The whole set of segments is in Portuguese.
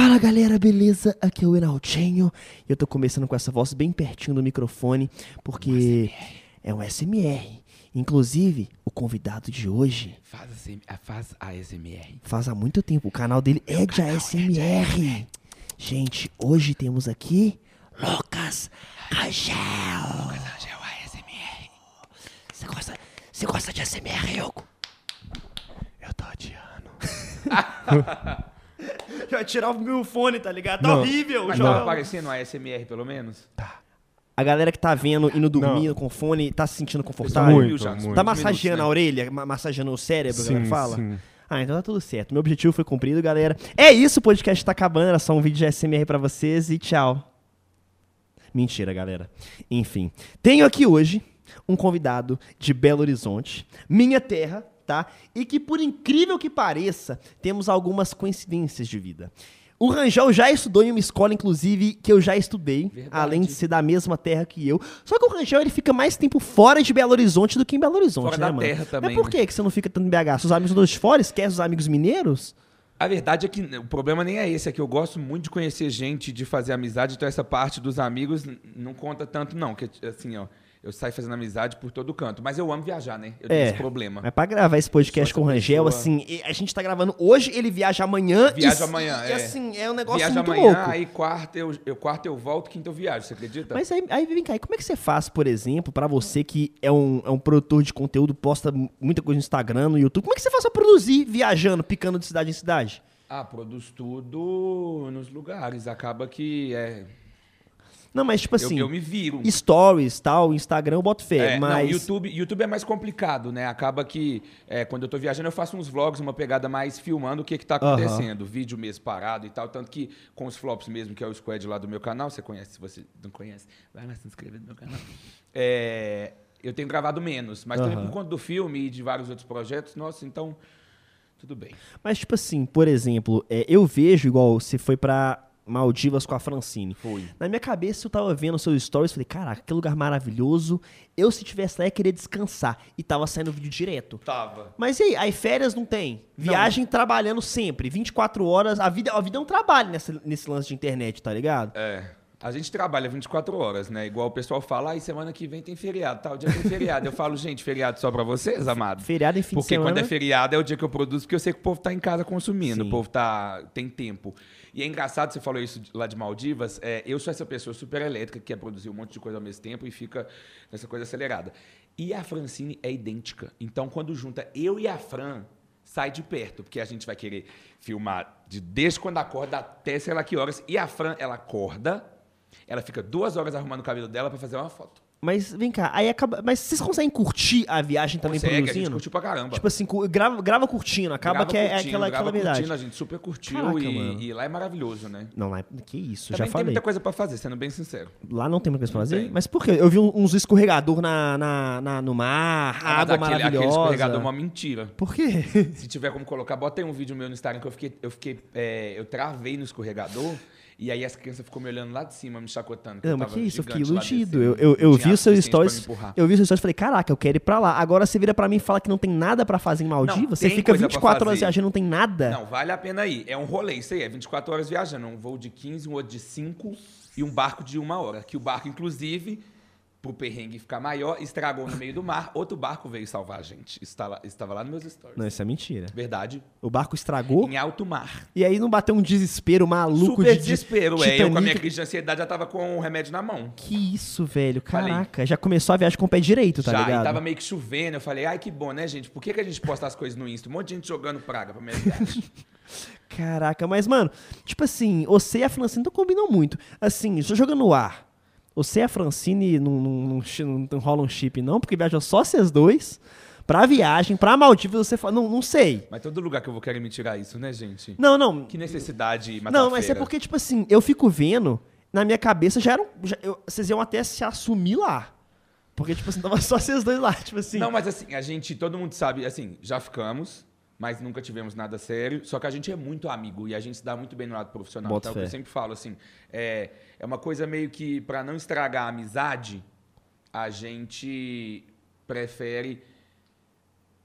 Fala galera, beleza? Aqui é o Enaldinho e eu tô começando com essa voz bem pertinho do microfone porque é um SMR. Inclusive, o convidado de hoje Faz, assim, faz ASMR. faz há muito tempo, o canal dele é de ASMR. Gente, hoje temos aqui Lucas Rangel. É o ASMR. Você gosta, você gosta de ASMR, Hugo? Eu tô adiando. Já vai tirar o meu fone, tá ligado? Tá Não. horrível. Mas tava aparecendo ASMR pelo menos? A galera que tá vendo, indo dormindo Não. com fone, tá se sentindo confortável? Muito, muito. Tá minutos, massageando né? a orelha, ma- massageando o cérebro, a galera Sim, fala? sim. Ah, então tá tudo certo. Meu objetivo foi cumprido, galera. É isso, o podcast tá acabando. Era só um vídeo de SMR pra vocês e tchau. Mentira, galera. Enfim. Tenho aqui hoje um convidado de Belo Horizonte, minha terra, tá? E que, por incrível que pareça, temos algumas coincidências de vida. O Rangel já estudou em uma escola, inclusive, que eu já estudei, Verdade. além de ser da mesma terra que eu. Só que o Rangel, ele fica mais tempo fora de Belo Horizonte do que em Belo Horizonte, Fora né, da mano? terra também, Mas por né? que que você não fica tanto em BH? Seus amigos todos de fora? Esquece os amigos mineiros? A verdade é que o problema nem é esse, é que eu gosto muito de conhecer gente, de fazer amizade, então essa parte dos amigos não conta tanto não, que assim, ó, eu saio fazendo amizade por todo canto, mas eu amo viajar, né? Eu tenho É. esse problema. Mas pra gravar esse podcast com o Rangel, pessoa- assim, a gente tá gravando hoje, ele viaja amanhã. Viaja e, amanhã, e, é. assim, é um negócio Viajo muito amanhã, louco. aí quarta eu, eu quarta eu volto, quinta eu viajo, você acredita? Mas aí, aí vem cá, e como é que você faz, por exemplo, pra você que é um, é um produtor de conteúdo, posta muita coisa no Instagram, no YouTube, como é que você faz pra produzir viajando, picando de cidade em cidade? Ah, produz tudo nos lugares, acaba que é, Não, mas tipo eu- assim, eu, me viro. stories, tal, Instagram, eu boto fé, É, não, mas... YouTube, YouTube é mais complicado, né? Acaba que é, quando eu tô viajando eu faço uns vlogs, uma pegada mais filmando o que que tá acontecendo, vídeo mesmo parado e tal, tanto que com os flops mesmo, que é o squad lá do meu canal, você conhece, se você não conhece, vai lá se inscrever no meu canal. É, eu tenho gravado menos, mas também Aham. por conta do filme e de vários outros projetos, nossa, então tudo bem. Mas, tipo assim, por exemplo, é, eu vejo igual você foi pra Maldivas com a Francine. Fui. Na minha cabeça, eu tava vendo seus stories, falei, caraca, que lugar maravilhoso. Eu, se tivesse lá, ia querer descansar. E tava saindo vídeo direto. Tava. Mas e aí? Aí férias não tem. Viagem trabalhando sempre, 24 horas. A vida, a vida é um trabalho nessa, nesse lance de internet, tá ligado? É. A gente trabalha 24 horas, né? Igual o pessoal fala, ai, semana que vem tem feriado, tal dia tem feriado. Eu falo, gente, feriado só pra vocês, amado? Feriado em fim Porque quando é feriado é o dia que eu produzo, porque eu sei que o povo tá em casa consumindo, Sim. o povo tá, tem tempo. E é engraçado, você falou isso lá de Maldivas, é, eu sou essa pessoa super elétrica que quer produzir um monte de coisa ao mesmo tempo e fica nessa coisa acelerada. E a Francine é idêntica. Então, quando junta eu e a Fran, sai de perto, porque a gente vai querer filmar de desde quando acorda até sei lá que horas. E a Fran, ela acorda, ela fica duas horas arrumando o cabelo dela pra fazer uma foto. Mas vem cá, aí acaba. Mas vocês conseguem curtir a viagem também Consegue, a gente produzindo? curtiu pra caramba. Tipo assim, grava, grava curtindo, acaba Grava que é, é curtindo, aquela, aquela grava verdade. curtindo, a gente super curtiu Caraca, e, e lá é maravilhoso, né? Não, lá, que isso, Também já tem falei. muita coisa pra fazer, sendo bem sincero. Lá não tem muita coisa pra fazer? tem. Mas por quê? Eu vi uns escorregador na, na, na- no mar, Ah, água aquele, aquele maravilhosa. escorregador é uma mentira. Por quê? Se tiver como colocar, bota aí um vídeo meu no Instagram que eu fiquei, eu fiquei, é, eu travei no escorregador e aí as crianças ficou me olhando lá de cima, me chacotando. Não, eu mas que isso, eu fiquei iludido. Eu, eu, eu não vi os seus stories. Eu vi os seus stories e falei, caraca, eu quero ir pra lá. Agora você vira pra mim e fala que não tem nada pra fazer em Maldivas. Você tem fica coisa pra 24 horas viajando não tem nada. Não, vale a pena ir. É um rolê, isso aí. É 24 horas viajando. Um voo de 15, um outro de 5 e um barco de uma hora. Que o barco, inclusive, pro perrengue ficar maior, estragou no meio do mar. Outro barco veio salvar a gente. Estava, estava lá nos meus stories. Não, isso é mentira. Verdade. O barco estragou Em alto mar. e aí não bateu um desespero maluco Super de desespero, é. Eu com a minha crise de ansiedade já tava com o remédio na mão. Que isso, velho. Falei. Caraca, já começou a viagem com o pé direito, tá já, ligado? e tava meio que chovendo. Eu falei, ai que bom, né, gente? Por que, que a gente posta as coisas no Insta? Um monte de gente jogando praga pra minha viagem. Caraca, mas, mano, tipo assim, você e a Francine não combinam muito. Assim, só jogando no ar. Você e a Francine não, não, não, não, não rola um chip, não, porque viajam só vocês dois. Pra viagem, pra Maldivas, você fala. Não, não sei. Mas todo lugar que eu vou querer me tirar isso, né, gente? Não, não. Que necessidade matar Não, mas é porque, tipo assim, eu fico vendo, na minha cabeça já eram. já- eu- vocês iam até se assumir lá. Porque, tipo assim, tava só vocês dois lá, tipo assim. Não, mas assim, a gente, todo mundo sabe, assim, já ficamos, mas nunca tivemos nada sério. Só que a gente é muito amigo e a gente se dá muito bem no lado profissional. Então, eu sempre falo, assim, é, é uma coisa meio que, pra não estragar a amizade, a gente prefere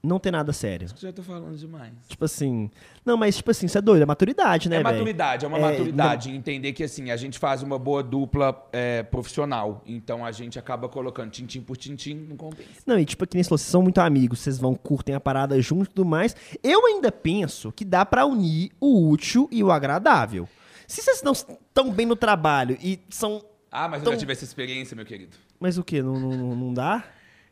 Não tem nada sério. Já tô falando demais. Tipo assim. Não, mas tipo assim, isso é doido, é maturidade, né, É velho? maturidade, é uma É, maturidade. Entender que assim, a gente faz uma boa dupla é, profissional. Então a gente acaba colocando tintim por tintim, não compensa. Não, e tipo, que nem você falou, vocês são muito amigos, vocês vão, curtem a parada junto e tudo mais. Eu ainda penso que dá pra unir o útil e o agradável. Se vocês não estão bem no trabalho e são. Ah, mas eu Então- já tive essa experiência, meu querido. Mas o quê? Não, não, não- não dá?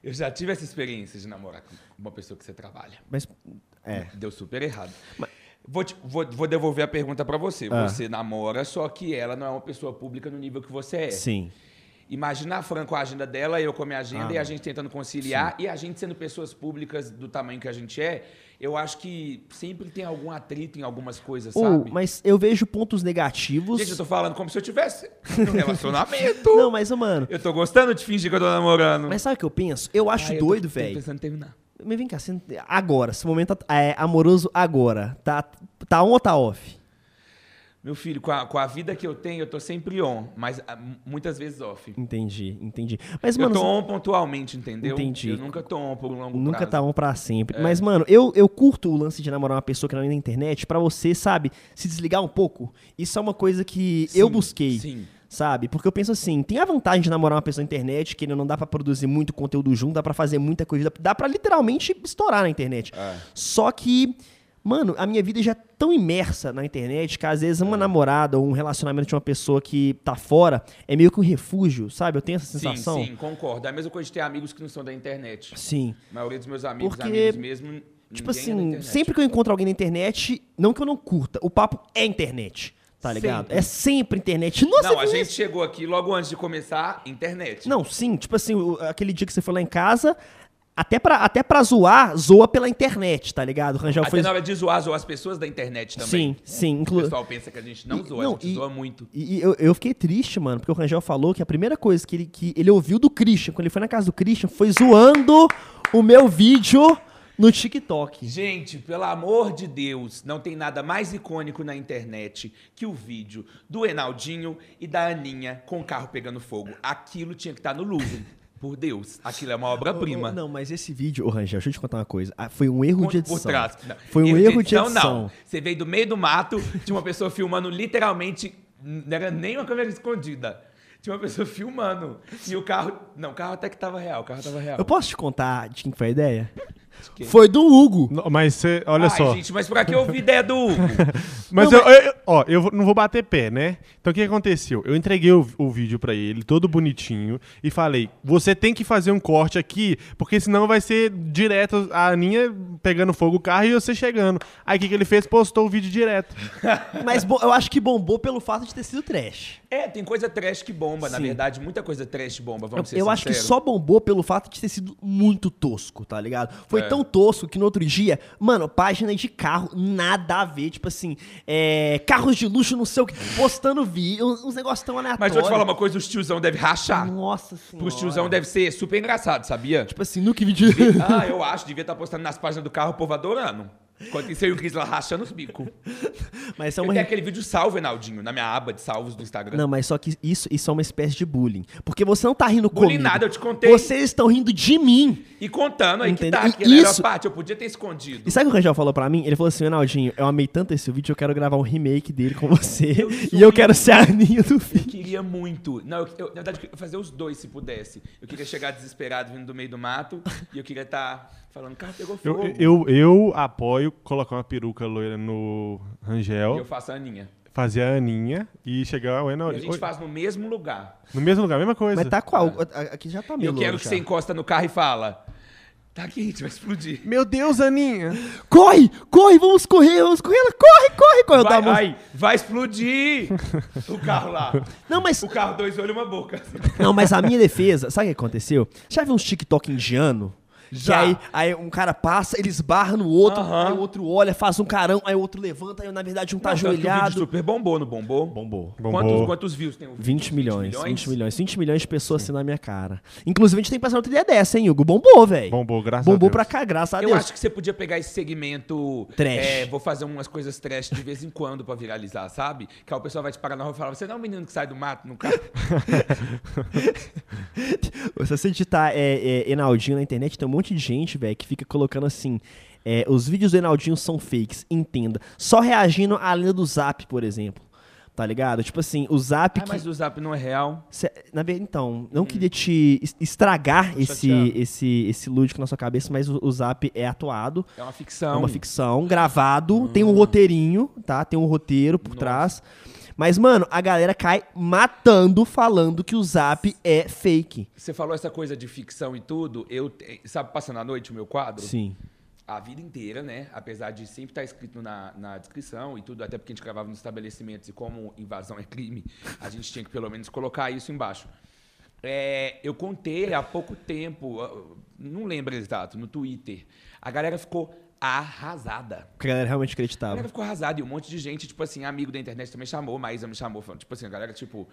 Eu já tive essa experiência de namorar com uma pessoa que você trabalha. Mas. É. Deu super errado. Vou, te- vou- vou devolver a pergunta pra você. Ah. Você namora, só que ela não é uma pessoa pública no nível que você é. Sim. Imagina a Fran com a agenda dela, eu com a minha agenda Ah, e a gente tentando conciliar e a gente sendo pessoas públicas do tamanho que a gente é. Eu acho que sempre tem algum atrito em algumas coisas, sabe? mas eu vejo pontos negativos. Gente, eu tô falando como se eu tivesse um relacionamento. Não, mas, mano. Eu tô gostando de fingir que eu tô namorando. Mas sabe o que eu penso? Eu acho Ah, eu tô- doido, tô velho. pensando em terminar. Mas vem cá, agora, esse momento é amoroso agora. Tá, tá on ou tá off? Meu filho, com a, com a vida que eu tenho, eu tô sempre on, mas ah, muitas vezes off. Entendi, entendi. Mas, eu mano, tô você- on pontualmente, entendeu? Entendi. Eu nunca tô on por um longo Nunca prazo. tá on pra sempre. É. Mas, mano, eu, eu curto o lance de namorar uma pessoa que não é na internet pra você, sabe, se desligar um pouco. Isso é uma coisa que eu Sim, busquei. Sim. Sabe? Porque eu penso assim, tem a vantagem de namorar uma pessoa na internet, que não dá pra produzir muito conteúdo junto, dá pra fazer muita coisa, dá- pra literalmente estourar na internet. É. Só que, mano, a minha vida já é tão imersa na internet que às vezes É. uma namorada ou um relacionamento de uma pessoa que tá fora é meio que um refúgio, sabe? Eu tenho essa Sim, sensação. sim, concordo. É a mesma coisa de ter amigos que não são da internet. Sim. A maioria dos meus amigos, Porque, amigos mesmo, Tipo é assim, internet. sempre que eu encontro alguém na internet, não que eu não curta, o papo é internet, tá ligado? Sempre. É sempre internet. Nossa, Não, a viu gente isso? chegou aqui logo antes de começar, internet. Não, sim, tipo assim, aquele dia que você foi lá em casa, até pra, até pra zoar, zoa pela internet, tá ligado? O Rangel Até foi. na hora de zoar, zoar as pessoas da internet também. Sim, sim. O Inclu... pessoal pensa que a gente não E- zoa, não, a gente e- zoa muito. E, e eu, eu fiquei triste, mano, porque o Rangel falou que a primeira coisa que ele, que ele ouviu do Christian, quando ele foi na casa do Christian, foi zoando o meu vídeo no TikTok. Gente, pelo amor de Deus, não tem nada mais icônico na internet que o vídeo do Enaldinho e da Aninha com o carro pegando fogo. Aquilo tinha que estar no Louvre. Por Deus, aquilo é uma obra-prima. Não, mas esse vídeo, ô Rangel, deixa eu te contar uma coisa. Ah, Foi um erro de Por edição. trás. Não. Foi um erro de edição. Não, você veio do meio do mato, tinha uma pessoa filmando literalmente, não era nem uma câmera escondida. Tinha uma pessoa filmando. E o carro. Não, o carro até que tava real, o carro tava real. Eu posso te contar de quem foi a ideia? Foi do Hugo. Não, Mas você, olha Ai, só. gente, mas pra que eu ouvi ideia do Hugo? Mas, Não, eu, eu- ó, eu não vou bater pé, né? Então o que aconteceu? Eu entreguei o, o vídeo pra ele, todo bonitinho, e falei: você tem que fazer um corte aqui, porque senão vai ser direto a Aninha pegando fogo o carro e você chegando. Aí o que, que ele fez? Postou o vídeo direto. Mas bo- eu acho que bombou pelo fato de ter sido trash. É, tem coisa trash que bomba, na Sim. verdade, muita coisa trash bomba, Eu, vamos ser eu acho que sinceros. só bombou pelo fato de ter sido muito tosco, tá ligado? Foi É. tão tosco que no outro dia, mano, página de carro, nada a ver. Tipo assim, é, carros de luxo, não sei o que, postando vídeo, uns negócios tão aleatórios. Mas vou te falar uma coisa, os tiozão deve rachar. Nossa senhora. Pros tiozão deve ser super engraçado, sabia? Tipo assim, no que vídeo... Ah, eu acho, devia estar postando nas páginas do carro, o povo adorando. Enquanto isso eu e o Cris lá rachando os bicos. Mas é Eu uma... tenho aquele vídeo salvo, Enaldinho, na minha aba de salvos do Instagram. Não, mas só que isso, isso é uma espécie de bullying. Porque você não tá rindo Bullying comigo. nada, eu te contei. Vocês estão rindo de mim. E contando aí Entendeu? que tá, que era a isso- parte, eu podia ter escondido. E sabe o que o Rangel falou pra mim? Ele falou assim, Ronaldinho, eu amei tanto esse vídeo, eu quero gravar um remake dele com você. Eu e eu quero ser a Aninha do Eu vídeo. queria muito. Não, eu, eu- na verdade, eu queria fazer os dois se pudesse. Eu queria chegar desesperado vindo do meio do mato e eu queria estar falando, carro pegou Eu, fogo. eu, eu apoio colocar uma peruca loira no E Rangel, eu faço a Aninha. fazer a Aninha e chegar ao E a gente faz no mesmo lugar. No mesmo lugar, mesma coisa. Mas tá qual? Aqui já tá E meio eu quero que você encosta no carro e fala. Tá quente, vai explodir. Meu Deus, Aninha! Corre! Corre! Vamos correr! Vamos correr! Ela corre! Corre! corre. Eu Vai, vai, vai explodir o carro lá. Não, mas, O carro, dois olhos e uma boca. não, mas a minha defesa, sabe o que aconteceu? Já viu uns TikTok indiano? Já. Aí, aí um cara passa, ele esbarra no outro, Aham. aí o outro olha, faz um carão, aí o outro levanta, aí na verdade um tá Não, tanto que O vídeo ajoelhado. super bombou, não bombou? Bombou. Bombou. Quantos, quantos views tem o vídeo? 20 milhões, 20 milhões, 20 milhões de pessoas assim na minha cara. Inclusive, a gente tem que passar outra ideia dessa, hein, Hugo? Bombou, velho. Bombou, graças Bombou a Deus. pra cá, graças a Eu Deus. acho que você podia pegar esse segmento. Trash. É, vou fazer umas coisas trash de vez em quando pra viralizar, sabe? Que aí o pessoal vai te parar na rua e falar: Você não é um menino que sai do mato no carro? Se você digitar é, é, Enaldinho na internet, tem um monte monte de gente, velho, que fica colocando assim. é, os vídeos do Enaldinho são fakes, entenda. Só reagindo à lenda do Zap, por exemplo. Tá ligado? Tipo assim, o Zap Ah, que. mas o Zap não é real. Cê- na verdade, então, não queria te es- estragar esse, Chateado. esse, esse lúdico na sua cabeça, mas o, o Zap é atuado. É uma É ficção. uma ficção, gravado, tem um roteirinho, tá? Tem um roteiro por Nossa. trás. Mas, mano, a galera cai matando falando que o Zap é fake. Você falou essa coisa de ficção e tudo. Eu, sabe, passando a noite o meu quadro? Sim. A vida inteira, né? Apesar de sempre estar escrito na, na descrição e tudo, até porque a gente gravava nos estabelecimentos e como invasão é crime, a gente tinha que pelo menos colocar isso embaixo. É, eu contei há pouco tempo, não lembro exato, no Twitter. A galera ficou arrasada. Porque a galera realmente A acreditava. galera ficou arrasada e um monte de gente, tipo assim, amigo da internet também chamou, Maísa me chamou, falando, tipo assim, a galera, tipo,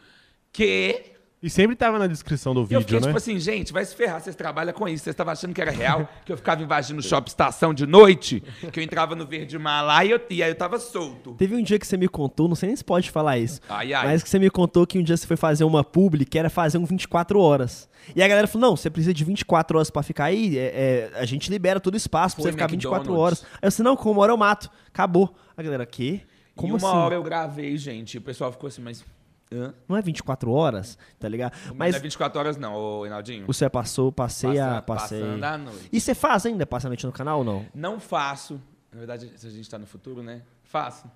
que? E sempre tava na descrição do E eu vídeo, fiquei né? tipo assim, gente, vai se ferrar, vocês trabalham com isso. Vocês estavam achando que era real, que eu ficava invadindo shopping estação de noite, que eu entrava no Verde Mar lá e, eu, e aí eu tava solto. Teve um dia que você me contou, não sei nem se pode falar isso, Ai, ai. mas que você me contou que um dia você foi fazer uma publi que era fazer um 24 horas. E a galera falou: não, você precisa de 24 horas pra ficar aí, é, é, a gente libera todo o espaço pra Foi você ficar 24 McDonald's. horas. Aí eu disse: não, com uma hora eu mato. Acabou. A galera, quê? Como e uma assim? hora eu gravei, gente, e o pessoal ficou assim, mas. Hã? Não é 24 horas, tá ligado? Mas... Não é 24 horas, não, ô Enaldinho. você passou, passei a. Passei. Passando a noite. E você faz ainda passa a noite no canal ou não? Não faço. Na verdade, se a gente tá no futuro, né? Faço.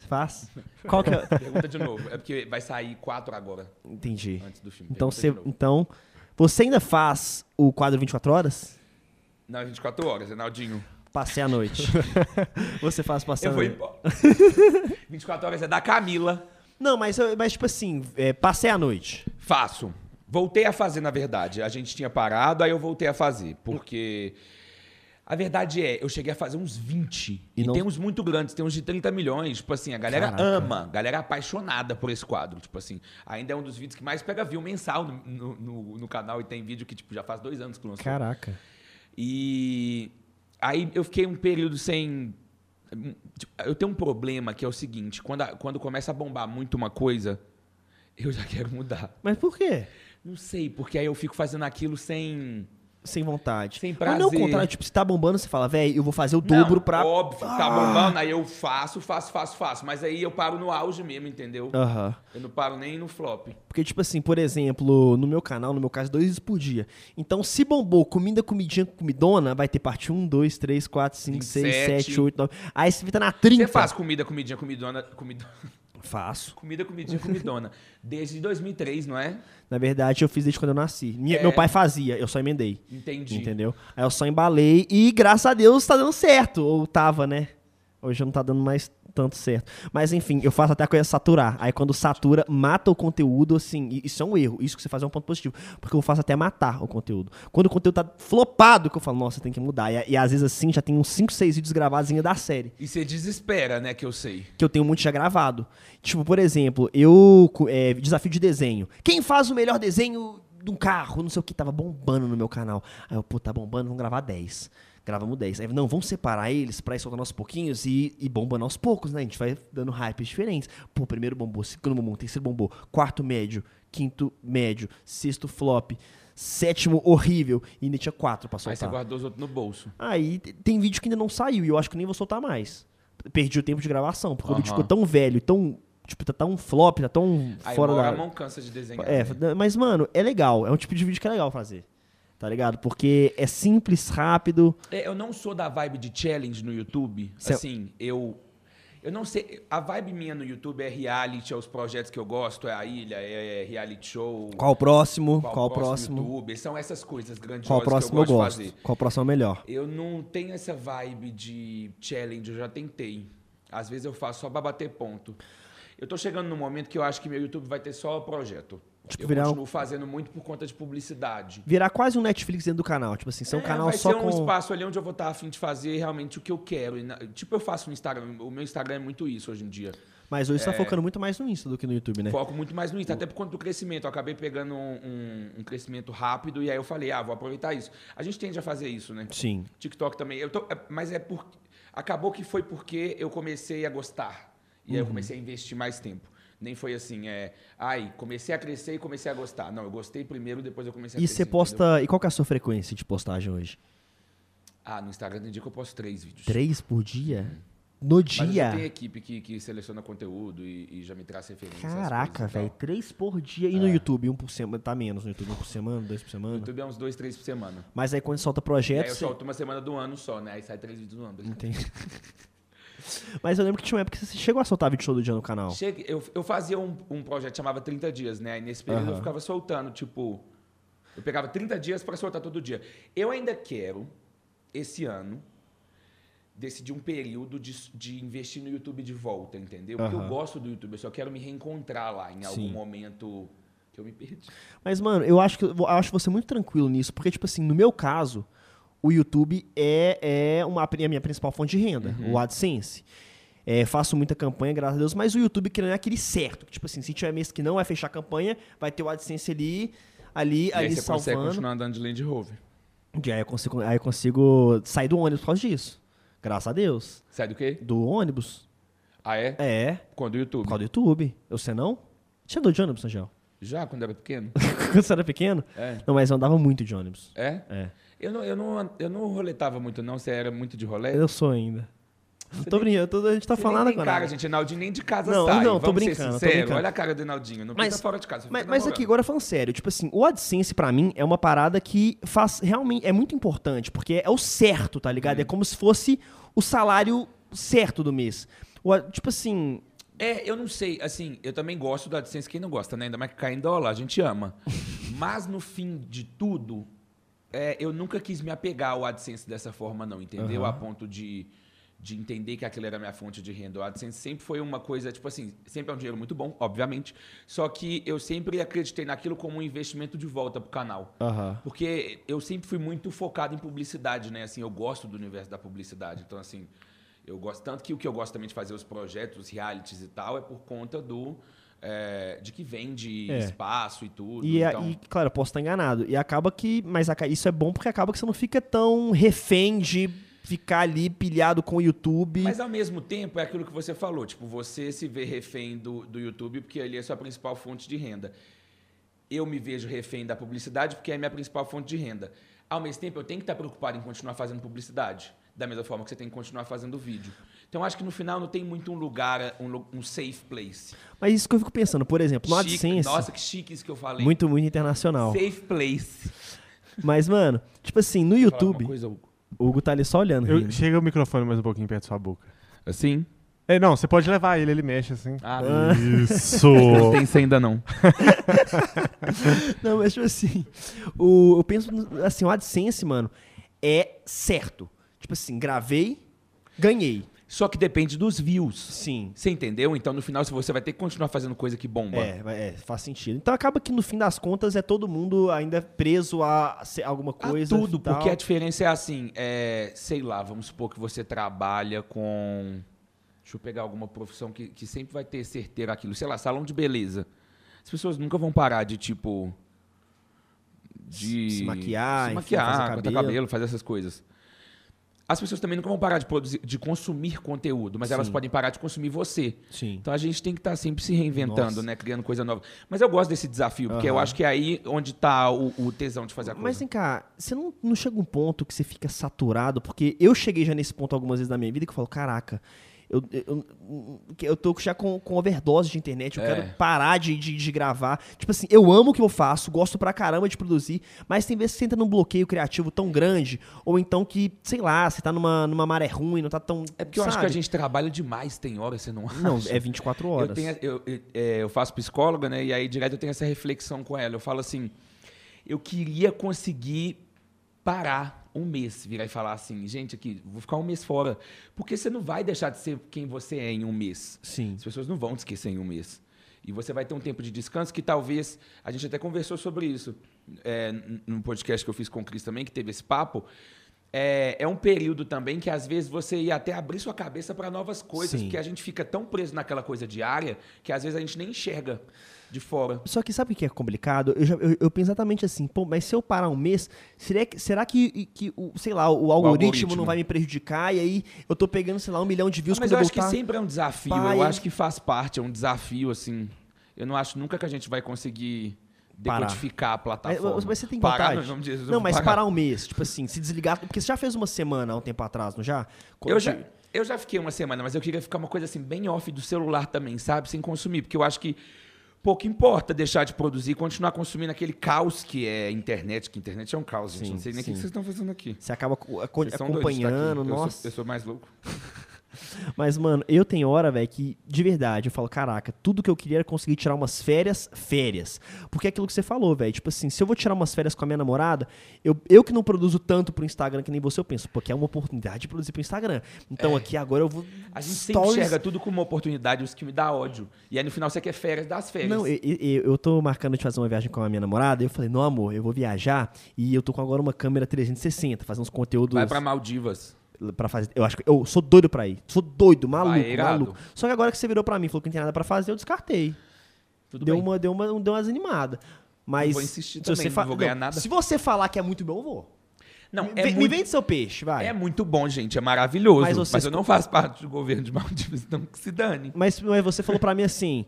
Faz? Qual que é. Pergunta de novo. É porque vai sair quatro agora, Entendi. antes do filme. Então Pergunta você, então você ainda faz o quadro 24 horas? Não, é 24 horas, Enaldinho. Passei a noite. você faz passar Eu a vou noite. embora. 24 horas é da Camila. Não, mas, mas tipo assim, é, passei a noite. Faço. Voltei a fazer, na verdade. A gente tinha parado, aí eu voltei a fazer. Porque a verdade é, eu cheguei a fazer uns 20. E E, não- tem uns muito grandes, tem uns de 30 milhões. Tipo assim, a galera Caraca. ama, a galera é apaixonada por esse quadro. Tipo assim, ainda é um dos vídeos que mais pega view mensal no, no, no- no canal. E tem vídeo que tipo, já faz dois anos que lançou. Caraca. E aí eu fiquei um período sem. Eu tenho um problema que é o seguinte: quando, a- quando começa a bombar muito uma coisa, eu já quero mudar. Mas por quê? Não sei, porque aí eu fico fazendo aquilo sem. Sem vontade. Sem Mas não o prazer. contrário, tipo, se tá bombando, você fala, velho, eu vou fazer o dobro Não, pra. Óbvio, tá Ah! bombando, aí eu faço, faço, faço, faço. Mas aí eu paro no auge mesmo, entendeu? Aham. Eu não paro nem no flop. Porque, tipo assim, por exemplo, no meu canal, no meu caso, dois vídeos por dia. Então, se bombou comida, comidinha, comidona, vai ter parte 1, 2, 3, 4, 5, 6, 27. 7, 8, 9. Aí você fica na 30. Você faz comida, comidinha, comidona. Comida, Faço. comida, comidinha, comidona. Desde 2003, não é? Na verdade, eu fiz desde quando eu nasci. Minha- É. Meu pai fazia, eu só emendei. Entendi. Entendeu? Aí eu só embalei e, graças a Deus, tá dando certo. Ou tava, né? Hoje não tá dando mais tanto certo. Mas enfim, eu faço até a coisa saturar. Aí quando satura, mata o conteúdo, assim. Isso é um erro. Isso que você faz é um ponto positivo. Porque eu faço até matar o conteúdo. Quando o conteúdo tá flopado, que eu falo, nossa, tem que mudar. E, e às vezes assim, já tem uns 5, 6 vídeos gravados ainda da série E você desespera, né? Que eu sei. que eu tenho muito já gravado. Tipo, por exemplo, eu. é, desafio de desenho. Quem faz o melhor desenho de um carro? Não sei o que, tava bombando no meu canal. Aí eu, pô, tá bombando, vamos gravar 10. Gravamos 10. Aí, não, vamos separar eles pra ir soltando aos pouquinhos e, e bombando aos poucos, né? A gente vai dando hypes diferentes. Pô, primeiro bombou, segundo bombou, terceiro bombou, quarto médio, quinto médio, sexto flop, sétimo horrível. E ainda tinha quatro pra Aí você soltar. guardou os outros no bolso. Aí tem vídeo que ainda não saiu e eu acho que nem vou soltar mais. Perdi o tempo de gravação, porque o vídeo ficou tão velho, tão. Tipo, tá tão flop, tá tão Aí fora da. a mão cansa de desenhar. É, né? mas, mano, é legal. É um tipo de vídeo que é legal fazer. Tá ligado? Porque é simples, rápido. É, eu não sou da vibe de challenge no YouTube. Cê- Assim, eu. Eu não sei. A vibe minha no YouTube é reality, é os projetos que eu gosto, é a ilha, é reality show. Qual o próximo? Qual, o próximo? YouTube. São essas coisas grandiosas Qual o próximo eu que eu gosto? gosto de fazer. Qual o próximo é melhor? Eu não tenho essa vibe de challenge, eu já tentei. Às vezes eu faço só pra bater ponto. Eu tô chegando num momento que eu acho que meu YouTube vai ter só projeto. Tipo, eu virar um- continuo fazendo muito por conta de publicidade. Virar quase um Netflix dentro do canal. Tipo assim, ser um É, canal vai só ser um com. espaço ali onde eu vou estar afim de fazer realmente o que eu quero. E tipo, eu faço no Instagram. O meu Instagram é muito isso hoje em dia. Mas hoje você É. tá focando muito mais no Insta do que no YouTube, né? Foco muito mais no Insta, até por conta do crescimento. Eu acabei pegando um, um- um crescimento rápido e aí eu falei, ah, vou aproveitar isso. A gente tende a fazer isso, né? Sim. TikTok também. Eu tô- é, mas é por. Acabou que foi porque eu comecei a gostar. E aí Uhum. eu comecei a investir mais tempo. Nem foi assim, é. Ai, comecei a crescer e comecei a gostar. Não, eu gostei primeiro, depois eu comecei a E crescer. você entendeu? posta. E qual que é a sua frequência de postagem hoje? Ah, no Instagram tem dia que eu posto três vídeos. Três por dia? No Mas eu já dia? tenho equipe que, que seleciona conteúdo e, e já me traz referências. essas Caraca, e velho. Três por dia. E no YouTube? Um por semana? Tá menos no YouTube. Um por semana, dois por No semana? YouTube é uns dois, três por semana. Mas aí quando solta E aí projeto. eu você- solto uma semana do ano só, né? Aí sai três vídeos no ano. Entendi. Mas eu lembro que tinha uma época que você chegou a soltar vídeo todo dia no canal. Cheguei, eu, eu fazia um, um projeto que chamava 30 dias, né? Aí nesse período eu Aham. ficava soltando, tipo. Eu pegava 30 dias para soltar todo dia. Eu ainda quero, esse ano, decidir um período de, de investir no YouTube de volta, entendeu? Porque eu Aham. gosto do YouTube, eu só quero me reencontrar lá em algum Sim. momento que eu me perdi. Mas, mano, eu acho que eu acho você muito tranquilo nisso, porque, tipo assim, no meu caso, o YouTube é, é uma, a minha principal fonte de renda, Uhum. o AdSense. É, faço muita campanha, graças a Deus, mas o YouTube que não é aquele certo. Tipo assim, se tiver mês que não vai fechar a campanha, vai ter o AdSense ali, ali, e aí ali você consegue salvando. continuar andando de Land Rover. E aí eu, consigo, aí eu consigo sair do ônibus por causa disso. Graças a Deus. Sai do quê? Do ônibus? Ah, é? É, Quando o YouTube? por causa do YouTube. Você não? Você andou de ônibus, Angel? Já, quando era pequeno? Quando você era pequeno? É. Não, mas eu andava muito de ônibus. É? É. Eu não, eu, não, eu não roletava muito, não. Você era muito de rolê? Eu sou ainda. Você tô brincando, tô- a gente tá falando agora. cara, gente. Enaldinho nem de casa Não, sai. não, tô brincando, tô brincando. Olha a cara do Enaldinho. Não Mas- fora de casa. Mas, mas aqui, agora falando sério, tipo assim, o AdSense pra mim é uma parada que faz realmente é muito importante, porque é o certo, tá ligado? Uhum. É como se fosse o salário certo do mês. O, tipo assim, É, eu não sei. Assim, eu também gosto do AdSense. Quem não gosta, né? Ainda mais que cai em dólar, a gente ama. Mas no fim de tudo, é, eu nunca quis me apegar ao AdSense dessa forma, não, entendeu? Aham. A ponto de, de entender que aquilo era minha fonte de renda. O AdSense sempre foi uma coisa, tipo assim, sempre é um dinheiro muito bom, obviamente. Só que eu sempre acreditei naquilo como um investimento de volta pro canal. aham. Porque eu sempre fui muito focado em publicidade, né? Assim, eu gosto do universo da publicidade. Então, assim, eu gosto. Tanto que o que eu gosto também de fazer os projetos, os realities e tal, é por conta do. É, de que vende É. espaço e tudo. E, a- então, e, claro, eu posso estar enganado. E acaba que. Mas isso é bom porque acaba que você não fica tão refém de ficar ali pilhado com o YouTube. Mas ao mesmo tempo é aquilo que você falou, tipo, você se vê refém do, do YouTube porque ali é a sua principal fonte de renda. Eu me vejo refém da publicidade porque é a minha principal fonte de renda. Ao mesmo tempo, eu tenho que estar preocupado em continuar fazendo publicidade, da mesma forma que você tem que continuar fazendo vídeo. Então, acho que no final não tem muito um lugar, um, um safe place. Mas isso que eu fico pensando, por exemplo, no Chique- AdSense. Nossa, que chique isso que eu falei. muito, muito internacional. Safe place. Mas, mano, tipo assim, no YouTube, coisa, Hugo? o Hugo tá ali só olhando. Eu- chega o microfone mais um pouquinho perto da sua boca. Assim? É, não, você pode levar ele, ele mexe assim. Ah, Isso! não tem isso ainda não. Não, mas tipo assim, o, eu penso, assim, o AdSense, mano, é certo. Tipo assim, gravei, ganhei. Só que depende dos views. Sim. Você entendeu? Então, no final, se você vai ter que continuar fazendo coisa que bomba. É, é, faz sentido. Então acaba que no fim das contas é todo mundo ainda preso a alguma A coisa. tudo, e tal. porque a diferença é assim, é, sei lá, vamos supor que você trabalha com. Deixa eu pegar alguma profissão que, que sempre vai ter certeiro aquilo, sei lá, salão de beleza. As pessoas nunca vão parar de, tipo. De. Se maquiar, se enfim, maquiar, fazer cortar cabelo. cabelo, fazer essas coisas. As pessoas também nunca vão parar de, produzir, de consumir conteúdo, mas elas Sim. podem parar de consumir você. Sim. Então a gente tem que estar sempre se reinventando, Nossa. né? Criando coisa nova. Mas eu gosto desse desafio, porque eu Aham. acho que é aí onde tá o, o tesão de fazer a coisa. Mas vem cá, você não, não chega um ponto que você fica saturado? Porque eu cheguei já nesse ponto algumas vezes na minha vida que eu falo, caraca, eu, eu, eu tô já com, com overdose de internet, eu É. quero parar de, de, de gravar. Tipo assim, eu amo o que eu faço, gosto pra caramba de produzir, mas tem vezes que você entra num bloqueio criativo tão grande, ou então que, sei lá, você tá numa, numa maré ruim, não tá tão. É porque eu acho que a sabe? gente trabalha demais, tem horas, você não acha? Não, é 24 horas. Eu, tenho, eu, eu, é, eu faço psicóloga, né? E aí direto eu tenho essa reflexão com ela. Eu falo assim, eu queria conseguir parar um mês, virar e falar assim, gente, aqui, vou ficar um mês fora. Porque você não vai deixar de ser quem você é em um mês. Sim. As pessoas não vão te esquecer em um mês. E você vai ter um tempo de descanso que talvez. A gente até conversou sobre isso é, num podcast que eu fiz com o Cris também, que teve esse papo. É, é um período também que às vezes você ia até abrir sua cabeça para novas coisas, Sim. porque a gente fica tão preso naquela coisa diária que às vezes a gente nem enxerga de fora. Só que sabe o que é complicado? Eu, já- eu- eu penso exatamente assim, pô, mas se eu parar um mês, será que, será que, que o, sei lá, o algoritmo, algoritmo. não vai me prejudicar? E aí eu tô pegando, sei lá, um milhão de views Mas quando eu eu acho que voltar. sempre é um desafio. Pai. Eu acho que faz parte, é um desafio, assim. Eu não acho nunca que a gente vai conseguir Parar. decodificar a Mas, plataforma. mas você tem Parar, vontade? não, não, diz, eu não, mas parar um mês, tipo assim, se desligar. Porque você já fez uma semana há um tempo atrás, não já? Eu já, eu já fiquei uma semana, mas eu queria ficar uma coisa assim, bem off do celular também, sabe? Sem consumir, porque eu acho que pouco importa deixar de produzir e continuar consumindo aquele caos que é internet, que internet é um caos, gente. Sim, não sei nem o que vocês estão fazendo aqui. Você acaba estar aqui. acompanhando, Eu sou- nossa. eu sou mais louco. Mas, mano, eu tenho hora, velho, que de verdade eu falo, caraca, tudo que eu queria era conseguir tirar umas férias, férias. Porque é aquilo que você falou, velho. Tipo assim, se eu vou tirar umas férias com a minha namorada, eu, eu que não produzo tanto pro Instagram que nem você, eu penso, porque é uma oportunidade de produzir pro Instagram. Então aqui agora eu vou. A gente sempre stories- enxerga tudo como uma oportunidade, isso que me dá ódio. E aí no final você quer férias das férias. Não, eu, eu, eu tô marcando de fazer uma viagem com a minha namorada. E eu falei, não, amor, eu vou viajar e eu tô com agora uma câmera 360, fazer uns conteúdos. Vai pra Maldivas. Pra fazer. Eu acho que eu sou doido pra ir. Sou doido, maluco, Vai, maluco. Só que agora que você virou pra mim, e falou que não tem nada pra fazer, eu descartei. Tudo deu bem. uma, deu uma, deu umas animadas. Mas vou insistir se também, você não vou ganhar nada. Se você falar que é muito bom, eu vou. Não, me, é me muito, vende seu peixe, vai. é muito bom, gente. É maravilhoso. Mas Mas, eu não faço parte do governo de Maldivas, então que se dane. Mas, mas você falou pra mim assim,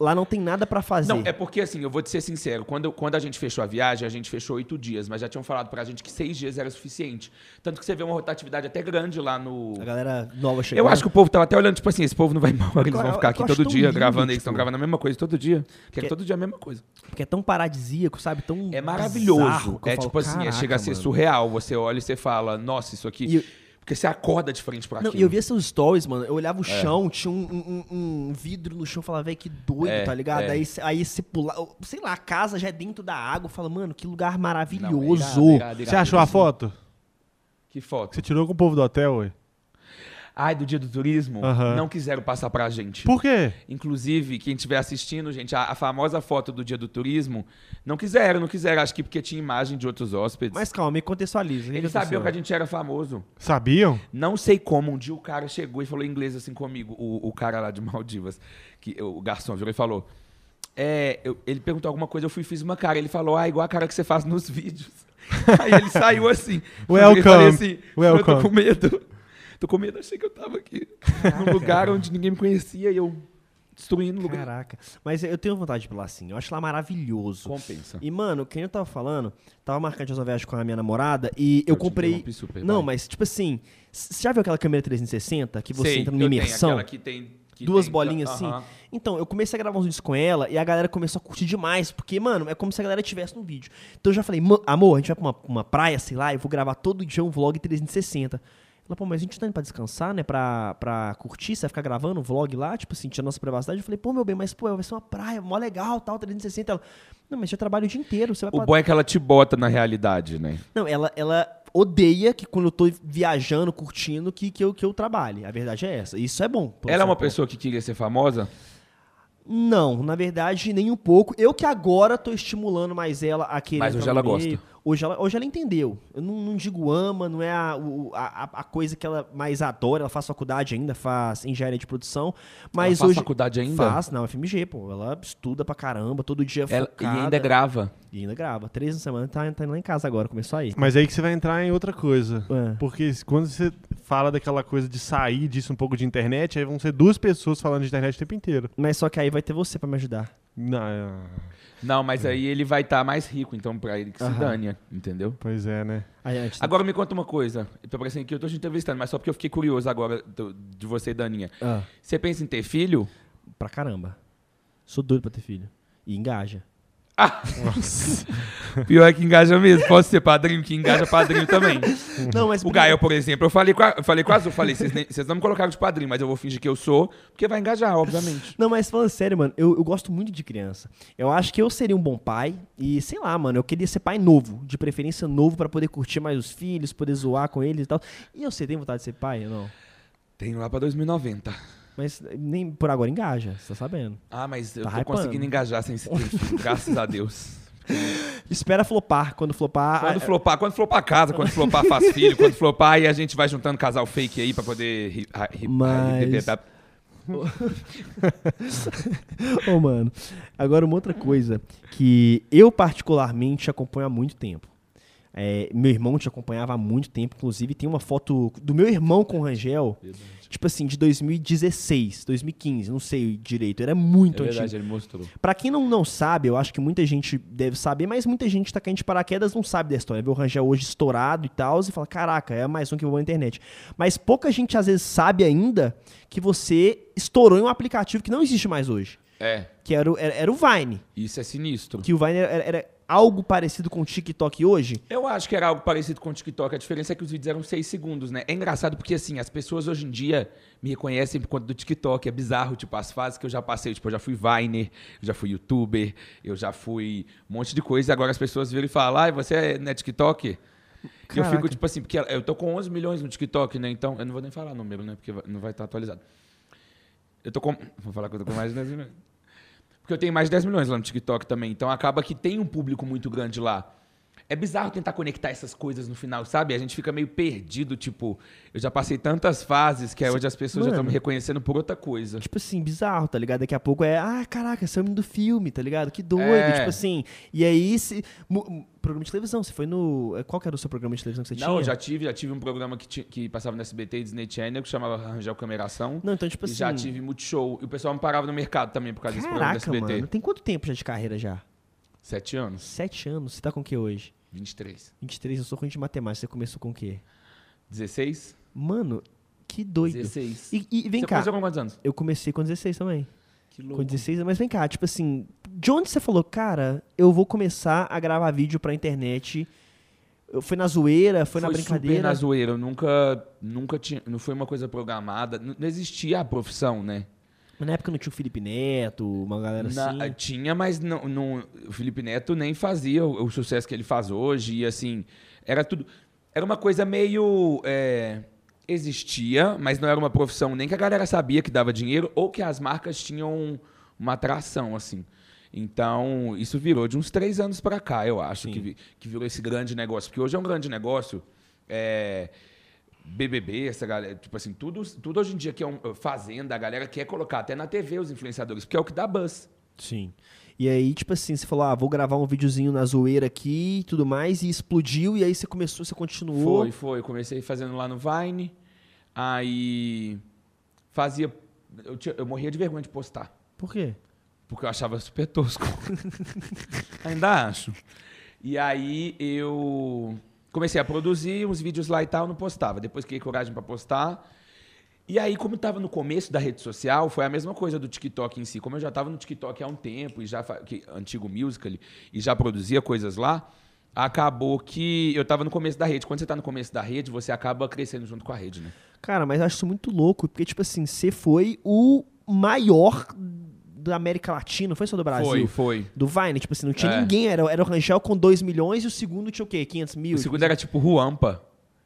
lá não tem nada pra fazer. Não, é porque assim, eu vou te ser sincero, quando, quando a gente fechou a viagem, a gente fechou oito dias, mas já tinham falado pra gente que seis dias era suficiente. Tanto que você vê uma rotatividade até grande lá no. A galera nova chegando. Eu acho que o povo tava até olhando, tipo assim, esse povo não vai embora, eles vão ficar eu aqui acho todo dia lindo, gravando, eles tipo- estão gravando a mesma coisa todo dia. Querem Que- todo dia a mesma coisa. Porque é tão paradisíaco, sabe? Tão É maravilhoso. É falo, tipo assim, é, "Caraca, chega a ser mano." surreal. Você olha e você fala, nossa, isso aqui. E Porque você acorda de frente pra Não, aquilo. e eu via seus stories, mano. Eu olhava o chão, tinha um, um- um- vidro no chão, falava, velho, que doido, É, tá ligado? é. Aí, aí você pula, sei lá, a casa já é dentro da água, fala, mano, que lugar Não, é maravilhoso. irado, irado, Você irado. achou a foto? Que foto? Você tirou com o povo do hotel, ué? Ai, do dia do turismo, Aham. não quiseram passar pra gente. Por quê? Inclusive, quem estiver assistindo, gente, a, a famosa foto do dia do turismo, não quiseram, não quiseram. Acho que porque tinha imagem de outros hóspedes. Mas calma, me contextualiza. Eles sabiam que a gente era famoso. Sabiam? Não sei como, um dia o cara chegou e falou em inglês assim comigo, o, o cara lá de Maldivas, que o garçom virou e falou. É, eu- ele perguntou alguma coisa, eu fui e fiz uma cara. Ele falou, ah, igual a cara que você faz nos vídeos. Aí ele saiu assim. Eu Welcome, falei assim, eu tô welcome. com medo. Tô com medo, achei que eu tava aqui num lugar onde ninguém me conhecia e eu destruindo o lugar. Caraca. Mas eu tenho vontade de ir lá assim. Eu acho lá maravilhoso. Compensa. E, mano, quem eu tava falando, tava marcando uma viagem com a minha namorada e eu, Eu comprei. super, Não, vai. mas, tipo assim, você já viu aquela câmera 360 que você Sei, entra numa tenho imersão? aquela que tem- duas tem- bolinhas assim. Aham. Então, eu comecei a gravar uns vídeos com ela e a galera começou a curtir demais, porque, mano, é como se a galera tivesse no vídeo. Então eu já falei, "Ma- amor, a gente vai pra uma, uma praia, sei lá, eu vou gravar todo dia um vlog 360. Ela, pô, mas a gente tá indo pra descansar, né? Pra, pra curtir, você vai ficar gravando um vlog lá, tipo assim, tinha nossa privacidade. Eu falei, pô, meu bem, mas pô, vai ser uma praia, mó legal, tal, 360. Ela, não, mas eu trabalho o dia inteiro, você vai O pra... bom é que ela te bota na realidade, né? Não, ela, ela odeia que quando eu tô viajando, curtindo, que, que, eu, que eu trabalhe. A verdade é essa. Isso é bom. Ela é uma pessoa que queria ser famosa? Não, na verdade, nem um pouco. Eu que agora tô estimulando mais ela a querer. Mas hoje ela gosta. Hoje ela, hoje ela entendeu. Eu não, não digo ama, não é a, a, a- coisa que ela mais adora. Ela faz faculdade ainda, faz engenharia de produção. Mas faz hoje. faculdade ainda? Faz, não, FMG, pô. Ela estuda pra caramba, todo dia Ela, e focada. ainda grava. E ainda grava. Três na semana, tá, tá indo lá em casa agora, começou aí. Mas aí que você vai entrar em outra coisa. É. Porque quando você fala daquela coisa de sair disso um pouco de internet, aí vão ser duas pessoas falando de internet o tempo inteiro. Mas só que aí vai ter você pra me ajudar. Não, é- Não, mas aí ele vai estar mais rico, então pra ele que se Aham. dane, entendeu? pois é, né? Aí, antes Agora me conta uma coisa. Eu tô parecendo que eu tô te entrevistando, mas só porque eu fiquei curioso agora do- de você, Daninha. Ah, Você pensa em ter filho? pra caramba. Sou doido pra ter filho. E engaja. Pior que engaja mesmo. Posso ser padrinho, que engaja padrinho também. Não, mas. O Gael, por exemplo, eu falei com a, eu falei com a Azul, falei, vocês não me colocaram de padrinho, mas eu vou fingir que eu sou, porque vai engajar, obviamente. Não, mas falando sério, mano, eu, eu gosto muito de criança. Eu acho que eu seria um bom pai e, sei lá, mano, eu queria ser pai novo, de preferência novo pra poder curtir mais os filhos, poder zoar com eles e tal. E eu sei, tem vontade de ser pai ou não? Tenho lá pra 2090. Mas nem por agora engaja, você tá sabendo. Ah, mas eu Tá tô hypando. conseguindo engajar sem ser ter filho, graças a Deus. Espera flopar, quando flopar... Quando ah, flopar, quando flopar casa, quando flopar faz filho, quando flopar aí a gente vai juntando casal fake aí pra poder... ri- ri- ri- Mas- Ô, mano, agora uma outra coisa que eu particularmente acompanho há muito tempo. É, meu irmão te acompanhava há muito tempo, inclusive tem uma foto do meu irmão com o Rangel, tipo assim, de 2016, 2015, não sei direito, era muito É antigo. verdade, ele mostrou. Pra quem não, não sabe, eu acho que muita gente deve saber, mas muita gente tá caindo de paraquedas não sabe da história. Vê o Rangel hoje estourado e tal, e fala, caraca, é mais um que eu vou na internet. Mas pouca gente às vezes sabe ainda que você estourou em um aplicativo que não existe mais hoje. É, Que era o, era, era o Vine. isso é sinistro. Que o Vine era, era algo parecido com o TikTok hoje. Eu acho que era algo parecido com o TikTok. A diferença é que os vídeos eram 6 segundos, né? É engraçado porque, assim, as pessoas hoje em dia me reconhecem por conta do TikTok. É bizarro, tipo, as fases que eu já passei. Tipo, eu já fui Viner, eu já fui YouTuber, eu já fui um monte de coisa. E agora as pessoas viram e falam, ah, você é né, TikTok? E eu fico, tipo assim, porque eu tô com 11 milhões no TikTok, né? Então, eu não vou nem falar número, né? Porque não vai estar atualizado. Eu tô com... Vou falar que eu tô com mais de 10 milhões. Porque eu tenho mais de 10 milhões lá no TikTok também. Então acaba que tem um público muito grande lá. É bizarro tentar conectar essas coisas no final, sabe? A gente fica meio perdido, tipo, eu já passei tantas fases que é hoje as pessoas já estão Mano. me reconhecendo por outra coisa. Tipo assim, bizarro, tá ligado? Daqui a pouco é, ah, caraca, esse é o menino do filme, tá ligado? Que doido, É. tipo assim. E aí, se, programa de televisão, você foi no. Qual que era o seu programa de televisão que você Não, eu tinha? já tive, já tive um programa que, ti- que passava no SBT e Disney Channel que chamava Rangel Cameração. Não, então, tipo e assim. já tive Multishow. E o pessoal me parava no mercado também por causa desse programa do Caraca, SBT. mano. Tem quanto tempo já de carreira já? Sete anos. Sete anos. Você tá com o que hoje? 23. 23, eu sou ruim de matemática. Você começou com o quê? 16? Mano, que doido. 16. E, e vem Você cá. começou com quantos anos? Eu comecei com 16 também. Que Com 16, mas vem cá, tipo assim, de onde você falou, cara, eu vou começar a gravar vídeo pra internet? Eu- Foi na zoeira, foi, na super brincadeira? na zoeira. Eu nunca, nunca tinha. Não foi uma coisa programada. Não existia a profissão, né? Na época não tinha o Felipe Neto, uma galera Na- assim. Tinha, mas não, não- o Felipe Neto nem fazia o, o sucesso que ele faz hoje. E assim, era tudo. Era uma coisa meio. é, existia, mas não era uma profissão nem que a galera sabia que dava dinheiro ou que as marcas tinham uma atração, assim. Então, isso virou de uns três anos pra cá, eu acho, Sim. que, que virou esse grande negócio. Porque hoje é um grande negócio. é, BBB, essa galera, tipo assim, tudo, tudo hoje em dia que é um, fazenda, a galera quer colocar até na TV os influenciadores, porque é o que dá buzz. Sim. E aí, tipo assim, você falou, ah, vou gravar um videozinho na zoeira aqui e tudo mais, e explodiu, e aí você começou, você continuou. Foi, foi. Eu comecei fazendo lá no Vine. Aí fazia. Eu, tinha- eu morria de vergonha de postar. Por quê? Porque eu achava super tosco. Ainda acho. E aí eu comecei a produzir uns vídeos lá e tal, não postava. Depois criei coragem pra postar. E aí, como estava no começo da rede social, foi a mesma coisa do TikTok em si. Como eu já estava no TikTok há um tempo, e já que, antigo musical, e já produzia coisas lá, acabou que eu estava no começo da rede. Quando você está no começo da rede, você acaba crescendo junto com a rede, né? Cara, mas eu acho isso muito louco, porque, tipo assim, você foi o maior da América Latina, não foi só do Brasil? Foi, foi. Do Vine, tipo assim, não tinha É. ninguém, era, era o Rangel com 2 milhões e o segundo tinha o quê? 500 mil? O segundo era tipo Ruampa,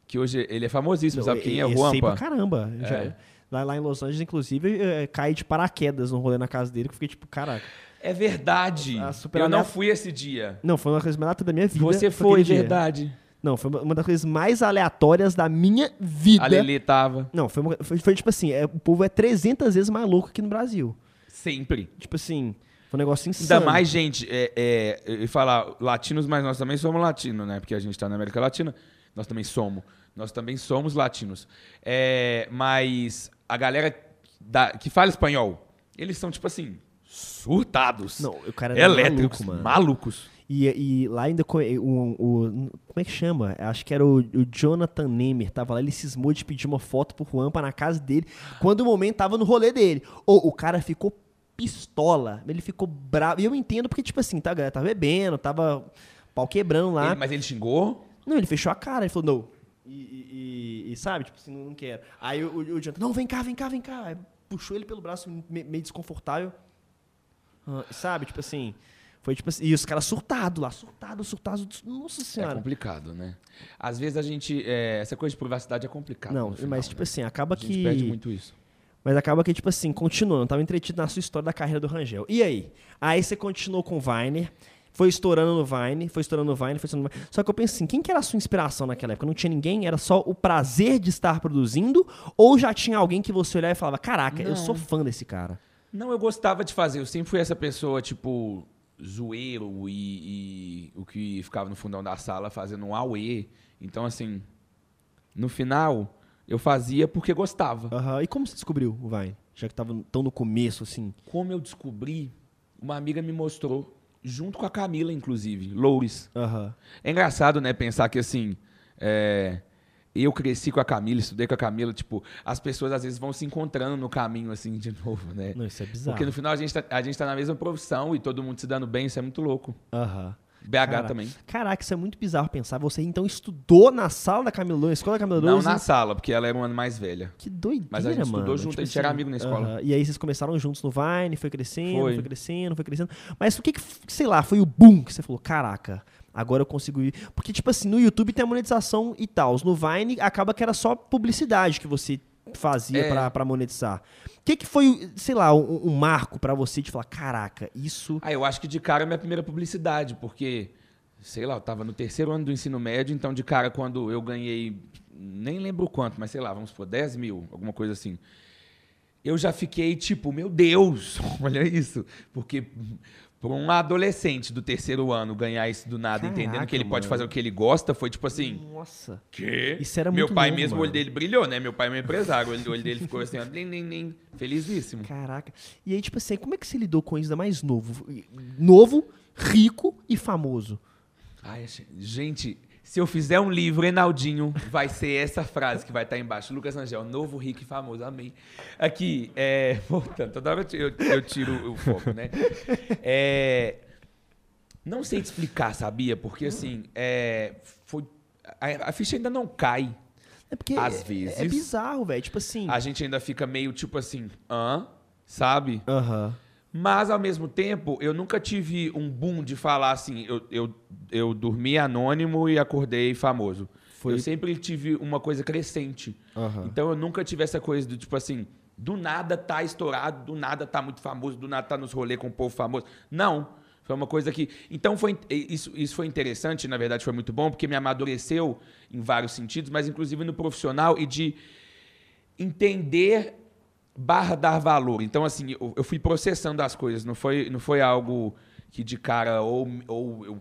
que hoje ele é famosíssimo, sabe quem é o Sei pra Ruampa? caramba. É. Já- lá, lá em Los Angeles, inclusive, é, cai de paraquedas no rolê na casa dele, que eu fiquei tipo, caraca. É verdade. Eu não fui esse dia. Não, foi uma coisa mais aleatória da minha vida. Você foi, dia. verdade. Não, foi uma, das coisas mais aleatórias da minha vida. A Lelê tava. Não, foi, uma- foi, foi tipo assim, é, o povo é 300 vezes mais louco aqui no Brasil. Sempre. Tipo assim, foi um negócio insano. Ainda mais, gente, é, é, e falar latinos, mas nós também somos latinos, né? Porque a gente tá na América Latina, nós também somos. Nós também somos latinos. É, mas a galera da- que fala espanhol, eles são, tipo assim, surtados. Não, o cara era elétricos, maluco, mano. malucos. E, e lá ainda co- o, o- Como é que chama? Acho que era o, o Jonathan Nemer. Tava lá, ele cismou de pedir uma foto pro Juanpa na casa dele, quando o momento tava no rolê dele. Ô, o cara ficou pistola. Ele ficou bravo. E eu entendo porque, tipo assim, tá, a galera tava bebendo, tava pau quebrando lá. Ele- mas ele xingou? Não, ele fechou a cara, ele falou, não. E, e- e- sabe, tipo assim, não, não quero. Aí o, o, o Jonathan, não, vem cá, vem cá, vem cá. Aí puxou ele pelo braço, me- meio desconfortável. Ah, sabe, tipo assim. Foi tipo assim. E os caras surtados lá, surtados, surtados. Nossa É senhora. complicado, né? Às vezes a gente. é, essa coisa de privacidade é complicada. não, final, mas tipo né? assim, acaba A gente que. perde muito isso. Mas acaba que, tipo assim, continuando. Tava entretido na sua história da carreira do Rangel. E aí? Aí você continuou com o Viner. Foi estourando no Vine, foi estourando no Vine, foi estourando no Vine. Só que eu penso assim, quem que era a sua inspiração naquela época? Não tinha ninguém? Era só o prazer de estar produzindo? Ou já tinha alguém que você olhava e falava, caraca, eu Não. sou fã desse cara? Não, eu gostava de fazer. Eu sempre fui essa pessoa, tipo, zoeiro e, e o que ficava no fundão da sala fazendo um auê. Então, assim, no final, eu fazia porque gostava. Aham. E como você descobriu o Vine? Já que tava tão no começo, assim. Como eu descobri, uma amiga me mostrou, junto com a Camila, inclusive, Loures. Aham. É engraçado, né, pensar que assim. é, eu cresci com a Camila, estudei com a Camila, tipo, as pessoas às vezes vão se encontrando no caminho, assim, de novo, né? Não, isso é bizarro. Porque no final a gente, tá, a gente tá na mesma profissão e todo mundo se dando bem, isso é muito louco. Aham. BH Caraca. também. Caraca, isso é muito bizarro pensar. Você então estudou na sala da Camila Loures, na escola da Camila Não na e- sala, porque ela era um ano mais velha. Que doideira, Mas a gente mano. estudou junto, a gente era amigo na escola. aham. E aí vocês começaram juntos no Vine, foi crescendo, foi, Foi. crescendo, foi crescendo. Mas o que, que, sei lá, foi o boom que você falou, caraca, agora eu consigo ir. Porque, tipo assim, no YouTube tem a monetização e tal. No Vine acaba que era só publicidade que você fazia É. pra, pra monetizar. O que, que foi, sei lá, um, um marco pra você de falar, caraca, isso. Ah, eu acho que de cara é minha primeira publicidade, porque, sei lá, eu tava no terceiro ano do ensino médio, então de cara quando eu ganhei, nem lembro quanto, mas sei lá, vamos supor, 10 mil, alguma coisa assim. Eu já fiquei tipo, meu Deus, olha isso. Porque para um adolescente do terceiro ano ganhar isso do nada, Caraca, entendendo que ele pode mano. fazer o que ele gosta, foi tipo assim, Nossa. que? Isso era Meu muito pai novo, mesmo, o mano. olho dele brilhou, né? Meu pai é meu empresário, o olho- o dele ficou assim, ó, felizíssimo. Caraca. E aí, tipo assim, como é que você lidou com isso ainda mais novo? Novo, rico e famoso. Ai, gente, se eu fizer um livro, Enaldinho, vai ser essa frase que vai estar embaixo. Lucas Angel, novo, rico e famoso. Amém. Aqui, é. Voltando, toda hora eu eu, eu tiro o foco, né? É, não sei te explicar, sabia? Porque assim, é, foi, a, a ficha ainda não cai. É porque Às é- vezes. É bizarro, velho. Tipo assim. A gente ainda fica meio tipo assim, hã? Sabe? Aham. Mas, ao mesmo tempo, eu nunca tive um boom de falar assim, eu, eu, eu dormi anônimo e acordei famoso. Foi- Eu sempre tive uma coisa crescente. Aham. Então, eu nunca tive essa coisa do tipo assim, do nada tá estourado, do nada tá muito famoso, do nada tá nos rolês com o povo famoso. Não. Foi uma coisa que. Então, foi, isso, isso foi interessante, na verdade, foi muito bom, porque me amadureceu em vários sentidos, mas inclusive no profissional e de entender barra dar valor. Então, assim, eu, eu fui processando as coisas. Não foi, não foi algo que de cara ou, ou eu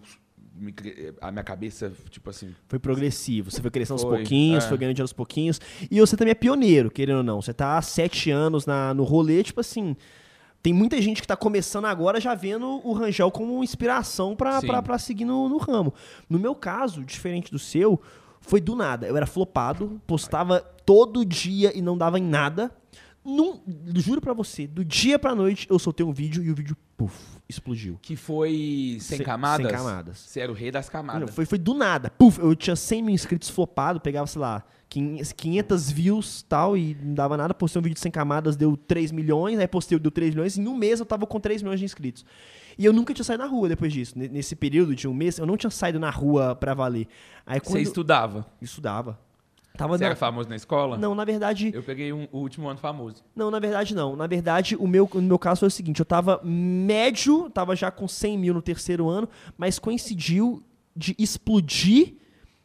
me a minha cabeça, tipo assim. Foi progressivo. Você foi crescendo aos pouquinhos, é. foi ganhando dinheiro aos pouquinhos. E você também é pioneiro, querendo ou não. Você tá há sete anos na, no rolê, tipo assim. Tem muita gente que tá começando agora já vendo o Rangel como inspiração pra seguir no, no ramo. No meu caso, diferente do seu, foi do nada. Eu era flopado, postava todo dia e não dava em nada. Num, juro pra você, do dia pra noite eu soltei um vídeo e o vídeo, puf, explodiu. Que foi sem, Sem- camadas? sem camadas. Você era o rei das Não, camadas. foi, foi do nada. Puf, eu tinha 100 mil inscritos flopado, pegava, sei lá, 500 500 views tal, e não dava nada. Postei um vídeo sem camadas, deu 3 milhões, aí postei, deu 3 milhões, e em um mês eu tava com 3 milhões de inscritos. E eu nunca tinha saído na rua depois disso. Nesse período de um mês, eu não tinha saído na rua pra valer. Aí quando... Você estudava? Estudava. Tava Você na... era famoso na escola? Não, na verdade... Eu peguei um- o último ano famoso. Não, na verdade não. Na verdade, o meu, no meu caso foi o seguinte: eu tava médio, tava já com 100 mil no terceiro ano, mas coincidiu de explodir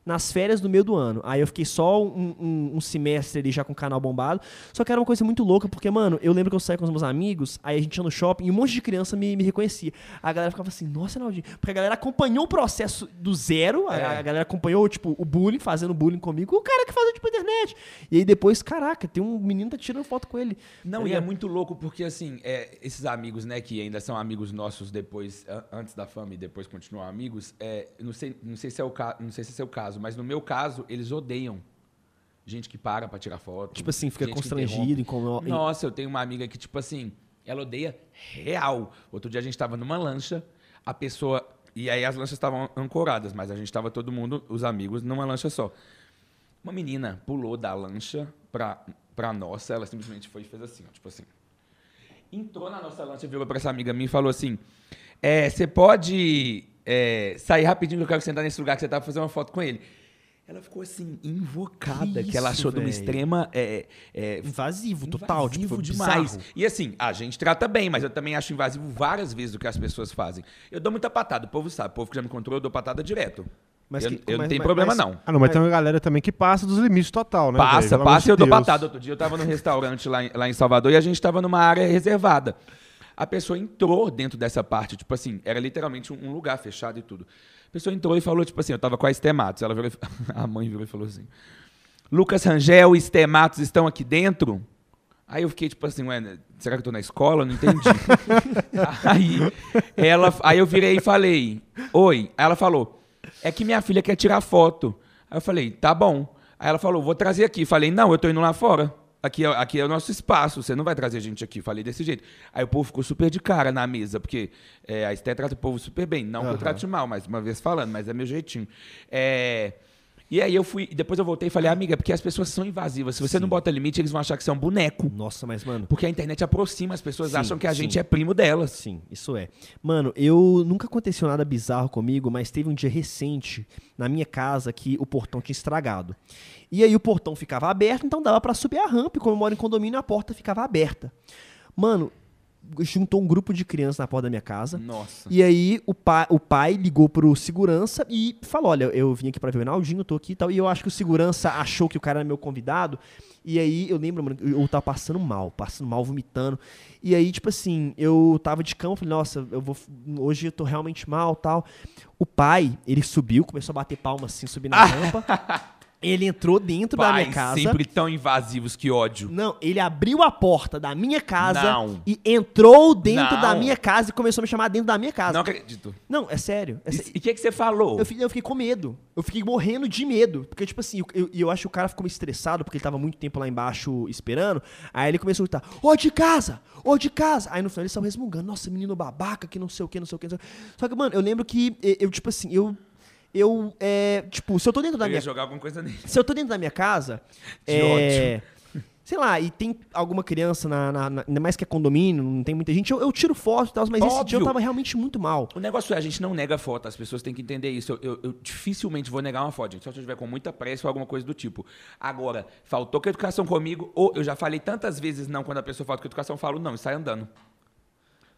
nas férias do meio do ano. Aí eu fiquei só um, um- um semestre ali já com o canal bombado. Só que era uma coisa muito louca, porque, mano, eu lembro que eu saía com os meus amigos, aí a gente ia no shopping e um monte de criança me, me reconhecia. A galera ficava assim, nossa, Naldinho. Porque a galera acompanhou o processo do zero, a- É. a, galera acompanhou, tipo, o bullying, fazendo bullying comigo, o cara que fazia, tipo, internet. E aí depois, caraca, tem um menino que tá tirando foto com ele. Não, Tá e é muito louco porque, assim, é, esses amigos, né, que ainda são amigos nossos depois, a- antes da fama e depois continuam amigos, é, não, sei, não, sei se é o ca- não sei se é seu caso, mas no meu caso, eles odeiam gente que para pra tirar foto. Tipo assim, fica constrangido, incomoda. Nossa, eu tenho uma amiga que, tipo assim, ela odeia real. Outro dia a gente tava numa lancha, a pessoa. E aí as lanchas estavam ancoradas, mas a gente tava todo mundo, os amigos, numa lancha só. Uma menina pulou da lancha pra, pra nossa, ela simplesmente foi e fez assim, ó, tipo assim. Entrou na nossa lancha, virou pra essa amiga minha e falou assim: é, Você pode é, sair rapidinho que eu quero sentar nesse lugar que você tá pra fazer uma foto com ele. Ela ficou assim, invocada, que, Que ela achou de uma extrema é, é, Invasivo, total, tipo, invasivo foi demais. bizarro. E assim, a gente trata bem, mas eu também acho invasivo várias vezes o que as pessoas fazem. Eu dou muita patada, o povo sabe, o povo que já me encontrou, eu dou patada direto. Mas eu que- eu não mas- tenho mas- problema, mas- não. Ah, não, mas tem uma galera também que passa dos limites total, né? Passa? Pelo passa e eu de dou Deus. patada. Outro dia eu tava num restaurante lá em, lá em Salvador e a gente tava numa área reservada. A pessoa entrou dentro dessa parte, tipo assim, era literalmente um, lugar fechado e tudo. A pessoa entrou e falou, tipo assim, eu tava com a Estematos. Ela virou, a mãe virou e falou assim: Lucas Rangel e Estematos estão aqui dentro? Aí eu fiquei tipo assim, ué, será que eu tô na escola? Não entendi. aí, ela, aí eu virei e falei, oi. Aí ela falou, é que minha filha quer tirar foto. Aí eu falei, tá bom. Aí ela falou, vou trazer aqui. Falei, não, eu tô indo lá fora. Aqui, é- aqui é o nosso espaço, você não vai trazer gente aqui. Falei desse jeito. Aí o povo ficou super de cara na mesa, porque é, a Esté trata o povo super bem. Não que eu trate mal, mais uma vez falando, mas é meu jeitinho. É, E aí eu fui, depois eu voltei e falei, amiga, porque as pessoas são invasivas. Se você não bota limite, eles vão achar que você é um boneco. Nossa, mas, mano. Porque a internet aproxima, as pessoas Sim, acham que a sim. gente é primo delas. Sim, isso é. Mano, eu nunca aconteceu nada bizarro comigo, mas teve um dia recente na minha casa que o portão tinha estragado. E aí o portão ficava aberto, então dava pra subir a rampa, e como eu moro em condomínio, a porta ficava aberta. Mano, juntou um grupo de crianças na porta da minha casa. Nossa. E aí o pai, o pai ligou pro segurança e falou: Olha, eu vim aqui pra ver o Reinaldinho, tô aqui e tal. E eu acho que o segurança achou que o cara era meu convidado. E aí eu lembro, mano, eu tava passando mal, passando mal, vomitando. E aí, tipo assim, eu tava de cama, falei, nossa, eu vou. Hoje eu tô realmente mal tal. O pai, ele subiu, começou a bater palma assim, subir na rampa. Ele entrou dentro da minha casa. sempre tão invasivos, que ódio. Não, ele abriu a porta da minha casa Não. e entrou dentro Não. da minha casa e começou a me chamar dentro da minha casa. Não acredito. Não, é sério. é E o que, que você falou? eu, fi- eu fiquei com medo. Eu fiquei morrendo de medo. Porque, tipo assim, eu, eu, eu acho que o cara ficou estressado porque ele tava muito tempo lá embaixo esperando. Aí ele começou a gritar: Ô de casa! Ô de casa! Aí no final eles estavam resmungando: Nossa, menino babaca, que não sei o que, não sei o que. Não sei o quê." Só que, mano, eu lembro que eu, tipo assim, eu. Eu, é. Tipo, se eu tô dentro da Eu minha ia jogar alguma coisa nele. se eu tô dentro da minha casa, De é, sei lá, e tem alguma criança, na, na- na- ainda mais que é condomínio, não tem muita gente, eu, eu tiro foto e tal, mas esse dia Óbvio. eu tava realmente muito mal. O negócio é, a gente não nega foto, as pessoas têm que entender isso. Eu, eu- eu dificilmente vou negar uma foto, gente, só se eu estiver com muita pressa ou alguma coisa do tipo. Agora, faltou com a educação comigo, ou eu já falei tantas vezes não quando a pessoa falta com a educação, eu falo não e sai andando.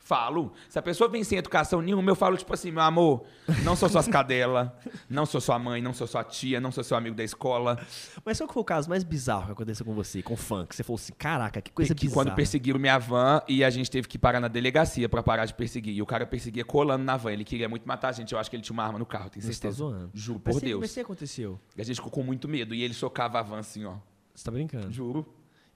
Falo. Se a pessoa vem sem educação nenhuma, eu falo tipo assim, meu amor, não sou suas cadelas, não sou sua mãe, não sou sua tia, não sou seu amigo da escola. Mas qual que foi o caso mais bizarro que aconteceu com você, com fã? Que você falou assim, caraca, que coisa que bizarra. quando perseguiram minha van e a gente teve que parar na delegacia pra parar de perseguir. E o cara perseguia colando na van. Ele queria muito matar a gente. Eu acho que ele tinha uma arma no carro, tenho Você tá certeza. zoando? Juro Mas por se- Deus. Mas o que aconteceu? E a gente ficou com muito medo. E ele socava a van assim, ó. Você tá brincando? Juro.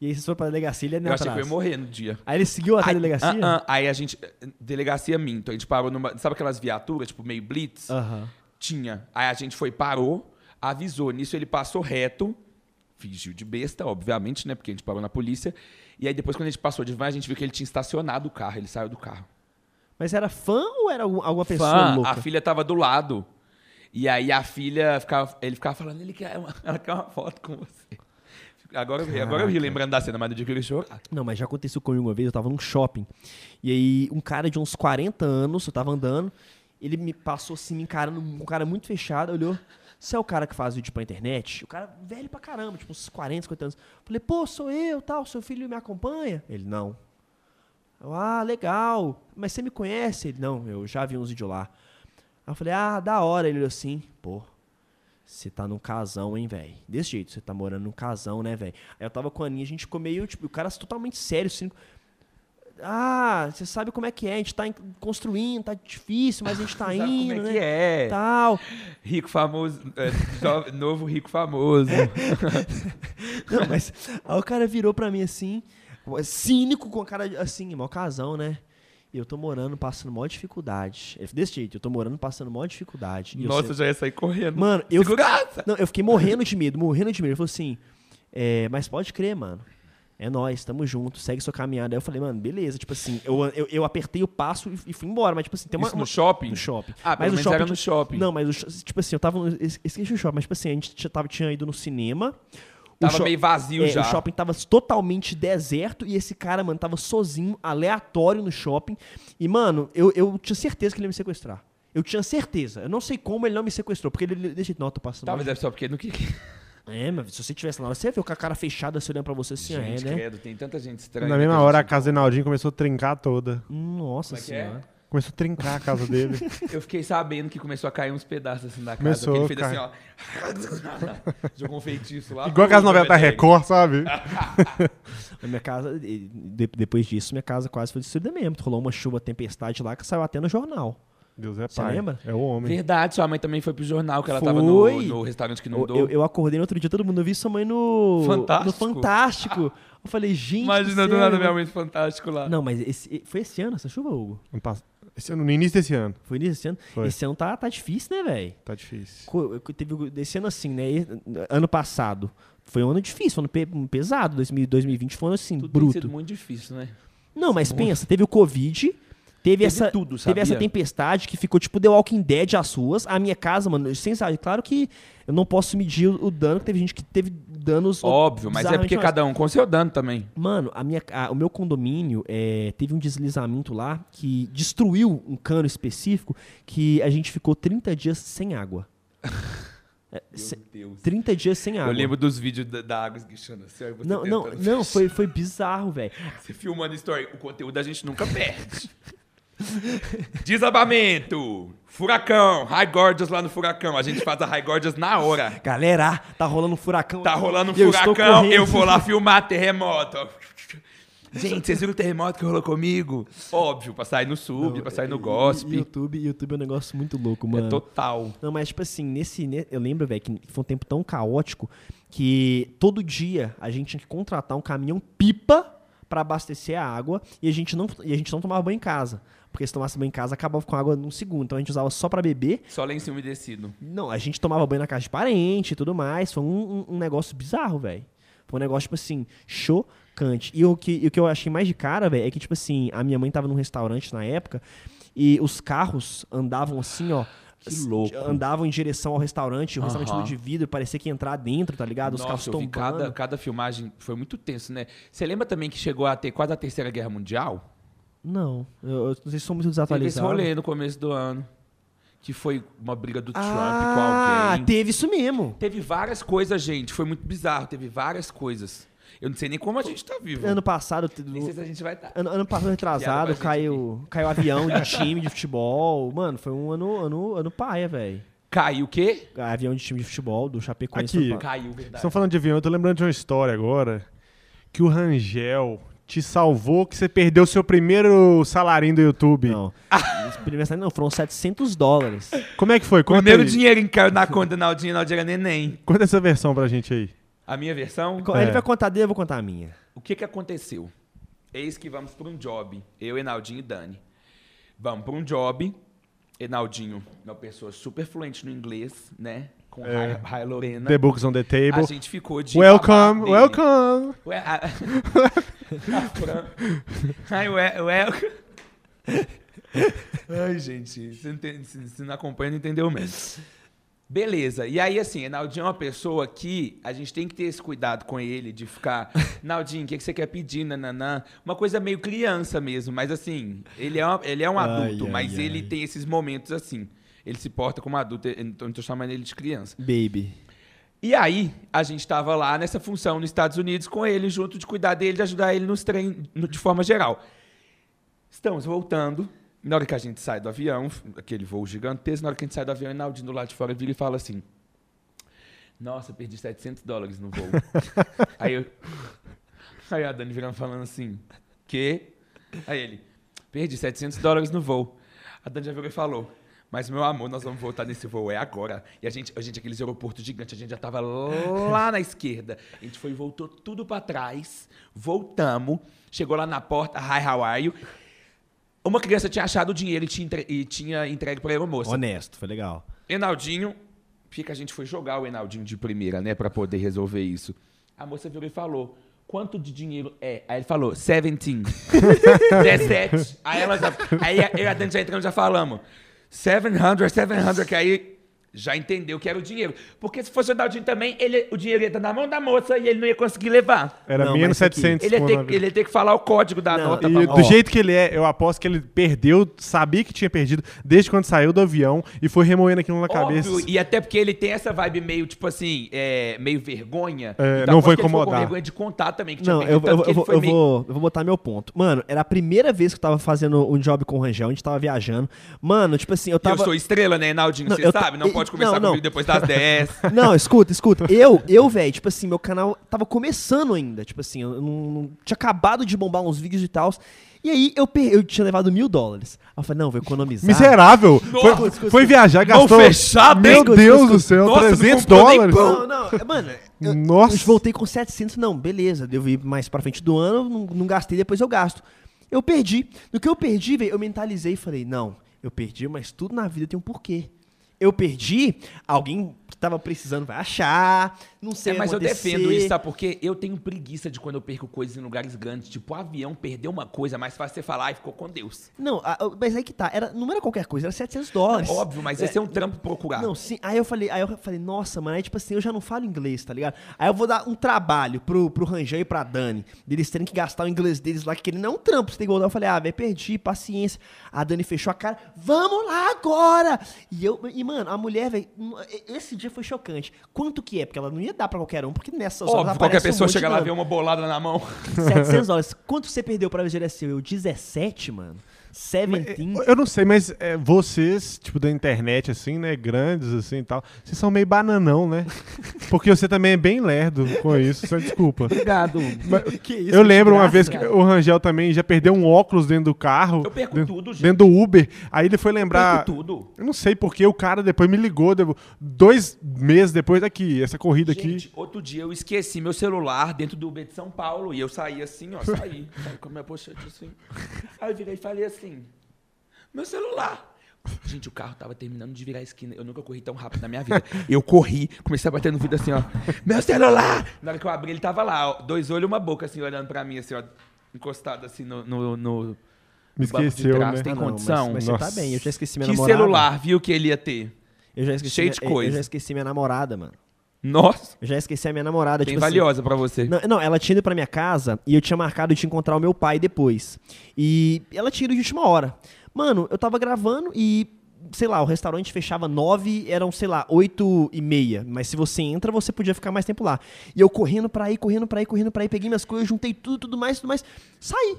E aí vocês foram pra delegacia, ele ia Eu achei que eu ia morrer no dia. Aí ele seguiu até a Aí- delegacia? ah, ah, aí a gente. Delegacia minto. A gente parou numa. Sabe aquelas viaturas, tipo, meio blitz? Aham. Tinha. Aí a gente foi, parou, avisou. Nisso ele passou reto. Fingiu de besta, obviamente, né? Porque a gente parou na polícia. E aí depois, quando a gente passou de van, a gente viu que ele tinha estacionado o carro. Ele saiu do carro. Mas era fã ou era algum- alguma pessoa Fã, louca? a filha tava do lado. E aí a filha ficava, ele ficava falando, ele quer uma, ela quer uma foto com você. Agora, eu ri- agora eu ri lembrando da cena, mas no dia que eu ia chorar. Não, mas já aconteceu comigo uma vez, eu tava num shopping. E aí, um cara de uns 40 anos, eu tava andando, ele me passou assim, me encarando, um cara muito fechado, olhou. Você é o cara que faz vídeo pra internet? O cara velho pra caramba, tipo uns 40, 50 anos. Falei, pô, sou eu, tal, seu filho me acompanha? Ele, não. Eu, ah, legal. Mas você me conhece? Ele, não, eu já vi uns vídeos lá. Aí eu falei, ah, da hora. Ele olhou assim, pô, você tá num casão, hein, velho? Desse jeito, você tá morando num casão, né, velho? Aí eu tava com a Aninha, a gente ficou meio, tipo, o cara totalmente sério, assim. Ah, você sabe como é que é, a gente tá construindo, tá difícil, mas a gente tá Sabe indo, como é né? que é? Tal. Rico famoso, é, novo rico famoso. Não, mas aí o cara virou pra mim assim, cínico, com a cara assim, mó casão, né? E eu tô morando, passando maior dificuldade. Falou, Desse jeito, eu tô morando, passando maior dificuldade. Nossa, eu já ia sair correndo. Mano, eu, Segurança! Não, eu fiquei morrendo de medo, morrendo de medo. Ele falou assim, é, mas pode crer, mano. É nóis, tamo junto, segue sua caminhada. Aí eu falei, mano, beleza. Tipo assim, eu, eu, eu apertei o passo e, e fui embora. Mas, tipo assim, tem uma. Isso no shopping? No shopping. Ah, pelo mas o menos era no shopping. Não, mas, o tipo assim, eu tava. No, esqueci o shopping, mas, tipo assim, a gente tava, tinha ido no cinema. Tava sho- meio vazio é, já. O shopping tava totalmente deserto e esse cara, mano, tava sozinho, aleatório no shopping. E, mano, eu, eu tinha certeza que ele ia me sequestrar. Eu tinha certeza. Eu não sei como ele não me sequestrou, porque ele deixa, eu tô passando. Talvez mal. é só porque não queria. É, mas se você tivesse lá, você ia ver com a cara fechada assim, olhando pra você assim, Gente, é, né? credo, tem tanta gente estranha. Na mesma que a hora a casa do Reinaldinho começou a trincar toda. Nossa Como é que é? senhora. Começou a trincar a casa dele. Eu fiquei sabendo que começou a cair uns pedaços assim da casa. Começou, ele fez cai. assim, ó. Jogou um feitiço lá. Igual aquelas novelas da Record, sabe? Na minha casa, de- depois disso, minha casa quase foi destruída mesmo. Rolou uma chuva, tempestade lá que saiu até no jornal. Deus é Você pai. lembra? É o homem. Verdade, sua mãe também foi pro jornal, que ela Foi. tava no, no restaurante que Eu, inundou. eu, eu acordei no outro dia, todo mundo eu vi sua mãe no Fantástico. No Fantástico. Eu falei, gente. Imagina do nada minha mãe fantástico lá. Não, mas esse, foi esse ano essa chuva, Hugo? Ano pass- esse ano- no início desse ano. Foi nisso esse ano? Foi. Esse ano tá, tá difícil, né, velho? Tá difícil. Co- Teve esse ano assim, né? Ano passado. Foi um ano difícil, foi um ano pe- pesado. 2000 2020 foi um ano assim, Tudo tem bruto. sido muito difícil, né? Não, mas pensa, teve o Covid, teve, essa, tudo, teve essa tempestade que ficou tipo The Walking Dead às ruas. A minha casa, mano, sem saber, claro que eu não posso medir o, dano, teve gente que teve danos Óbvio, mas é porque maiores. cada um com seu dano também. Mano, a minha, a- o meu condomínio é, teve um deslizamento lá que destruiu um cano específico que a gente ficou 30 dias sem água. É, Deus. 30 dias sem água. Eu lembro dos vídeos da, da água esguichando assim, Não, não, não, foi, foi bizarro, velho. Você filmando story, o conteúdo a gente nunca perde. Desabamento, furacão, High Gorgeous lá no furacão. A gente faz a High Gorgeous na hora. Galera, tá rolando furacão. Tá rolando um eu furacão, correndo. eu vou lá filmar terremoto. Gente, vocês viram o terremoto que rolou comigo? Óbvio, pra sair no sub, pra sair no gospel. YouTube, YouTube é um negócio muito louco, mano. É total. Não, mas tipo assim, nesse, ne- eu lembro, velho, que foi um tempo tão caótico que todo dia a gente tinha que contratar um caminhão pipa pra abastecer a água e a gente não e a gente não tomava banho em casa, porque se tomasse banho em casa acabava com água num segundo, então a gente usava só pra beber. Só lenço umedecido. Não, a gente tomava banho na casa de parente e tudo mais, foi um, um- um negócio bizarro, velho. Foi um negócio tipo assim, chocante. E o que, e o que eu achei mais de cara, velho, é que tipo assim, a minha mãe tava num restaurante na época e os carros andavam assim, ó, Que louco. Andavam em direção ao restaurante, o restaurante Aham. todo de vidro, parecia que ia entrar dentro, tá ligado? Os carros Nossa, vi tombando. cada, cada filmagem foi muito tenso, né? Você lembra também que chegou a ter quase a Terceira Guerra Mundial? Não, eu, eu não sei se sou muito Teve esse desatualizado. rolê no começo do ano. Que foi uma briga do Trump com Ah, alguém. teve isso mesmo. Teve várias coisas, gente. Foi muito bizarro. Teve várias coisas. Eu não sei nem como a gente tá vivo. Ano passado, Nem sei se a gente vai estar. ano, ano passado retrasado, caiu, caiu avião de time de futebol. Mano, foi um ano, ano, ano paia, velho. Caiu o quê? Avião de time de futebol do Chapecoense. Aqui. Caiu, Vocês verdade. estão falando de avião, eu tô lembrando de uma história agora. Que o Rangel te salvou, que você perdeu seu primeiro salarinho do YouTube. Não. Primeiro salário não, foram 700 dólares. Como é que foi? Conta, Primeiro aí. dinheiro que caiu na conta na Aldinha, na Aldinha era neném. Conta essa versão pra gente aí. A minha versão? Ele É. vai contar dele, eu vou contar a minha. O que que aconteceu? Eis que vamos para um job. Eu, Enaldinho e Dani. Vamos para um job. Enaldinho, uma pessoa super fluente no inglês, né? Com É. Rai Rai Lorena. The Books on the A Table. gente ficou de Welcome, welcome. Ué, a... a Fran... Ai. Ai, gente, você não, tem- se- se não acompanha, não entendeu mesmo. Beleza, e aí assim, Naldinho é uma pessoa que a gente tem que ter esse cuidado com ele, de ficar, Naldinho, o que, que você quer pedir, nananã? Uma coisa meio criança mesmo, mas assim, ele é, uma- ele é um Ai, adulto, ai, mas ele ai. tem esses momentos assim. Ele se porta como adulto, então eu não tô chamando ele de criança. Baby. E aí, a gente tava lá nessa função nos Estados Unidos com ele, junto de cuidar dele, de ajudar ele nos treinos, no- de forma geral. Estamos voltando. Na hora que a gente sai do avião, aquele voo gigantesco, na hora que a gente sai do avião, Enaldinho do lado de fora vira e fala assim: Nossa, perdi 700 dólares no voo. aí eu. Aí a Dani virando falando assim: Que? Aí ele: Perdi 700 dólares no voo. A Dani já virou e falou: Mas, meu amor, nós vamos voltar nesse voo, é agora. E a gente, a gente aqueles aeroportos gigantes, a gente já tava lá na esquerda. A gente foi e voltou tudo pra trás. Voltamos. Chegou lá na porta, hi, how are you? Uma criança tinha achado o dinheiro e tinha, entre- e tinha entregue pra aeromoça. Honesto, foi legal. Enaldinho, fica a gente foi jogar o Enaldinho de primeira, né, Pra poder resolver isso. A moça virou e falou: "Quanto de dinheiro é?" Aí ele falou: 17. 17. Aí ela já, aí eu e a Dani já entramos já falamos: 700, 700, que aí já entendeu que era o dinheiro. Porque se fosse dar o dinheiro também, ele, o dinheiro ia estar na mão da moça e ele não ia conseguir levar. Era Não, menos aqui, 700. Ele ia, ter, ele ia ter que falar o código da Não, nota E pra do jeito que ele é, eu aposto que ele perdeu, sabia que tinha perdido desde quando saiu do avião e foi remoendo aquilo na cabeça. Óbvio, e até porque ele tem essa vibe meio, tipo assim, é, meio vergonha. É, Então, não vou incomodar. com vergonha de contar também que tinha Não, perdido, eu, tanto eu, que eu, ele vou, foi eu, meio- vou, eu vou botar meu ponto. Mano, era a primeira vez que eu tava fazendo um job com o Rangel, a gente tava viajando. Mano, tipo assim, eu tava. Eu sou estrela, né, Naldinho? Você sabe? Não e- pode conversar não, não. comigo depois das 10. Não, escuta, escuta. Eu, eu, velho, tipo assim, meu canal tava começando ainda. Tipo assim, eu não, não- tinha acabado de bombar uns vídeos e tal. E aí eu, per- eu tinha levado mil dólares. Aí eu falei, não, vou economizar. Miserável! Nossa, foi, escuta, escuta, foi viajar, gastou. fechada, Meu hein? Escuta, Deus escuta, do céu, Nossa, não 300 comprou nem dólares. pão. Não, não, mano. Eu, Nossa. Eu voltei com 700, não, beleza. Devo ir mais pra frente do ano, não, não gastei, depois eu gasto. Eu perdi. No que eu perdi, velho, eu mentalizei e falei, não, eu perdi, mas tudo na vida tem um porquê. Eu perdi, alguém que tava precisando vai achar, não sei É, mas eu acontecer. defendo isso, sabe? Porque eu tenho preguiça de quando eu perco coisas em lugares grandes. Tipo, o avião perdeu uma coisa, mais fácil você falar e ficou com Deus. Não, a- mas aí que tá, era, não era qualquer coisa, era 700 dólares. Óbvio, mas esse é um trampo procurar. Não, sim. Aí eu falei, aí eu falei, nossa, mano, aí tipo assim, eu já não falo inglês, tá ligado? Aí eu vou dar um trabalho pro, pro Rangel e pra Dani, deles terem que gastar o inglês deles lá, que ele não é um trampo, você tem que voltar. Eu falei, ah, velho, perdi, paciência. A Dani fechou a cara, vamos lá agora! E eu, e mano, a mulher, velho, esse dia foi chocante. Quanto que é? Porque ela não ia dar pra qualquer um, porque nessas horas Óbvio, qualquer um pessoa monte chega lá e vê uma bolada na mão. 700 dólares. Quanto você perdeu pra ver seu? Eu, 17, mano. 17. Eu não sei, mas é, vocês, tipo, da internet, assim, né, grandes, assim e tal, vocês são meio bananão, né? Porque você também é bem lerdo com isso, só desculpa. Obrigado. que isso, eu lembro uma graça. vez que o Rangel também já perdeu um óculos dentro do carro. Eu perco dentro, tudo, gente. Dentro do Uber. Aí ele foi lembrar. Perco tudo. Eu não sei porque o cara depois me ligou, dois meses depois aqui, essa corrida Gente, aqui. outro dia eu esqueci meu celular dentro do Uber de São Paulo e eu saí assim, ó, saí. saí com a minha pochete assim. Aí eu virei e falei assim: meu celular. Gente, o carro tava terminando de virar a esquina. Eu nunca corri tão rápido na minha vida. Eu corri, comecei a bater no vidro assim, ó. Meu celular! Na hora que eu abri, ele tava lá, ó, dois olhos e uma boca, assim, olhando pra mim, assim, ó. Encostado assim no. no, no Me esqueceu, né? Tem Ah, não, condição? Mas, mas você tá bem, eu já esqueci minha que namorada. celular viu que ele ia ter? Eu já esqueci Cheio minha, de coisa. Eu já esqueci minha namorada, mano. Nossa, Eu já esqueci a minha namorada. bem tipo assim, valiosa pra você. Não, não, ela tinha ido pra minha casa e eu tinha marcado de encontrar o meu pai depois. E ela tinha ido de última hora. Mano, eu tava gravando e, sei lá, o restaurante fechava nove, eram, sei lá, oito e meia. Mas se você entra, você podia ficar mais tempo lá. E eu correndo pra ir, correndo pra ir, correndo pra ir, peguei minhas coisas, juntei tudo, tudo mais, tudo mais, saí.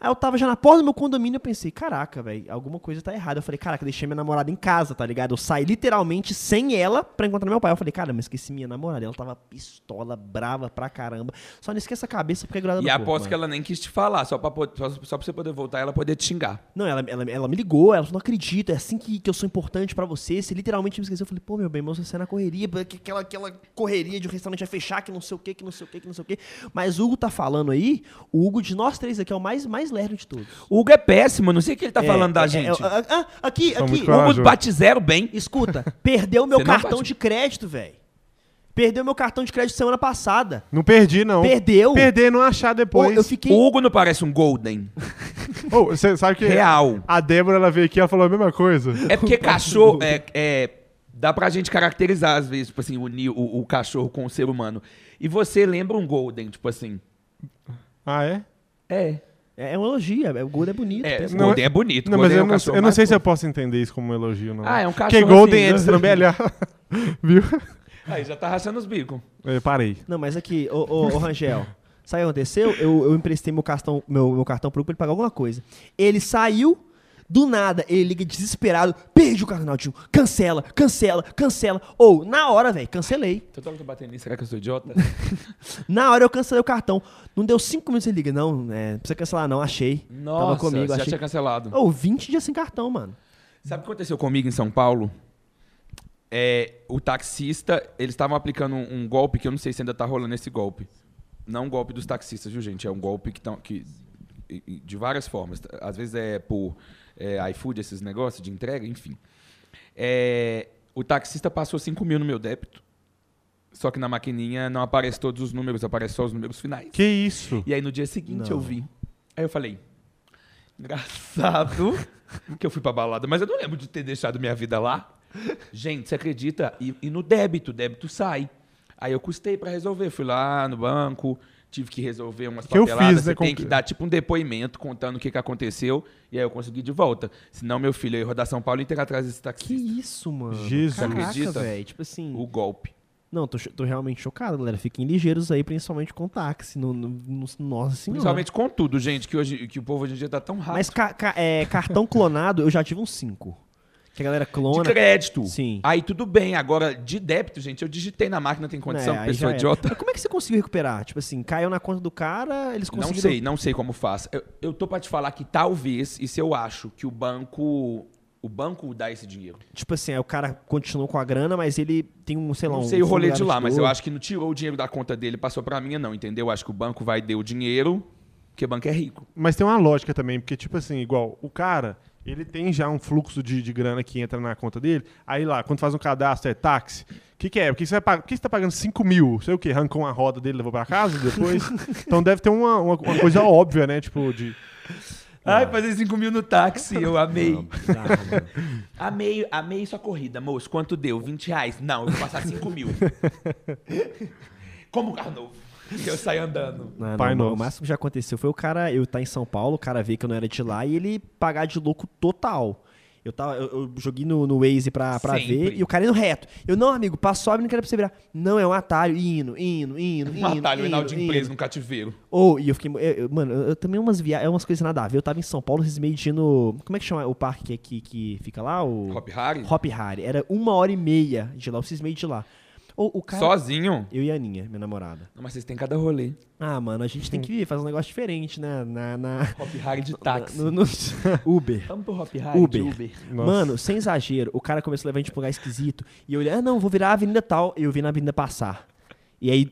Aí eu tava já na porta do meu condomínio, eu pensei, caraca, velho, alguma coisa tá errada. Eu falei, caraca, deixei minha namorada em casa, tá ligado? Eu saí literalmente sem ela pra encontrar meu pai. Eu falei, cara, mas esqueci minha namorada. Ela tava pistola, brava pra caramba. Só não esqueça a cabeça porque é grudada E aposto que ela nem quis te falar, só pra, só, só pra você poder voltar e ela poder te xingar. Não, ela, ela, ela me ligou, ela falou, não acredito, é assim que, que eu sou importante pra você. Você literalmente me esqueceu. Eu falei, pô, meu bem, mas você é na correria, que- aquela, aquela correria de o restaurante vai fechar, que não sei o que, que não sei o que, que não sei o que. Mas o Hugo tá falando aí, o Hugo de nós três aqui é o mais, mais lerdo de todos. O Hugo é péssimo, não sei o que ele tá É, falando da é, gente. é, é, ah, aqui, São aqui. muito o Hugo bate zero bem. Escuta, perdeu meu cartão bate- de crédito, velho. Perdeu meu cartão de crédito semana passada. Não perdi, não. Perdeu? Perder não achar depois. Eu fiquei. O Hugo não parece um Golden. Você sabe que Real. a Débora ela veio aqui e falou a mesma coisa. É porque cachorro é, é- dá pra gente caracterizar, às vezes, tipo assim, unir o, o cachorro com o ser humano. E você lembra um Golden, tipo assim. Ah, é? É. É um elogio, é- o Golden é bonito. É, o Golden é bonito. Não, mas é eu um não, eu não sei se eu posso entender isso como um elogio, não. Ah, é um Porque cachorro Golden assim, é né? destrambelhar. Viu? Aí já tá rachando os bicos. Eu parei. Não, mas aqui, ô, ô, ô Rangel, sabe o que aconteceu? Eu, eu emprestei meu cartão, meu, meu cartão pro ele pagar alguma coisa. Ele saiu, do nada, ele liga desesperado, perdi o cartão, Naldinho, cancela, cancela, cancela. Ou, na hora, velho, cancelei. Toda hora que eu tô batendo nisso, será que eu sou idiota? Na hora eu cancelei o cartão. Não deu cinco minutos, ele liga, não, é, não precisa cancelar não, achei. Nossa, Tava comigo, você já achei. tinha cancelado. Ô, 20 dias sem cartão, mano. Sabe o que aconteceu comigo em São Paulo? É, o taxista, eles estavam aplicando um, um golpe que eu não sei se ainda tá rolando esse golpe. Não um golpe dos taxistas, viu, gente? É um golpe que, tão, que de várias formas. Às vezes é por é, iFood, esses negócios de entrega, enfim. É, o taxista passou 5 mil no meu débito. Só que na maquininha não aparece todos os números, aparece só os números finais. Que isso? E aí no dia seguinte Não. eu vi. Aí eu falei, engraçado que eu fui pra balada, mas eu não lembro de ter deixado minha vida lá. Gente, você acredita? E, e no débito, o débito sai. Aí eu custei pra resolver. Fui lá no banco, tive que resolver umas Que eu papeladas. fiz, Você né, tem que dar tipo um depoimento contando o que, que aconteceu. E aí eu consegui de volta. Senão, meu filho, eu ia rodar São Paulo inteiro atrás desse Que taxista. isso, mano? Jesus. Caraca, Acredita? velho. Tipo assim. O golpe. Não, tô, tô realmente chocado, galera. Fiquem ligeiros aí, principalmente com táxi. No, no, no- nossa senhora. Principalmente com tudo, gente, que, hoje, que o povo hoje em dia tá tão rápido. Mas ca- ca- é, cartão clonado, eu já tive uns 5. Que a galera De clona. crédito. Sim. Aí tudo bem. Agora, de débito, gente, eu digitei na máquina, tem condição, É, pessoa era. idiota. Mas como é que você conseguiu recuperar? Tipo assim, caiu na conta do cara, eles Não conseguiram. sei, não sei como faz. Eu, eu tô pra te falar que talvez, isso eu acho, que o banco. O banco dá esse dinheiro. Tipo assim, aí o cara continuou com a grana, mas ele tem um, sei lá, Não um. sei o rolê de lá, mas eu acho que não tirou o dinheiro da conta dele e passou pra mim, não, entendeu? Eu acho que o banco vai dar o dinheiro, porque o banco é rico. Mas tem uma lógica também, porque, tipo assim, igual, o cara, ele tem já um fluxo de, de grana que entra na conta dele. Aí lá, quando faz um cadastro, é táxi. O que, que é? Porque você, vai pagar, por que você tá pagando 5 mil? Sei o quê? Arrancou uma roda dele, levou pra casa depois? então deve ter uma, uma, uma coisa óbvia, né? Tipo, de. Ai, fazer 5 mil no táxi, eu amei. Não, bizarro, mano. Amei, amei sua corrida, moço. Quanto deu? 20 reais? Não, eu vou passar 5 mil. Como carro novo. Que eu saio andando. Não, Pai não, nosso. o máximo que já aconteceu foi o cara, eu estar em São Paulo, o cara ver que eu não era de lá e ele pagar de louco total. Eu, tava, eu, eu joguei no, no Waze pra, pra Sempre. ver e o cara indo reto. Eu, não, amigo, passou a não quero pra você virar. Não, é um atalho, indo, indo, indo, Um indo. atalho, indo, Hinaldo indo. preso no cativeiro. Ou, e eu fiquei. eu- eu- mano, eu, eu também umas viagens, umas coisas nada a ver. Eu tava em São Paulo, vocês meio de no. Como é que chama o parque que, que, que fica lá? O. Hop Harry? Hop Harry. Era uma hora e meia de lá, vocês meio de lá. Ou o cara. Sozinho? Eu e a Aninha, minha namorada. Não, mas vocês têm cada rolê. Ah, mano, a gente tem que fazer um negócio diferente, né? Na. na Hop Harry de táxi. no- no- Uber. Vamos pro Hop Harry Uber. Uber. Mano, sem exagero, o cara começou a levar a gente pra um lugar esquisito. E eu olhei, ah, não, vou virar a avenida tal. E eu vi na avenida passar. E aí,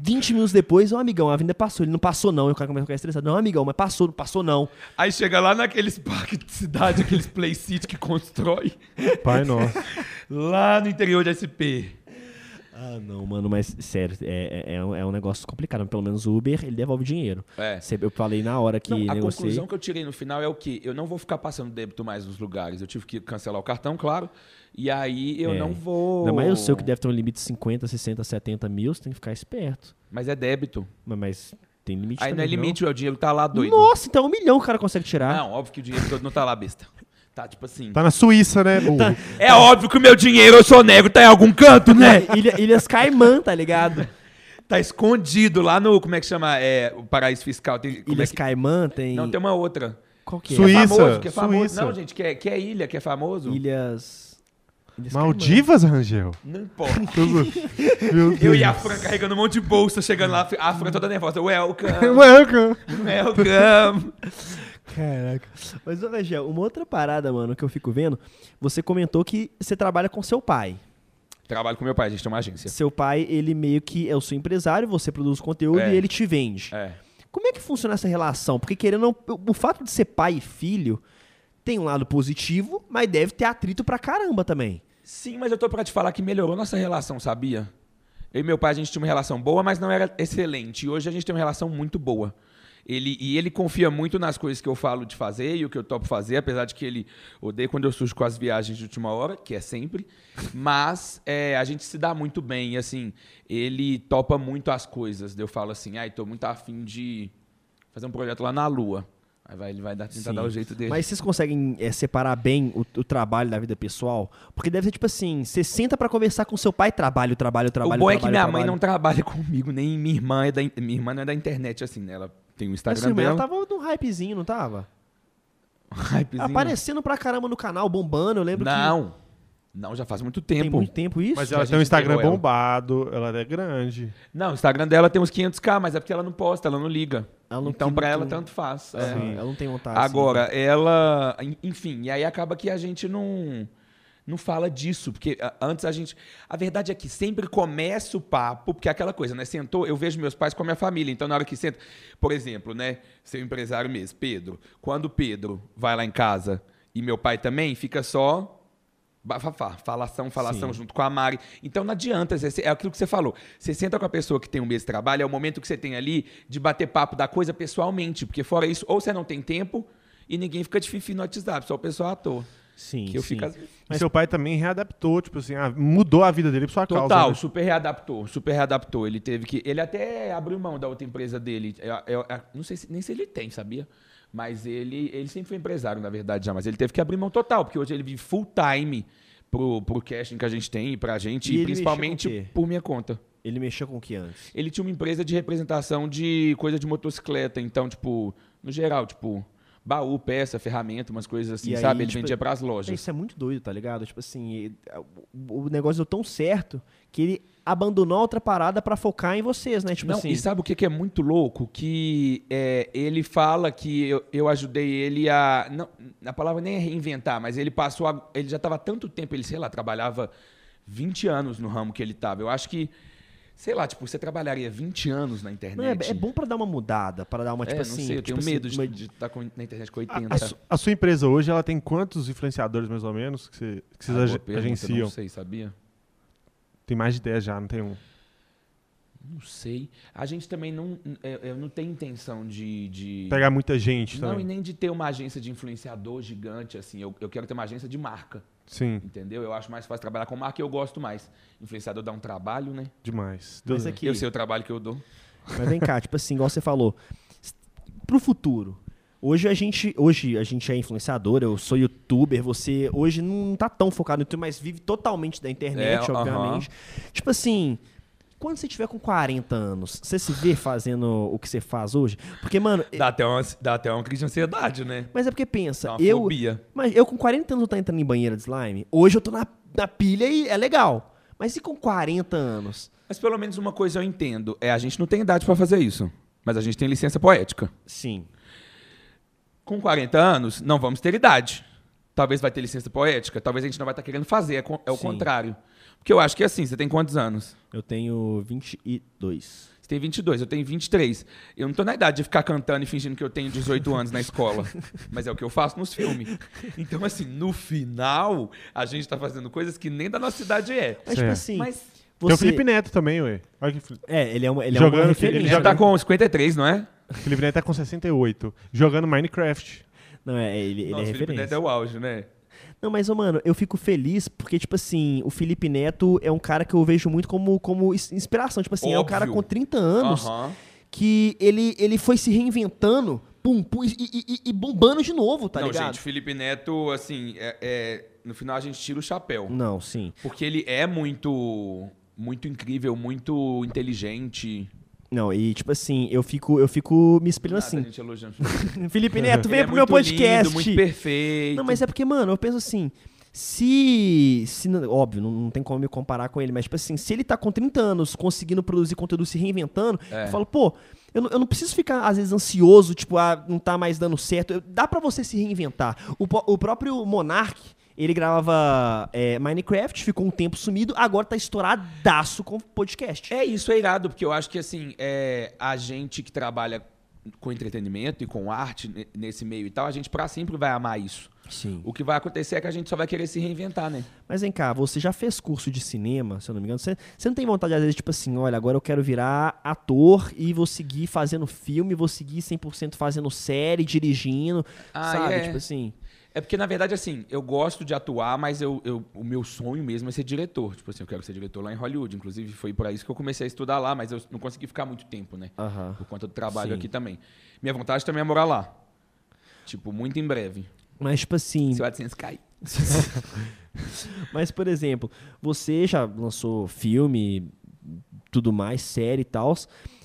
20 minutos depois, ó, amigão, a avenida passou. Ele não passou, não. E o cara começou a ficar estressado. Não, amigão, mas passou, não passou, não. Aí chega lá naqueles parques de cidade, aqueles play city que constrói. Pai nosso. Lá no interior de SP. Ah, não, mano, mas sério, é, é, é um, é um negócio complicado. Pelo menos o Uber, ele devolve dinheiro. É. Cê- Eu falei na hora que Não, a negociei. conclusão que eu tirei no final é o quê? Eu não vou ficar passando débito mais nos lugares. Eu tive que cancelar o cartão, claro. E aí eu É. não vou. Ainda mais o seu que deve ter um limite de 50, 60, 70 mil, você tem que ficar esperto. Mas é débito. Mas, mas tem limite Aí não também, é limite, o dinheiro tá lá doido. Nossa, então um milhão o cara consegue tirar. Não, óbvio que o dinheiro todo não tá lá, besta. Tá tipo assim. Tá na Suíça, né? burro? É óbvio que o meu dinheiro, eu sou negro, tá em algum canto, né? Ilha- Ilhas Caimã, tá ligado? Tá escondido lá no. Como é que chama? É, o paraíso fiscal. Tem, é Ilhas que- Caimã tem. Não, tem uma outra. Qual que é? Suíça. Que é famoso, que é famoso. Suíça. Não, gente, que é, que é ilha, que é famoso. Ilhas. Ilhas Maldivas, Rangel? Não importa. Meu Deus. Eu e a Fran carregando um monte de bolsa, chegando lá, a Fran toda nervosa. Welcome, Welcome. welcome. Caraca. Mas, ô, Rangel, uma outra parada, mano, que eu fico vendo. Você comentou que você trabalha com seu pai. Trabalho com meu pai, a gente tem uma agência. Seu pai, ele meio que é o seu empresário, você produz conteúdo É. e ele te vende. É. Como é que funciona essa relação? Porque querendo ou não, o fato de ser pai e filho tem um lado positivo, mas deve ter atrito pra caramba também. Sim, mas eu tô pra te falar que melhorou nossa relação, sabia? Eu e meu pai, a gente tinha uma relação boa, mas não era excelente. E hoje a gente tem uma relação muito boa. Ele, e ele confia muito nas coisas que eu falo de fazer e o que eu topo fazer, apesar de que ele odeia quando eu surjo com as viagens de última hora, que é sempre. Mas é, a gente se dá muito bem. E assim, ele topa muito as coisas. Eu falo assim, ai, tô muito afim de fazer um projeto lá na Lua. Aí vai, ele vai dar, tentar Sim. dar o jeito dele. Mas vocês conseguem é, separar bem o, o trabalho da vida pessoal? Porque deve ser tipo assim, você senta pra conversar com seu pai, trabalho, trabalho, trabalho, o bom é que trabalho, minha trabalho. mãe não trabalha comigo, nem minha irmã é da, in- minha irmã não é da internet assim, né? Ela tem o Instagram dela. ela tava num hypezinho, não tava? Hypezinho. Aparecendo pra caramba no canal, bombando, eu lembro que... Não. Não, já faz muito tempo. Tem muito tempo isso? Mas ela a tem um Instagram ela. bombado, ela é grande. Não, o Instagram dela tem uns 500k, mas é porque ela não posta, ela não liga. Ela não então tem pra muito- ela tanto faz. é. Sim, ela não tem vontade. Agora, ela, en- enfim, e aí acaba que a gente não não fala disso, porque a- antes a gente, a verdade é que sempre começa o papo, porque é aquela coisa, né? Sentou, eu vejo meus pais com a minha família, então na hora que senta, por exemplo, né, seu empresário mesmo, Pedro, quando Pedro vai lá em casa e meu pai também, fica só bafafá, falação, falação Sim. junto com a Mari. Então não adianta, é aquilo que você falou. Você senta com a pessoa que tem um mês de trabalho, é o momento que você tem ali de bater papo da coisa pessoalmente, porque fora isso, ou você não tem tempo e ninguém fica de fifi no WhatsApp, só o pessoal à toa. Sim, Que eu sim. fico E seu pai também readaptou, tipo assim, ah, mudou a vida dele por sua Total, causa. né? super readaptou, super readaptou. Ele teve que. Ele até abriu mão da outra empresa dele. Eu, eu- eu não sei se, nem se ele tem, sabia? Mas ele, ele sempre foi empresário, na verdade, já. Mas ele teve que abrir mão total, porque hoje ele vive full time pro, pro casting que a gente tem e pra gente, E e, principalmente por minha conta. Ele mexeu com o que antes? Ele tinha uma empresa de representação de coisa de motocicleta. Então, tipo, no geral, tipo, baú, peça, ferramenta, umas coisas assim, E aí, sabe? Ele tipo, vendia pras É, lojas. Isso é muito doido, tá ligado? Tipo assim, e- o negócio deu tão certo que ele abandonou a outra parada pra focar em vocês, né? Tipo Não, assim. e sabe o que, que é muito louco? Que é, ele fala que eu, eu ajudei ele a. Não, a palavra nem é reinventar, mas ele passou. A, ele já estava há tanto tempo, ele, sei lá, trabalhava 20 anos no ramo que ele estava. Eu acho que, sei lá, tipo, você trabalharia 20 anos na internet. Não, é, é bom pra dar uma mudada, pra dar uma, tipo É, assim. não sei, eu tipo tenho medo assim, uma- de estar na internet com A, 80. a su- a sua empresa hoje, ela tem quantos influenciadores, mais ou menos, que, você- que vocês Ah, ag- pergunta, agenciam? Não sei, sabia? Tem mais de 10 já, não tem um. Não sei. A gente também não, é, eu não tem intenção de. de... Pegar muita gente Não, e também. nem de ter uma agência de influenciador gigante, assim. Eu, eu quero ter uma agência de marca. Sim, Entendeu? Eu acho mais fácil trabalhar com marca e eu gosto mais. Influenciador dá um trabalho, né? demais. Mas Deus- aqui- Eu sei o trabalho que eu dou. Mas vem cá, tipo assim, igual você falou. Pro futuro. Hoje a gente, hoje a gente é influenciador, eu sou youtuber, você hoje não tá tão focado no YouTube, mas vive totalmente da internet, É, obviamente. Tipo assim, quando você tiver com 40 anos, você se vê fazendo o que você faz hoje? Porque, mano, Dá até uma, dá até uma crise de ansiedade, né? mas é porque pensa, Dá uma eu, fobia. mas eu com 40 anos eu tô entrando em banheira de slime, hoje eu tô na, na pilha e é legal. Mas e com 40 anos? Mas pelo menos uma coisa eu entendo. É, a gente não tem idade pra fazer isso. Mas a gente tem licença poética. Sim. Com 40 anos, não vamos ter idade. Talvez vai ter licença poética, talvez a gente não vai estar querendo fazer. É, é o Sim. contrário. Porque eu acho que é assim, você tem quantos anos? Eu tenho 22. Você tem 22, eu tenho 23. Eu não tô na idade de ficar cantando e fingindo que eu tenho 18 anos na escola. Mas é o que eu faço nos filmes. Então, assim, no final, a gente tá fazendo coisas que nem da nossa idade é. Mas, tipo assim, Mas Tem o você... Felipe Neto também, ué. Olha que É, ele é uma, ele é Jogando uma referência. ele já tá com 53, não é? Felipe Neto tá com 68. Jogando Minecraft. Não, é, ele, ele Nossa, é o Felipe referência. Neto é o auge, né? Não, mas, ô, mano, eu fico feliz porque, tipo assim, o Felipe Neto é um cara que eu vejo muito como, como ins- inspiração. Tipo assim, é um Óbvio. cara com 30 anos Aham. que ele, ele foi se reinventando, pum, pum, e, e- e- e bombando de novo, tá não, ligado? gente, Felipe Neto, assim, é, é- no final a gente tira o chapéu. Não, sim. Porque ele é muito, muito incrível, muito inteligente. Não, e tipo assim, eu fico, eu fico me espelhando assim. Gente elogiando. Felipe Neto, venha é pro meu podcast. Lindo, muito perfeito. Não, mas é porque, mano, eu penso assim. Se. se óbvio, não, não tem como me comparar com ele, mas, tipo assim, se ele tá com 30 anos conseguindo produzir conteúdo se reinventando, É. eu falo, pô, eu não, eu não preciso ficar, às vezes, ansioso, tipo, ah, não tá mais dando certo. Eu- dá pra você se reinventar. O, o próprio Monark. Ele gravava é, Minecraft, ficou um tempo sumido, agora tá estouradaço com podcast. É isso, é irado, porque eu acho que assim, é, a gente que trabalha com entretenimento e com arte ne- nesse meio e tal, a gente pra sempre vai amar isso. Sim. O que vai acontecer é que a gente só vai querer se reinventar, né? Mas vem cá, você já fez curso de cinema, se eu não me engano? Você, você não tem vontade, às vezes, tipo assim, olha, agora eu quero virar ator e vou seguir fazendo filme, vou seguir 100% fazendo série, dirigindo, Ah, sabe? é. Tipo assim, É porque, na verdade, assim, eu gosto de atuar, mas eu, eu- o meu sonho mesmo é ser diretor. Tipo assim, eu quero ser diretor lá em Hollywood. Inclusive, foi por isso que eu comecei a estudar lá, mas eu não consegui ficar muito tempo, né? Por conta do trabalho Sim. aqui também. Minha vontade também é morar lá. Tipo, muito em breve. Mas, tipo assim, Se o AdSense cair. mas, por exemplo, você já lançou filme, tudo mais, série e tal.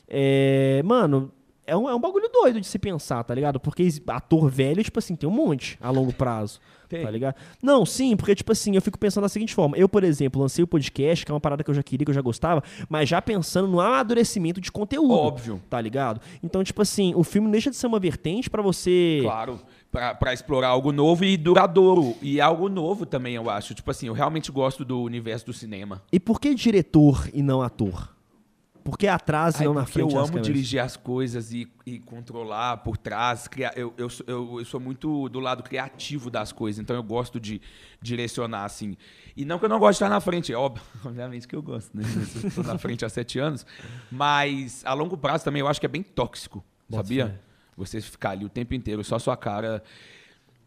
É, mano, é um, é um bagulho doido de se pensar, tá ligado? Porque ator velho, tipo assim, tem um monte a longo prazo. Tá ligado? Não, sim, porque, tipo assim, eu fico pensando da seguinte forma. Eu, por exemplo, lancei o podcast, que é uma parada que eu já queria, que eu já gostava, mas já pensando no amadurecimento de conteúdo. Óbvio. Tá ligado? Então, tipo assim, o filme deixa de ser uma vertente pra você. Claro, pra, pra explorar algo novo e duradouro. E algo novo também, eu acho. Tipo assim, eu realmente gosto do universo do cinema. E por que diretor e não ator? Por que atrás e não na porque frente eu amo câmeras? dirigir as coisas e, e controlar por trás. Criar, eu, eu, sou- eu, eu sou muito do lado criativo das coisas, então eu gosto de direcionar, assim. E não que eu não gosto de estar na frente, é óbvio, obviamente que eu gosto, né? Eu estou na frente há sete anos. Mas a longo prazo também eu acho que é bem tóxico, Bota sabia? fé. Você ficar ali o tempo inteiro, só sua cara.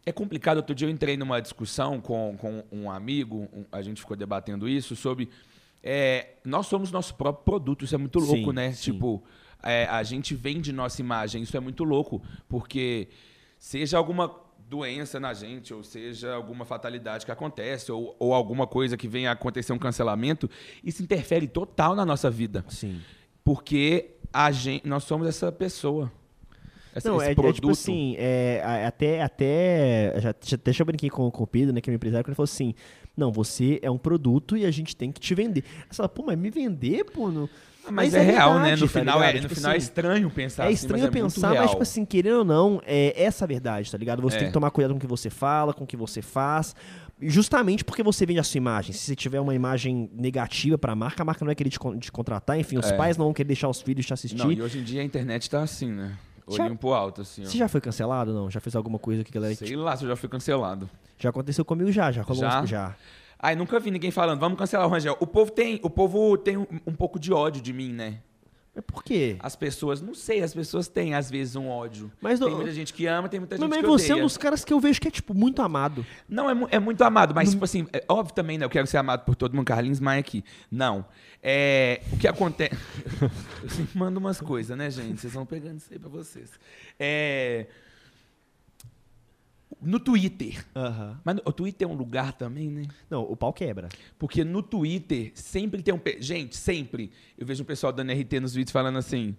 É complicado. Outro dia eu entrei numa discussão com, com um amigo, um- a gente ficou debatendo isso, sobre. É, nós somos nosso próprio produto, isso é muito louco, Sim, né? sim. Tipo, é, a gente vende nossa imagem, isso é muito louco, porque seja alguma doença na gente, ou seja alguma fatalidade que acontece, ou, ou alguma coisa que venha a acontecer um cancelamento, isso interfere total na nossa vida. Sim. Porque a gente, nós somos essa pessoa. Essa, Não, esse é, é produto. tipo assim, é, até, até, já, já, até já brinquei com, com o Pedro, né, que é meu empresário, que ele falou assim, não, você é um produto e a gente tem que te vender. Aí Você fala, pô, mas me vender, pô, não... Ah, Mas, é, real, né? verdade, No tá final, é, no Tipo final é assim, estranho pensar É assim, estranho mas é pensar, mas, tipo assim, querendo ou não, é essa a verdade, tá ligado? Você É. tem que tomar cuidado com o que você fala, com o que você faz. Justamente porque você vende a sua imagem. Se você tiver uma imagem negativa pra marca, a marca não vai querer te, te contratar. Enfim, os É. pais não vão querer deixar os filhos te assistir. Não, e hoje em dia a internet tá assim, né? Pro alto, assim, ó. Você já foi cancelado? Não? Já fez alguma coisa que galera. Sei lá se eu já fui cancelado. Já aconteceu comigo já, já rolou Já? uns- já. Ai, nunca vi ninguém falando, vamos cancelar o Rangel. O povo tem, o povo tem um, um pouco de ódio de mim, né? Mas por quê? As pessoas, não sei, as pessoas têm às vezes um ódio. Mas tem não- muita gente que ama, tem muita Mas, gente mas que você é odeia. um dos caras que eu vejo que é, tipo, muito amado. Não, é, é muito amado, mas, tipo assim, é óbvio também, né? Eu quero ser amado por todo mundo, Carlinhos Maia aqui. Não. É, o que acontece. eu sempre mando umas coisas, né, gente? Vocês vão pegando isso aí pra vocês. É. No Twitter. Aham. Mas no- o Twitter é um lugar também, né? Não, o pau quebra. Porque no Twitter sempre tem um. Gente, sempre. Eu vejo o pessoal dando RT nos vídeos falando assim.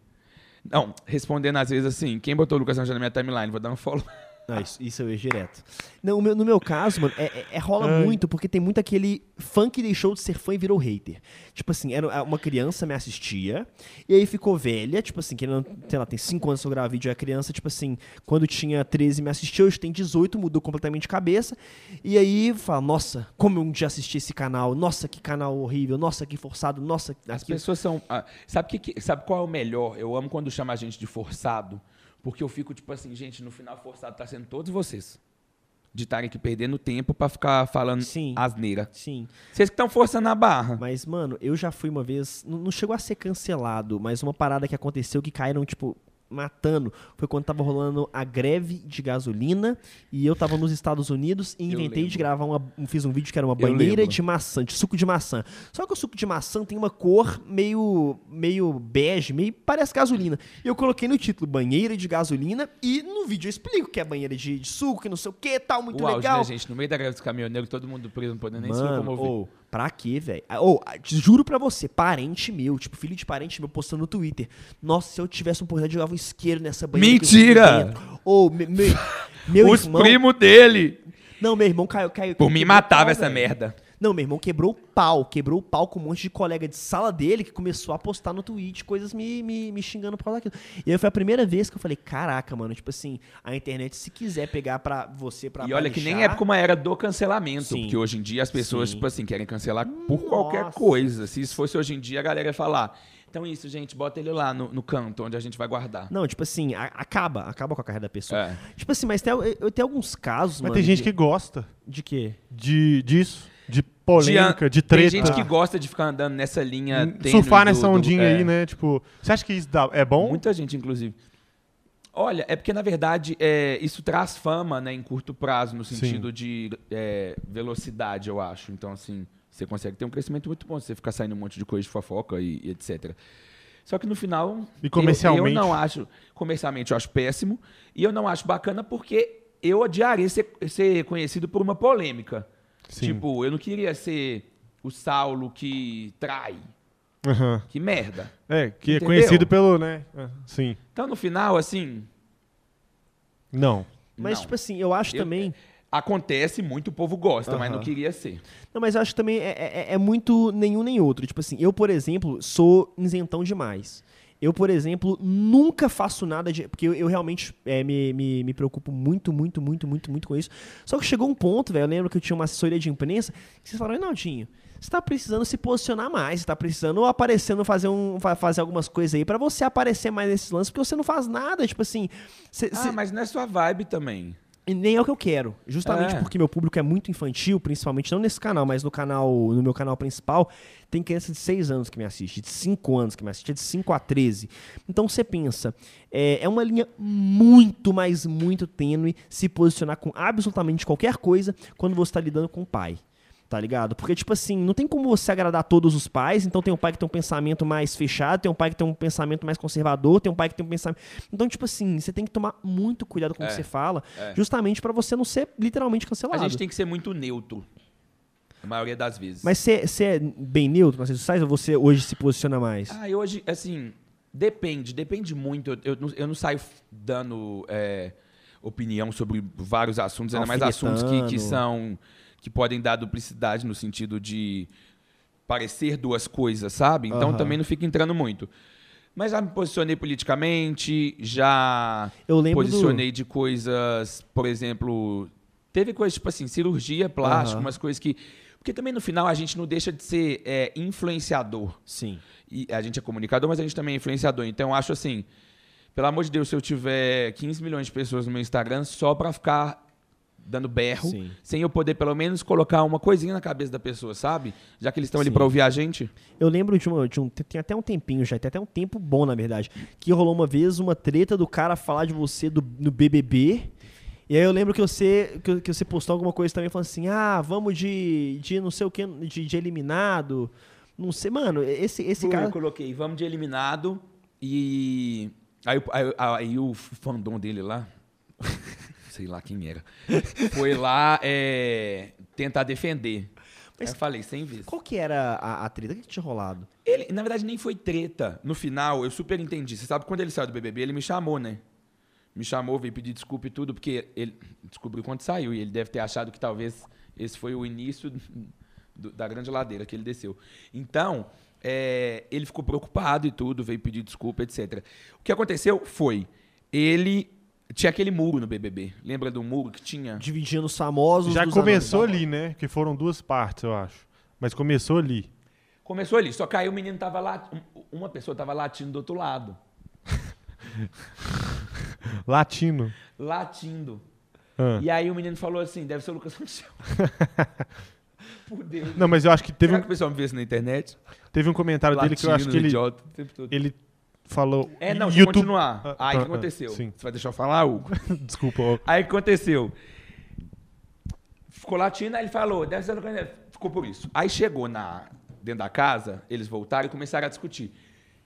Não, respondendo às vezes assim: quem botou o Lucas Rangel na minha timeline? Vou dar um follow. Ah, isso, isso eu vejo direto. Não, meu- no meu caso, mano, é, é- é- rola Ai. muito, porque tem muito aquele fã que deixou de ser fã e virou hater. Tipo assim, era uma criança me assistia, e aí ficou velha, tipo assim, que não, sei lá, tem 5 anos que eu gravo vídeo, é criança, tipo assim, quando tinha 13 me assistiu, hoje tem 18, mudou completamente de cabeça, e aí fala, nossa, como eu um dia assisti esse canal, nossa, que canal horrível, nossa, que forçado, nossa, As aquilo. pessoas são. ah, sabe, que- sabe qual é o melhor? Eu amo quando chama a gente de forçado, porque eu fico tipo assim, gente, no final forçado tá sendo todos vocês. De estarem aqui perdendo tempo pra ficar falando Sim. asneira. Sim. Vocês que estão forçando a barra. Mas, mano, eu já fui uma vez. Não, não chegou a ser cancelado, mas uma parada que aconteceu que caíram, tipo, matando. Foi quando tava rolando a greve de gasolina e eu tava nos Estados Unidos e inventei de gravar uma. Fiz um vídeo que era uma banheira de maçã, de suco de maçã. Só que o suco de maçã tem uma cor meio. meio bege, meio. parece gasolina. E eu coloquei no título banheira de gasolina e no vídeo eu explico que é banheira de, de suco, que não sei o que, tal, muito o auge, legal. né, gente? No meio da greve dos caminhoneiros, todo mundo preso, não podendo nem se Mano, locomover. ô, pra quê, velho? Ah, Ô, ah, te juro pra você, parente meu, tipo, filho de parente meu postando no Twitter. Nossa, se eu tivesse uma oportunidade, eu jogava um isqueiro nessa banheira. Mentira! dentro. Ô, me- me- meu Os irmão... primos dele! Não, meu irmão caiu... caiu Por o matava essa velho. merda. Não, meu irmão quebrou o pau. Quebrou o pau com um monte de colega de sala dele que começou a postar no Twitch coisas me, me, me xingando por causa daquilo. E aí foi a primeira vez que eu falei, caraca, mano, tipo assim, a internet, se quiser pegar pra você, pra E olha que nem baixar- é como era do cancelamento, Sim. porque hoje em dia as pessoas, Sim. tipo assim, querem cancelar por qualquer Nossa. coisa. Se isso fosse hoje em dia, a galera ia falar. Então isso, gente, bota ele lá no, no canto, onde a gente vai guardar. Não, tipo assim, a- acaba, acaba com a carreira da pessoa. É. Tipo assim, mas tem, al- eu tenho alguns casos, Mas mano. tem gente de- que gosta De quê? de, disso, de polêmica, de, Tem treta. gente que gosta de ficar andando nessa linha. tênue Surfar do- nessa do- ondinha é. aí, né? Tipo, você acha que isso dá- é bom? Muita gente, inclusive. Olha, é porque, na verdade, é, isso traz fama né, em curto prazo, no Sim. sentido de é, velocidade, eu acho. Então, assim, você consegue ter um crescimento muito bom se você ficar saindo um monte de coisa de fofoca e, e etc. Só que no final. E eu- comercialmente? Eu, não acho. Comercialmente eu acho péssimo. E eu não acho bacana porque eu odiaria ser, ser conhecido por uma polêmica. Sim. Tipo, eu não queria ser o Saulo que trai. Aham. Que merda. É, que é Entendeu? conhecido pelo, né? Ah, Sim. Então, no final, assim. Não. Mas, não. tipo assim, eu acho Eu- também. Acontece, muito o povo gosta, mas não queria ser. Não, mas eu acho também é, é- é muito nenhum nem outro. Tipo assim, eu, por exemplo, sou isentão demais. Eu, por exemplo, nunca faço nada de. Porque eu, eu realmente é, me, me, me preocupo muito, muito, muito, muito, muito com isso. Só que chegou um ponto, velho. Eu lembro que eu tinha uma assessoria de imprensa que vocês falaram, Reinaldinho, você tá precisando se posicionar mais, você tá precisando aparecendo, fazer, um, fa- fazer algumas coisas aí pra você aparecer mais nesses lances, porque você não faz nada. Tipo assim. cê- Ah, cê- mas não é sua vibe também. Nem é o que eu quero. Justamente É. porque meu público é muito infantil, principalmente não nesse canal, mas no canal, no meu canal principal, tem criança de 6 anos que me assiste, de 5 anos que me assiste, é de 5 a 13. Então você pensa, é, é uma linha muito, mas muito tênue se posicionar com absolutamente qualquer coisa quando você está lidando com o pai. Tá ligado? Porque, tipo assim, não tem como você agradar todos os pais. Então, tem um pai que tem um pensamento mais fechado, tem um pai que tem um pensamento mais conservador, tem um pai que tem um pensamento. Então, tipo assim, você tem que tomar muito cuidado com o É, que você fala, é. justamente pra você não ser literalmente A cancelado. gente tem que ser muito neutro. A maioria das vezes. Mas você é bem neutro nas redes sociais ou você hoje se posiciona mais? Ah, eu hoje, assim, depende, depende muito. Eu, eu, não, eu não saio dando é, opinião sobre vários assuntos, ainda mais assuntos que, que são. Que podem dar duplicidade no sentido de parecer duas coisas, sabe? Então Aham. também não fica entrando muito. Mas já me posicionei politicamente, já Eu lembro do- posicionei de coisas, por exemplo, teve coisas tipo assim, cirurgia plástica, Aham. umas coisas que. Porque também no final a gente não deixa de ser é, influenciador. Sim. E a gente é comunicador, mas a gente também é influenciador. Então eu acho assim, pelo amor de Deus, se eu tiver 15 milhões de pessoas no meu Instagram só pra ficar dando berro, Sim. sem eu poder pelo menos colocar uma coisinha na cabeça da pessoa, sabe? Já que eles estão ali pra ouvir a gente. Eu lembro de, uma, de um. Tem até um tempinho já, tem até um tempo bom, na verdade. Que rolou uma vez uma treta do cara falar de você do, no BBB. E aí eu lembro que você, que, que você postou alguma coisa também falando assim: ah, vamos de, de não sei o que, de, de eliminado. Não sei, mano, esse, esse Foi, cara. Eu coloquei, vamos de eliminado e. Aí, aí, aí o fandom dele lá, sei lá quem era, foi lá é, tentar defender. Mas- eu falei, sem vezes. Qual que era a, a treta? O que que tinha rolado? Ele, na verdade, nem foi treta. No final, eu super entendi. Você sabe, quando ele saiu do BBB, ele me chamou, né? Me chamou, veio pedir desculpa e tudo, porque ele descobriu quando saiu. E ele deve ter achado que talvez esse foi o início do- da grande ladeira que ele desceu. Então, é, ele ficou preocupado e tudo, veio pedir desculpa, etc. O que aconteceu foi, ele tinha aquele muro no BBB. Lembra do muro que tinha? Dividindo os famosos. Já dos começou ali, né? Que foram duas partes, eu acho. Mas começou ali. Começou ali, só que aí o menino tava lá, uma pessoa tava latindo do outro lado. Latino. Latindo. Ah. E aí o menino falou assim, deve ser o Lucas Sanchel. Por Deus. Não, mas eu acho que teve Será um, que o pessoal me vê isso na internet? teve um comentário dele que eu acho que Latino, ele, idiota, o tempo todo. ele falou. É, não, deixa YouTube... continuar. Ah, Aí o ah, que aconteceu? ah, sim. Você vai deixar eu falar, Hugo? Desculpa. ó. Aí o que aconteceu? Ficou latindo, aí ele falou, deve ser. Ficou por isso. Aí chegou na, dentro da casa, eles voltaram e começaram a discutir.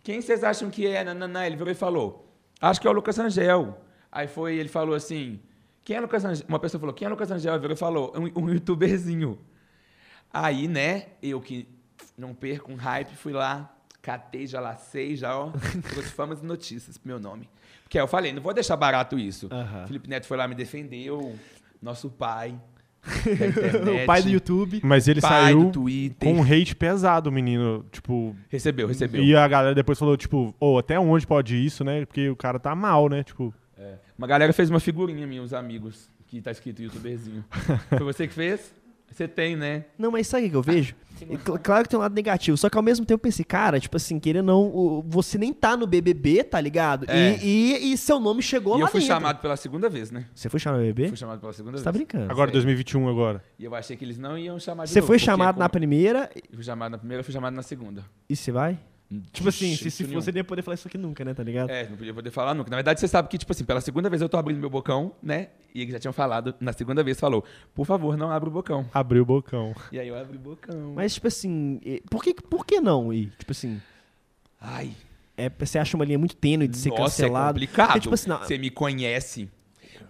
Quem vocês acham que é? Nananã. Ele virou e falou, acho que é o Lucas Angel. Aí foi, ele falou assim, quem é o Lucas Angel? Uma pessoa falou, quem é Lucas Angel? Ele virou e falou, um, um youtuberzinho. Aí, né, eu que não perco um hype, fui lá, catei, já lacei, já, ó, trouxe famas e notícias pro meu nome. Porque aí eu falei, não vou deixar barato isso. Felipe Neto foi lá me defendeu, nosso pai da internet, o pai do YouTube. Mas ele saiu Twitter. com um hate pesado, o menino. Tipo. Recebeu, recebeu. E a galera depois falou, tipo, ô, até onde pode isso, né? Porque o cara tá mal, né? Tipo. Uma galera fez uma figurinha, meus amigos, que tá escrito youtuberzinho. Foi você que fez? Você tem, né? Não, mas sabe o que eu vejo? Cl- Claro que tem um lado negativo, só que ao mesmo tempo eu pensei, cara, tipo assim, querendo não, o- você nem tá no BBB, tá ligado? É. E, e- e seu nome chegou e lá eu fui dentro. chamado pela segunda vez, né? Você foi chamado no BBB? Fui chamado pela segunda Você tá vez. brincando. Agora, Sei. 2021 agora. E eu achei que eles não iam chamar de Você novo, foi chamado na primeira Eu fui chamado na primeira, eu fui chamado na segunda. e você vai? Tipo assim, se, se você nem ia poder falar isso aqui nunca, né, tá ligado? É, não podia poder falar nunca. Na verdade, você sabe que, tipo assim, pela segunda vez eu tô abrindo meu bocão, né? E eles já tinham falado, na segunda vez falou, por favor, não abra o bocão. Abriu o bocão. E aí eu abri o bocão. Mas, tipo assim, e- por que, por que não ir? Tipo assim, Ai, é, você acha uma linha muito tênue de ser nossa, cancelado? é complicado. Porque, tipo assim, não- Você me conhece.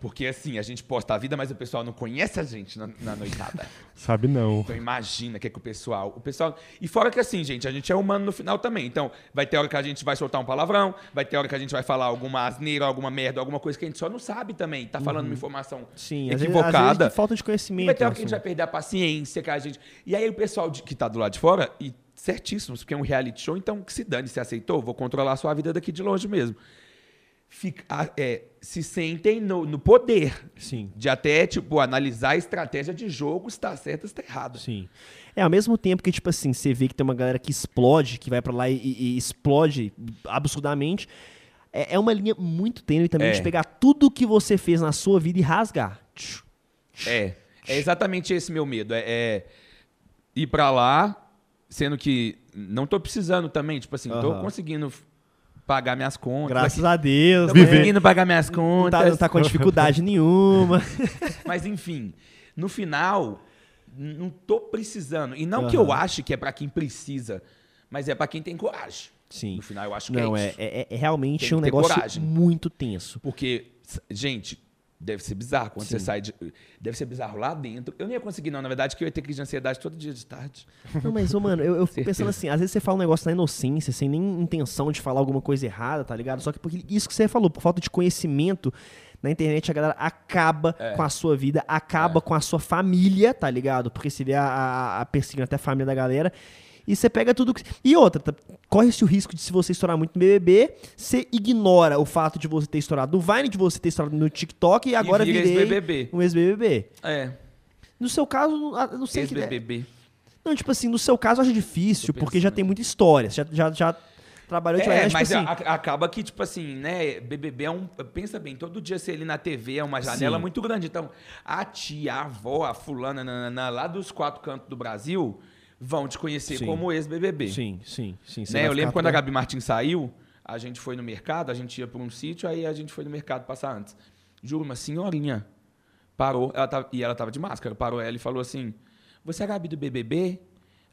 Porque, assim, a gente posta a vida, mas o pessoal não conhece a gente na, na noitada. Sabe não. Então imagina que é que o pessoal, o pessoal, e fora que assim, gente, a gente é humano no final também. Então, vai ter hora que a gente vai soltar um palavrão, vai ter hora que a gente vai falar alguma asneira, alguma merda, alguma coisa que a gente só não sabe também, tá falando uma informação Sim, às vezes, equivocada. às vezes falta de conhecimento. vai ter hora que a gente vai assunto. perder a paciência, que a gente. E aí o pessoal de- que tá do lado de fora, e certíssimos, porque é um reality show, então que se dane, se aceitou, vou controlar a sua vida daqui de longe mesmo. Fica, é, se sentem no, no poder Sim. de até, tipo, analisar a estratégia de jogo, se tá certo ou se tá errado. Sim. É, ao mesmo tempo que, tipo assim, você vê que tem uma galera que explode, que vai pra lá e, e explode absurdamente, é, é uma linha muito tênue também É. de pegar tudo que você fez na sua vida e rasgar. É. É exatamente esse meu medo. É, é ir pra lá, sendo que não tô precisando também. Tipo assim, tô Aham. conseguindo pagar minhas contas. Graças a Deus. Tô né? conseguindo pagar minhas Não contas. tá, não tá com dificuldade nenhuma. Mas enfim, no final, não tô precisando. E não que eu ache que é pra quem precisa, mas é pra quem tem coragem. Sim. No final, eu acho Não, que é é, isso. é, é realmente um negócio coragem. muito tenso. Porque, gente, deve ser bizarro quando Sim. você sai de. Deve ser bizarro lá dentro. Eu não ia conseguir, não. Na verdade, que eu ia ter crise de ansiedade todo dia de tarde. Não, mas, ô, mano, eu, eu fico pensando assim, às vezes você fala um negócio na inocência, sem nem intenção de falar alguma coisa errada, tá ligado? Só que porque isso que você falou, por falta de conhecimento, na internet a galera acaba É. com a sua vida, acaba com a sua família, tá ligado? Porque você vê a, a, a perseguindo até a família da galera. E você pega tudo. que- E outra, tá- corre-se o risco de se você estourar muito no BBB, você ignora o fato de você ter estourado no Vine, de você ter estourado no TikTok e agora vira virei ex-BBB. um ex-BBB. É, No seu caso, ah, não sei que... ex-BBB. Não, tipo assim, no seu caso eu acho difícil, porque já pensando. tem muita história. Você já, já, já trabalhou de É, tipo mas assim, a- acaba que, tipo assim, né? BBB é um. Pensa bem, todo dia ser ali na TV é uma janela Sim. muito grande. Então, a tia, a avó, a fulana, nanana, lá dos quatro cantos do Brasil, vão te conhecer Sim. como ex-BBB. Sim, sim, sim. Né? Eu lembro quando a Gabi Martins saiu, a gente foi no mercado, a gente ia para um sítio, aí a gente foi no mercado passar antes. Juro, uma senhorinha parou, ela tava, e ela tava de máscara, parou ela e falou assim: Você é a Gabi do BBB?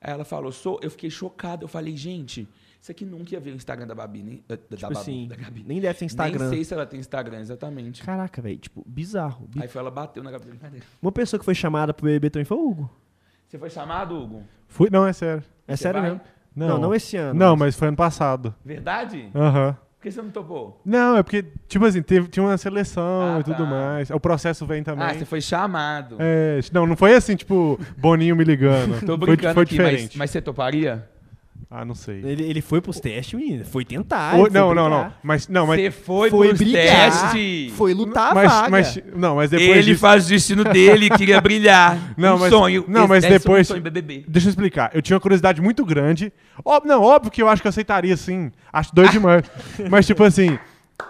Aí ela falou: Sou. Eu fiquei chocado. Eu falei: Gente, isso aqui nunca ia ver o Instagram da Babi, nem, da, da, Tipo Babi, assim, da Gabi. nem deve ter Instagram. Nem sei se ela tem Instagram, exatamente. Caraca, velho, tipo, bizarro. Bi- Aí foi ela bateu na Gabi. Uma pessoa que foi chamada pro BBB também foi o Hugo. Você foi chamado, Hugo? Fui, não, é sério. É Você sério vai? mesmo? Não, não esse ano. Não, mas foi ano passado. Verdade? Aham. Por que você não topou? Não, é porque, tipo assim, teve, tinha uma seleção Ah, e tudo tá. mais. O processo vem também. Ah, você foi chamado. É, não, não foi assim, tipo, Boninho me ligando. Tô foi, brincando foi aqui, mas, diferente. mas você toparia? Ah, não sei. Ele, ele foi pros testes, menino. Foi tentar. Foi não, não, não. brigar. Mas, não, mas, Você foi, Foi pros brigar. testes. Foi lutar a mas, vaga. mas, não, mas depois Ele disso, faz o destino dele, queria brilhar. Não, um mas- sonho. não, mas Esse- esse depois- é um sonho BBB. Deixa eu explicar. Eu tinha uma curiosidade muito grande. Ó- não, óbvio que eu acho que eu aceitaria, sim. Acho doido demais. Mas, tipo assim,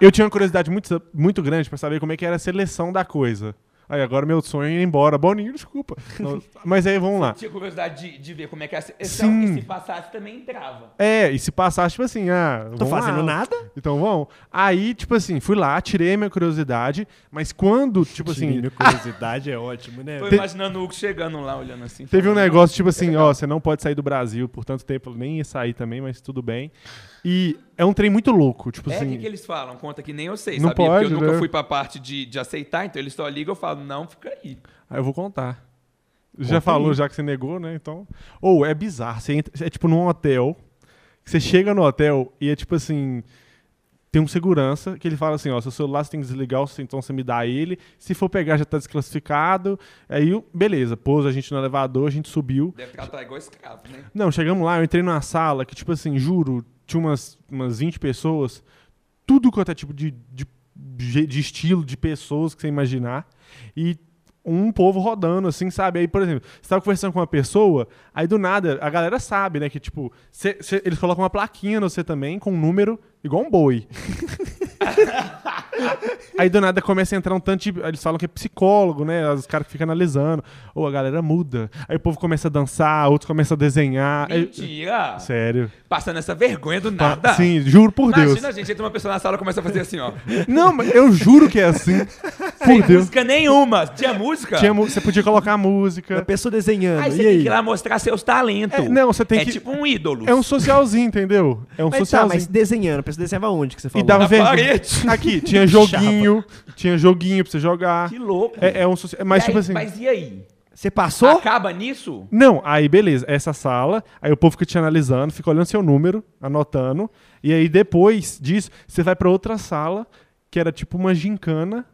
eu tinha uma curiosidade muito, muito grande pra saber como é que era a seleção da coisa. Aí, agora meu sonho é ir embora. Boninho, desculpa. Mas aí, vamos lá. Tinha curiosidade de, de ver como é que é a seleção. Sim. E se passasse, também entrava. É, e se passasse, tipo assim, ah. Tô vamos fazendo lá. nada. Então vão. Aí, tipo assim, fui lá, tirei minha curiosidade, mas quando, tipo assim, Minha curiosidade é ótimo, né? Tô imaginando o Hugo chegando lá, olhando assim. Teve um negócio, tipo assim, ó, você não pode sair do Brasil por tanto tempo, nem ia sair também, mas tudo bem. E é um trem muito louco, tipo É, o assim. que, que eles falam? Conta que nem eu sei, Não sabia? pode, Porque eu nunca né? fui pra parte de, de aceitar, então eles só ligam e eu falo, não, fica aí. Aí eu vou contar. Já Conta falou, aí. já que você negou, né? Então. Ou é bizarro. Você entra, é tipo num hotel. que Você chega no hotel e é tipo assim. Tem um segurança que ele fala assim: ó, seu celular você tem que desligar, então você me dá ele. Se for pegar, já tá desclassificado. Aí, beleza, pôs a gente no elevador, a gente subiu. Deve tratar igual escravo, né? Não, chegamos lá, eu entrei numa sala que, tipo assim, juro, tinha umas, umas 20 pessoas, tudo quanto é tipo de, de, de- estilo, de pessoas que você imaginar, e um povo rodando, assim, sabe? Aí, por exemplo, você tava conversando com uma pessoa, aí do nada, a galera sabe, né, que, tipo, cê- cê- eles colocam uma plaquinha no você também, com um número igual um boi. Aí do nada começa a entrar um tanto de. Eles falam que é psicólogo, né? Os caras que ficam analisando. Ou a galera muda. Aí o povo começa a dançar, outros começam a desenhar. Aí- Mentira! Sério. Passando essa vergonha do Pa- nada. Sim, juro por Imagina, Deus. gente, entra uma pessoa na sala e começa a fazer assim, ó. Não, mas eu juro que é assim. Sem Por Deus. música nenhuma. Tinha música? Tinha você podia colocar A música. pessoa desenhando. Aí você e tem aí? que ir lá mostrar seus talentos. É, não, você tem é que- tipo um ídolo. É um socialzinho, entendeu? É um Mas tá, socialzinho. mas desenhando. A pessoa desenhava onde que você E falou? dava Na vergonha. parede. Aqui, tinha joguinho. tinha joguinho pra você jogar. Que louco. É, é um social... Mas, E tipo aí- assim. Mas e aí? Você passou? Acaba nisso? Não, aí beleza, essa sala, aí o povo fica te analisando, fica olhando seu número, anotando, e aí depois disso, você vai pra outra sala, que era tipo uma gincana,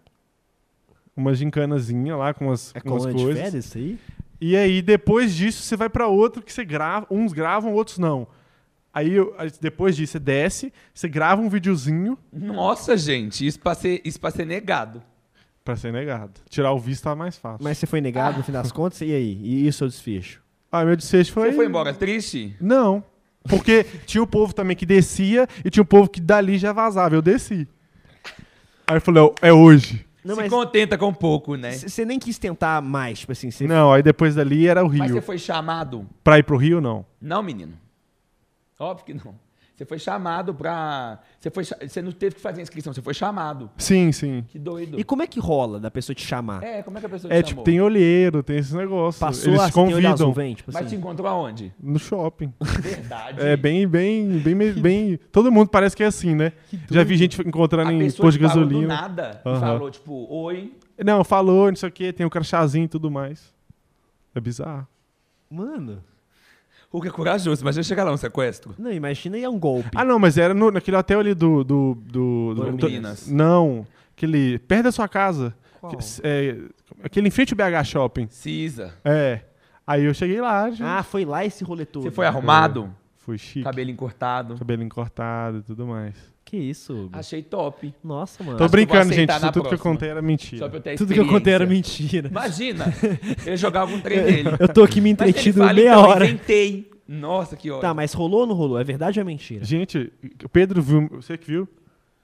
uma gincanazinha lá com as, É com as colônia de coisas. férias isso aí? E aí depois disso você vai pra outro que você grava, uns gravam, outros não. Aí depois disso você desce, você grava um videozinho Nossa, gente, isso pra ser, isso pra ser negado. pra ser negado. Tirar o visto tá mais fácil. Mas você foi negado no fim das contas? E aí? E isso é o desfecho? Ah, meu desfecho foi Você foi embora triste? Não. Porque tinha o povo também que descia e tinha o povo que dali já vazava. Eu desci. Aí eu falei, "Ó, é hoje. Não, Se mas contenta com pouco, né? você nem quis tentar mais, tipo assim, você Não, aí depois dali era o Mas Rio. você foi chamado? Pra ir pro Rio, não. Não, menino. Óbvio que não. Você foi chamado pra. Você, foi... você não teve que fazer inscrição, você foi chamado. Sim, sim. Que doido. E como é que rola da pessoa te chamar? É, como é que a pessoa É, te tipo, chamou? tem olheiro, tem esses negócios. Passou Eles a te tem olho azul, convidam vem, tipo Mas te assim. encontrou aonde? no shopping. Verdade. É bem, bem, bem, bem. Todo mundo parece que é assim, né? Já vi gente encontrando a em posto de te parou do gasolina. nada Aham. falou, tipo, oi. Não, falou, não sei o que, tem o crachazinho e tudo mais. É bizarro. Mano, O que é corajoso, mas já chegar lá um sequestro. não, imagina aí é um golpe. Ah, não, mas era no, naquele hotel ali do. do, do, do- Minas. não, aquele. Perto da sua casa. Qual? Que- é, aquele em frente ao BH Shopping. Cisa. É. Aí eu cheguei lá, já. Ah, foi lá esse rolê todo. Você foi arrumado? Fui chique. Cabelo encortado. Cabelinho cortado e tudo mais. Que isso? Hugo? Achei top. Nossa, mano. Tô Acho eu brincando, gente. Isso tudo que eu próxima. contei era mentira. Só pra eu ter Tudo que eu contei era mentira. Imagina, ele jogava um trem dele. Eu tô aqui me entretido fala, meia então, hora. inventei. Nossa, que ódio. Tá, mas rolou ou não rolou? É verdade ou é mentira? Gente, o Pedro viu. Você que viu?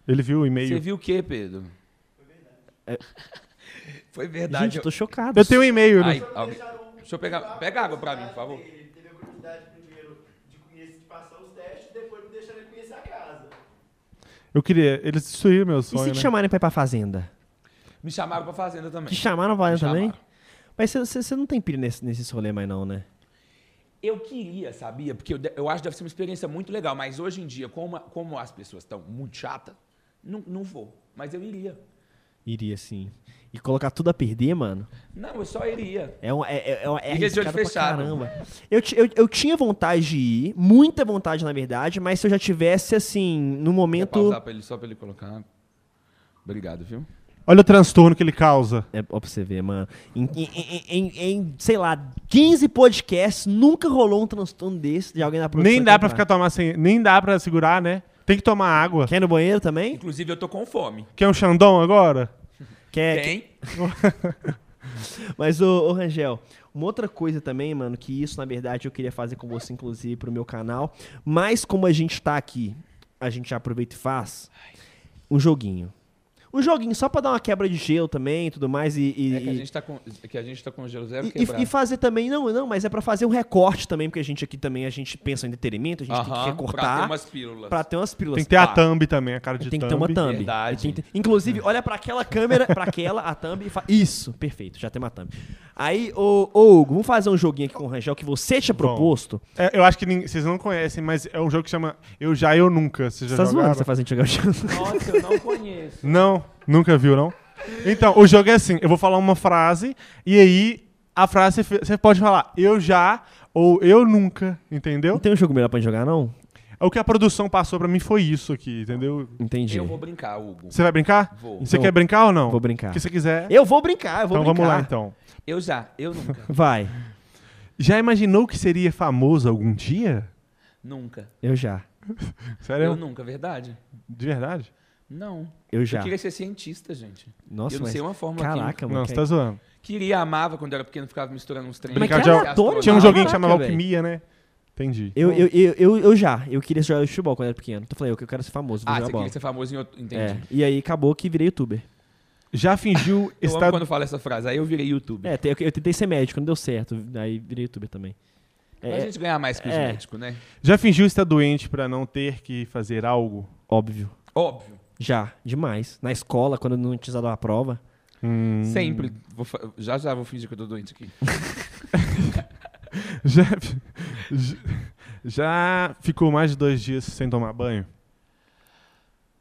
Ele viu o Você e-mail. viu o quê, Pedro? É. Foi verdade. Gente, eu tô chocado. Eu tenho um e-mail. né? Ai, alguém- Deixa eu pegar. Pega água pra mim, por favor. Ele teve a curiosidade primeiro de conhecer, de passar os testes, depois me deixando ele conhecer a casa. Eu queria. Eles destruíram meu E se sonho, te né? chamarem pra ir pra fazenda? Me chamaram pra fazenda também. Te chamaram pra fazenda também? chamaram. Mas você- não tem pilha nesse, nesse rolê mais não, né? Eu queria, sabia? Porque eu, eu acho que deve ser uma experiência muito legal. Mas hoje em dia, como, como as pessoas estão muito chatas, não, não vou. Mas eu iria. Iria sim. E colocar tudo a perder, mano, Não, eu só iria. é um, é, é, é, é Iria de olho fechado. caramba. Eu, eu, eu tinha vontade de ir, muita vontade na verdade, mas se eu já tivesse assim, no Quer momento... pausar pra ele, só pra ele colocar. Obrigado, viu? Olha o transtorno que ele causa. É, ó, pra você ver, mano. Em, em- em- em- em, sei lá, 15 podcasts, nunca rolou um transtorno desse de alguém na produção. Nem dá pra ficar tomar sem. Nem dá pra segurar, né? Tem que tomar água. Quer ir no banheiro também? Inclusive, eu tô com fome. Quer um Xandão agora? Quer, Tem? Mas, ô, ô, Rangel, uma outra coisa também, mano, que isso, na verdade, eu queria fazer com você, inclusive, pro meu canal. Mas como a gente tá aqui, a gente já aproveita e faz um joguinho. Um joguinho só pra dar uma quebra de gelo também e tudo mais. E, e- É que a gente tá com, que a gente tá com gelo zero e- e, e fazer também, não, não, mas é pra fazer um recorte também, porque a gente aqui também, a gente pensa em entretenimento, a gente tem que Aham, Pra recortar ter umas pílulas. pra ter umas pílulas. Tem que ter a Pá. thumb também, a cara de Tem que thumb. ter uma thumb. Verdade. Tem que ter- Inclusive, olha pra aquela câmera, pra aquela, a thumb e fa... Isso, perfeito, já tem uma thumb. Aí, ô, ô Hugo, vamos fazer um joguinho aqui com o Rangel que você tinha proposto. É, eu acho que vocês não conhecem, mas é um jogo que chama Eu Já, Eu Nunca. Vocês Você já tá zoando você tá fazendo jogar o jogo? Nossa, eu não conheço. Não, nunca viu, não? Então, o jogo é assim, eu vou falar uma frase e aí a frase você pode falar eu já ou eu nunca, entendeu? Não tem um jogo melhor pra gente jogar, não? O que a produção passou pra mim foi isso aqui, entendeu? Entendi. Eu vou brincar, Hugo. Você vai brincar? Vou. Você Então, quer brincar ou não? Vou brincar. Se você quiser. Eu vou brincar, eu vou então brincar. vamos lá então. Eu já, eu nunca. Vai, Já imaginou que seria famoso algum dia? nunca. eu já. Sério? Eu nunca, verdade? De verdade? Não. Eu já. Eu queria ser cientista, gente. Nossa, eu não mas... sei uma fórmula Caraca, química. mano. não, você tá zoando. Queria, amava quando era pequeno, ficava misturando uns treinos. Mas de- Tinha um joguinho que chamava. Alquimia, né? Entendi. Eu, eu, eu, eu, eu já. Eu queria jogar futebol quando era pequeno. Então eu falei, eu que eu quero ser famoso, vou Ah, jogar você bola. queria ser famoso em outro... Entendi. É, e aí acabou que virei youtuber. Já fingiu Eu estar amo quando fala essa frase. Aí eu virei YouTube. É, eu, eu tentei ser médico, não deu certo. Aí virei youtuber também. Pra É, gente ganhar mais que os é. médicos, né? Já fingiu estar doente pra não ter que fazer algo? óbvio. Óbvio. Já, demais. Na escola, quando não tinha dado uma prova. Hum. Sempre. Vou fa- já já vou fingir que eu tô doente aqui. Já, já- já ficou mais de dois dias sem tomar banho?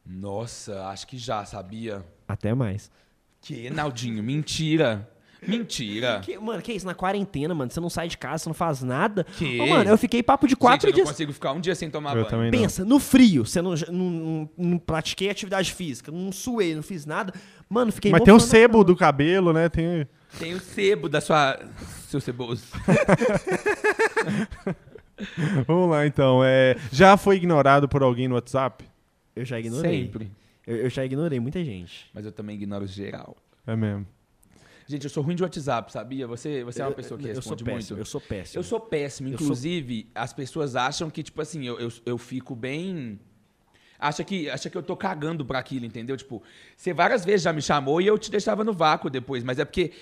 Nossa, acho que já, sabia? Até mais. Que, Naldinho? Mentira. Mentira. Que- mano, que isso? Na quarentena, mano, você não sai de casa, você não faz nada. Que? Ô, mano, eu fiquei papo de quatro Gente, eu não dias. consigo ficar um dia sem tomar Eu banho. também não. Pensa, no frio, você não, não, não, não pratiquei atividade física, não suei, não fiz nada. Mano, fiquei Mas tem o sebo cama. do cabelo, né? Tem... Tem o sebo da sua... Seu ceboso. Vamos lá, então. É... Já foi ignorado por alguém no WhatsApp? Eu já ignorei. Sempre. Eu, eu já ignorei muita gente. Mas eu também ignoro geral. É mesmo. Gente, eu sou ruim de WhatsApp, sabia? Você, você é uma Eu- pessoa que eu, eu responde sou péssimo, muito. Eu sou péssimo. Eu sou péssimo. Eu sou- Inclusive, as pessoas acham que, tipo assim, eu, eu, eu fico bem. Acha que, acha que eu tô cagando pra aquilo, entendeu? Tipo, você várias vezes já me chamou e eu te deixava no vácuo depois, mas é porque.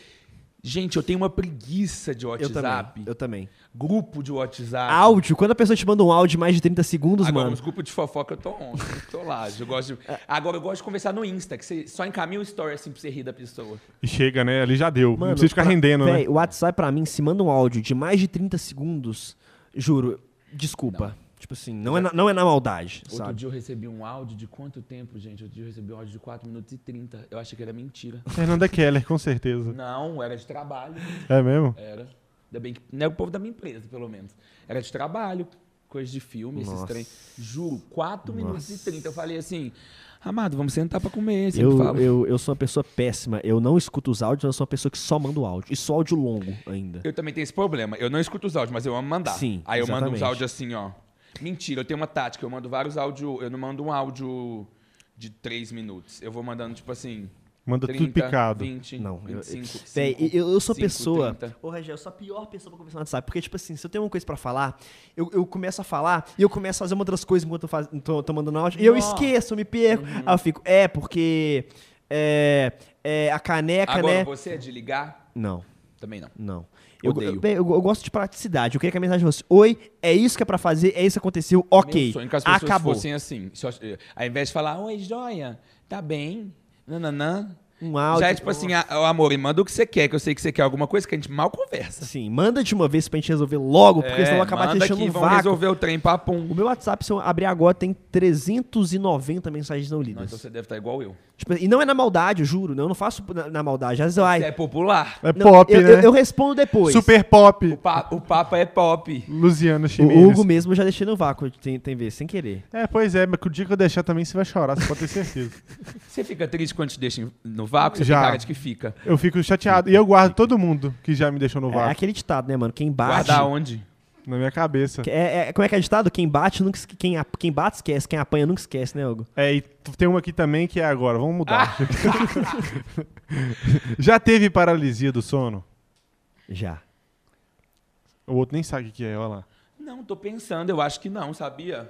Gente, eu tenho uma preguiça de Eu WhatsApp. também. Eu também. Grupo de WhatsApp. Áudio, quando a pessoa te manda um áudio de mais de 30 segundos, Agora, mano. os grupos de fofoca eu tô on, tô lá. Eu gosto de... Agora eu gosto de conversar no Insta, que você só encaminha um story assim pra você rir da pessoa. E chega, né? Ali já deu. não Mano, precisa ficar pra- rendendo, véi, né? O WhatsApp pra mim, se manda um áudio de mais de 30 segundos, juro, desculpa. Tipo assim, não é na, não é na maldade, Outro sabe? dia eu recebi um áudio de quanto tempo, gente? Outro dia eu recebi um áudio de 4 minutos e 30. Eu achei que era mentira. Fernanda Keller, com certeza. Não, era de trabalho. É mesmo? Era. Ainda bem que. Não é o povo da minha empresa, pelo menos. Era de trabalho, coisa de filme, esses Nossa. trem. Juro, 4 minutos e 30. Eu falei assim, amado, vamos sentar pra comer. Eu, fala. Eu... eu, eu sou uma pessoa péssima. Eu não escuto os áudios, eu sou uma pessoa que só manda o áudio. E só áudio longo ainda. também tenho esse problema. Eu não escuto os áudios, mas eu amo mandar. Sim, Aí eu mando uns exatamente. áudios assim, ó. Mentira, eu tenho uma tática. Eu mando vários áudios. Eu não mando um áudio de 3 minutos. Eu vou mandando, tipo assim. Manda tudo picado. 20, Não, eu- 25, Véi, 5, eu, eu sou 5, pessoa. 30. Ô, Rangel, eu sou a pior pessoa pra conversar no WhatsApp. Porque, tipo assim, se eu tenho uma coisa pra falar, eu, eu começo a falar e eu começo a fazer uma outras coisas enquanto eu faz, tô, tô mandando áudio. E eu esqueço, eu me perco. Aí eu fico, é, porque. É, é, a caneca, Agora, né? você é de ligar? Não, Também não. não. Eu, eu, eu- eu gosto de praticidade. Eu queria que a mensagem fosse: Oi, é isso que é pra fazer, é isso que aconteceu, ok. Meu sonho é que as pessoas Acabou. fossem assim. Eu- Ao invés de falar, oi, joia, tá bem, nananã. Um áudio. Já é tipo assim, amor, manda o que você quer, que eu sei que você quer alguma coisa que a gente mal conversa. Assim, manda de uma vez pra gente resolver logo, porque senão eu vou acabar te É, deixando vamos vácuo. resolver o trem papum. O meu WhatsApp, se eu abrir agora, tem 390 mensagens não Não, lidas. então você deve estar igual eu. Tipo, e não é na maldade, eu juro. Eu não faço na, na maldade. Às vezes ai, Você é popular. É não, pop, eu, né? eu, eu respondo depois. Super pop. O, pa- o Papa é pop. Luciano O Chimenez. Hugo mesmo eu já deixei no vácuo, tem, tem vez, sem querer. É, pois é, mas que o dia que eu deixar também você vai chorar, você pode ter certeza. Você fica triste quando te deixam no vácuo? Você Já. tem cara de que fica. Eu fico chateado. E eu guardo todo mundo que já me deixou no É vácuo. aquele ditado, né, mano? Quem bate. Guarda onde? Na minha cabeça. É, é- como é que é ditado? Quem bate, nunca, quem, a- quem bate esquece, quem apanha nunca esquece, né, Hugo? É, e tem uma aqui também que é agora. Vamos mudar. Ah! já teve paralisia do sono? Já. O outro nem sabe o que que é, olha lá. Não, tô pensando. Eu acho que não, sabia?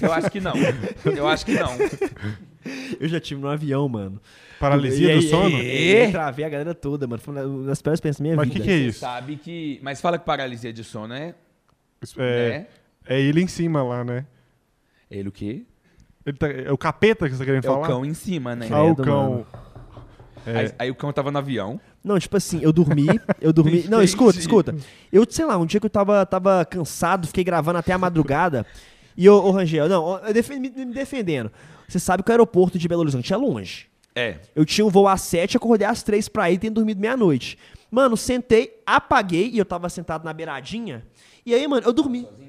Eu acho que não. Eu acho que não. Eu já tive no avião, mano. Paralisia E do aí- sono? e- e- Eu travei a galera toda, mano. Foi uma das piores experiências da minha Mas o vida. que, que é isso? sabe que. Mas fala que paralisia de sono é. É, né? é ele em cima lá, né? Ele o quê? Ele tá- é o capeta que você tá querendo É falar? o cão em cima, né? Ah, o cão. É. Aí, aí o cão tava no avião. Não, tipo assim, eu dormi, eu dormi. Não, escuta, escuta. Eu, sei lá, um dia que eu tava, tava cansado, fiquei gravando até a madrugada. E ô, ô Rangel, não, eu me defendendo. Você sabe que o aeroporto de Belo Horizonte é longe. É. Eu tinha um voo às 7, acordei às 3 pra ir, tendo dormido meia-noite. Mano, sentei, apaguei e eu tava sentado na beiradinha. E aí, mano, eu dormi. Sozinho.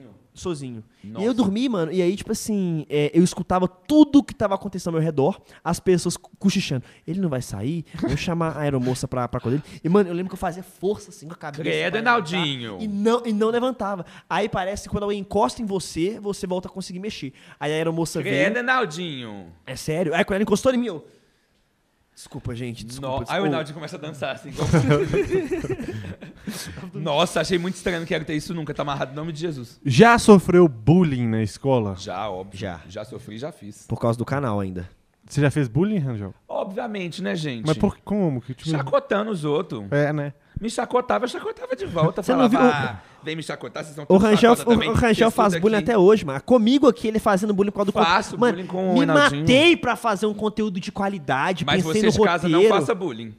E Nossa. eu dormi, mano, e aí, tipo assim, é, eu escutava tudo que tava acontecendo ao meu redor, as pessoas co- cochichando. Ele não vai sair? Vou chamar a aeromoça pra, pra coisa dele. E, mano, eu lembro que eu fazia força assim com a cabeça. Credo, Enaldinho. E não, e não levantava. Aí parece que quando alguém encosta em você, você volta a conseguir mexer. Aí a aeromoça veio. Credo, Enaldinho. É sério? Aí quando ela encostou em mim, eu. Desculpa, gente. Desculpa. No... Aí o desculpa. Enaldinho começa a dançar assim. Nossa, achei muito estranho. Não quero ter isso nunca. Tá amarrado em nome de Jesus. Já sofreu bullying na escola? Já, óbvio. Já. Já sofri, já fiz. Por causa do canal ainda. Você já fez bullying, Rangel? Obviamente, né, gente? Mas por como? Que tipo... Chacotando os outros. É, né? Me chacotava, eu chacotava de volta. Você não falava, viu- ah, vem me chacotar, vocês estão O Rangel, também, o Rangel faz bullying aqui. até hoje, mano. Comigo aqui, ele fazendo bullying por causa do Faço conteúdo. Mano, bullying com o me Reinaldinho. matei pra fazer um conteúdo de qualidade. Mas pensei você no de casa não faça bullying.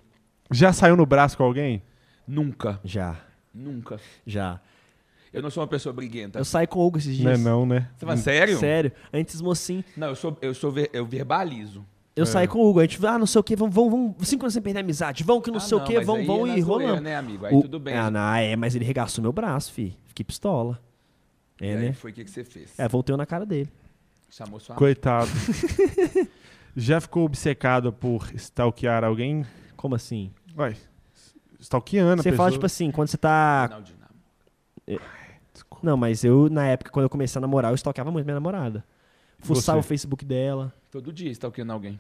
Já saiu no braço com alguém? Nunca. Já, Nunca. já. Eu não sou uma pessoa briguenta. Eu saí com o Hugo esses Não é dias. não, né? Você fala sério? Sério. Antes, mocinho. Não, eu sou, eu sou, ver- eu verbalizo. Eu saí com o Hugo. A gente, ah, não sei o que, vamos, vamos, vamos. Cinco anos sem perder a amizade. Vamos que não Ah, sei o não, que, mas vamos, aí vamos é e rolamos. né, amigo? Aí O- tudo bem. Ah, não, é, mas ele regaçou meu braço, fi. Fiquei pistola. E É, aí né? foi o que, que você fez? É, voltei na cara dele. Chamou sua Coitado. Já ficou obcecado por stalkear alguém? Como assim? Vai. Stalkeando Você fala, tipo assim, quando você tá. Não. Desculpa. Não, mas eu, na época, quando eu comecei a namorar, eu stalkeava muito minha namorada. Fuçava o Facebook dela. Todo dia stalkeando alguém.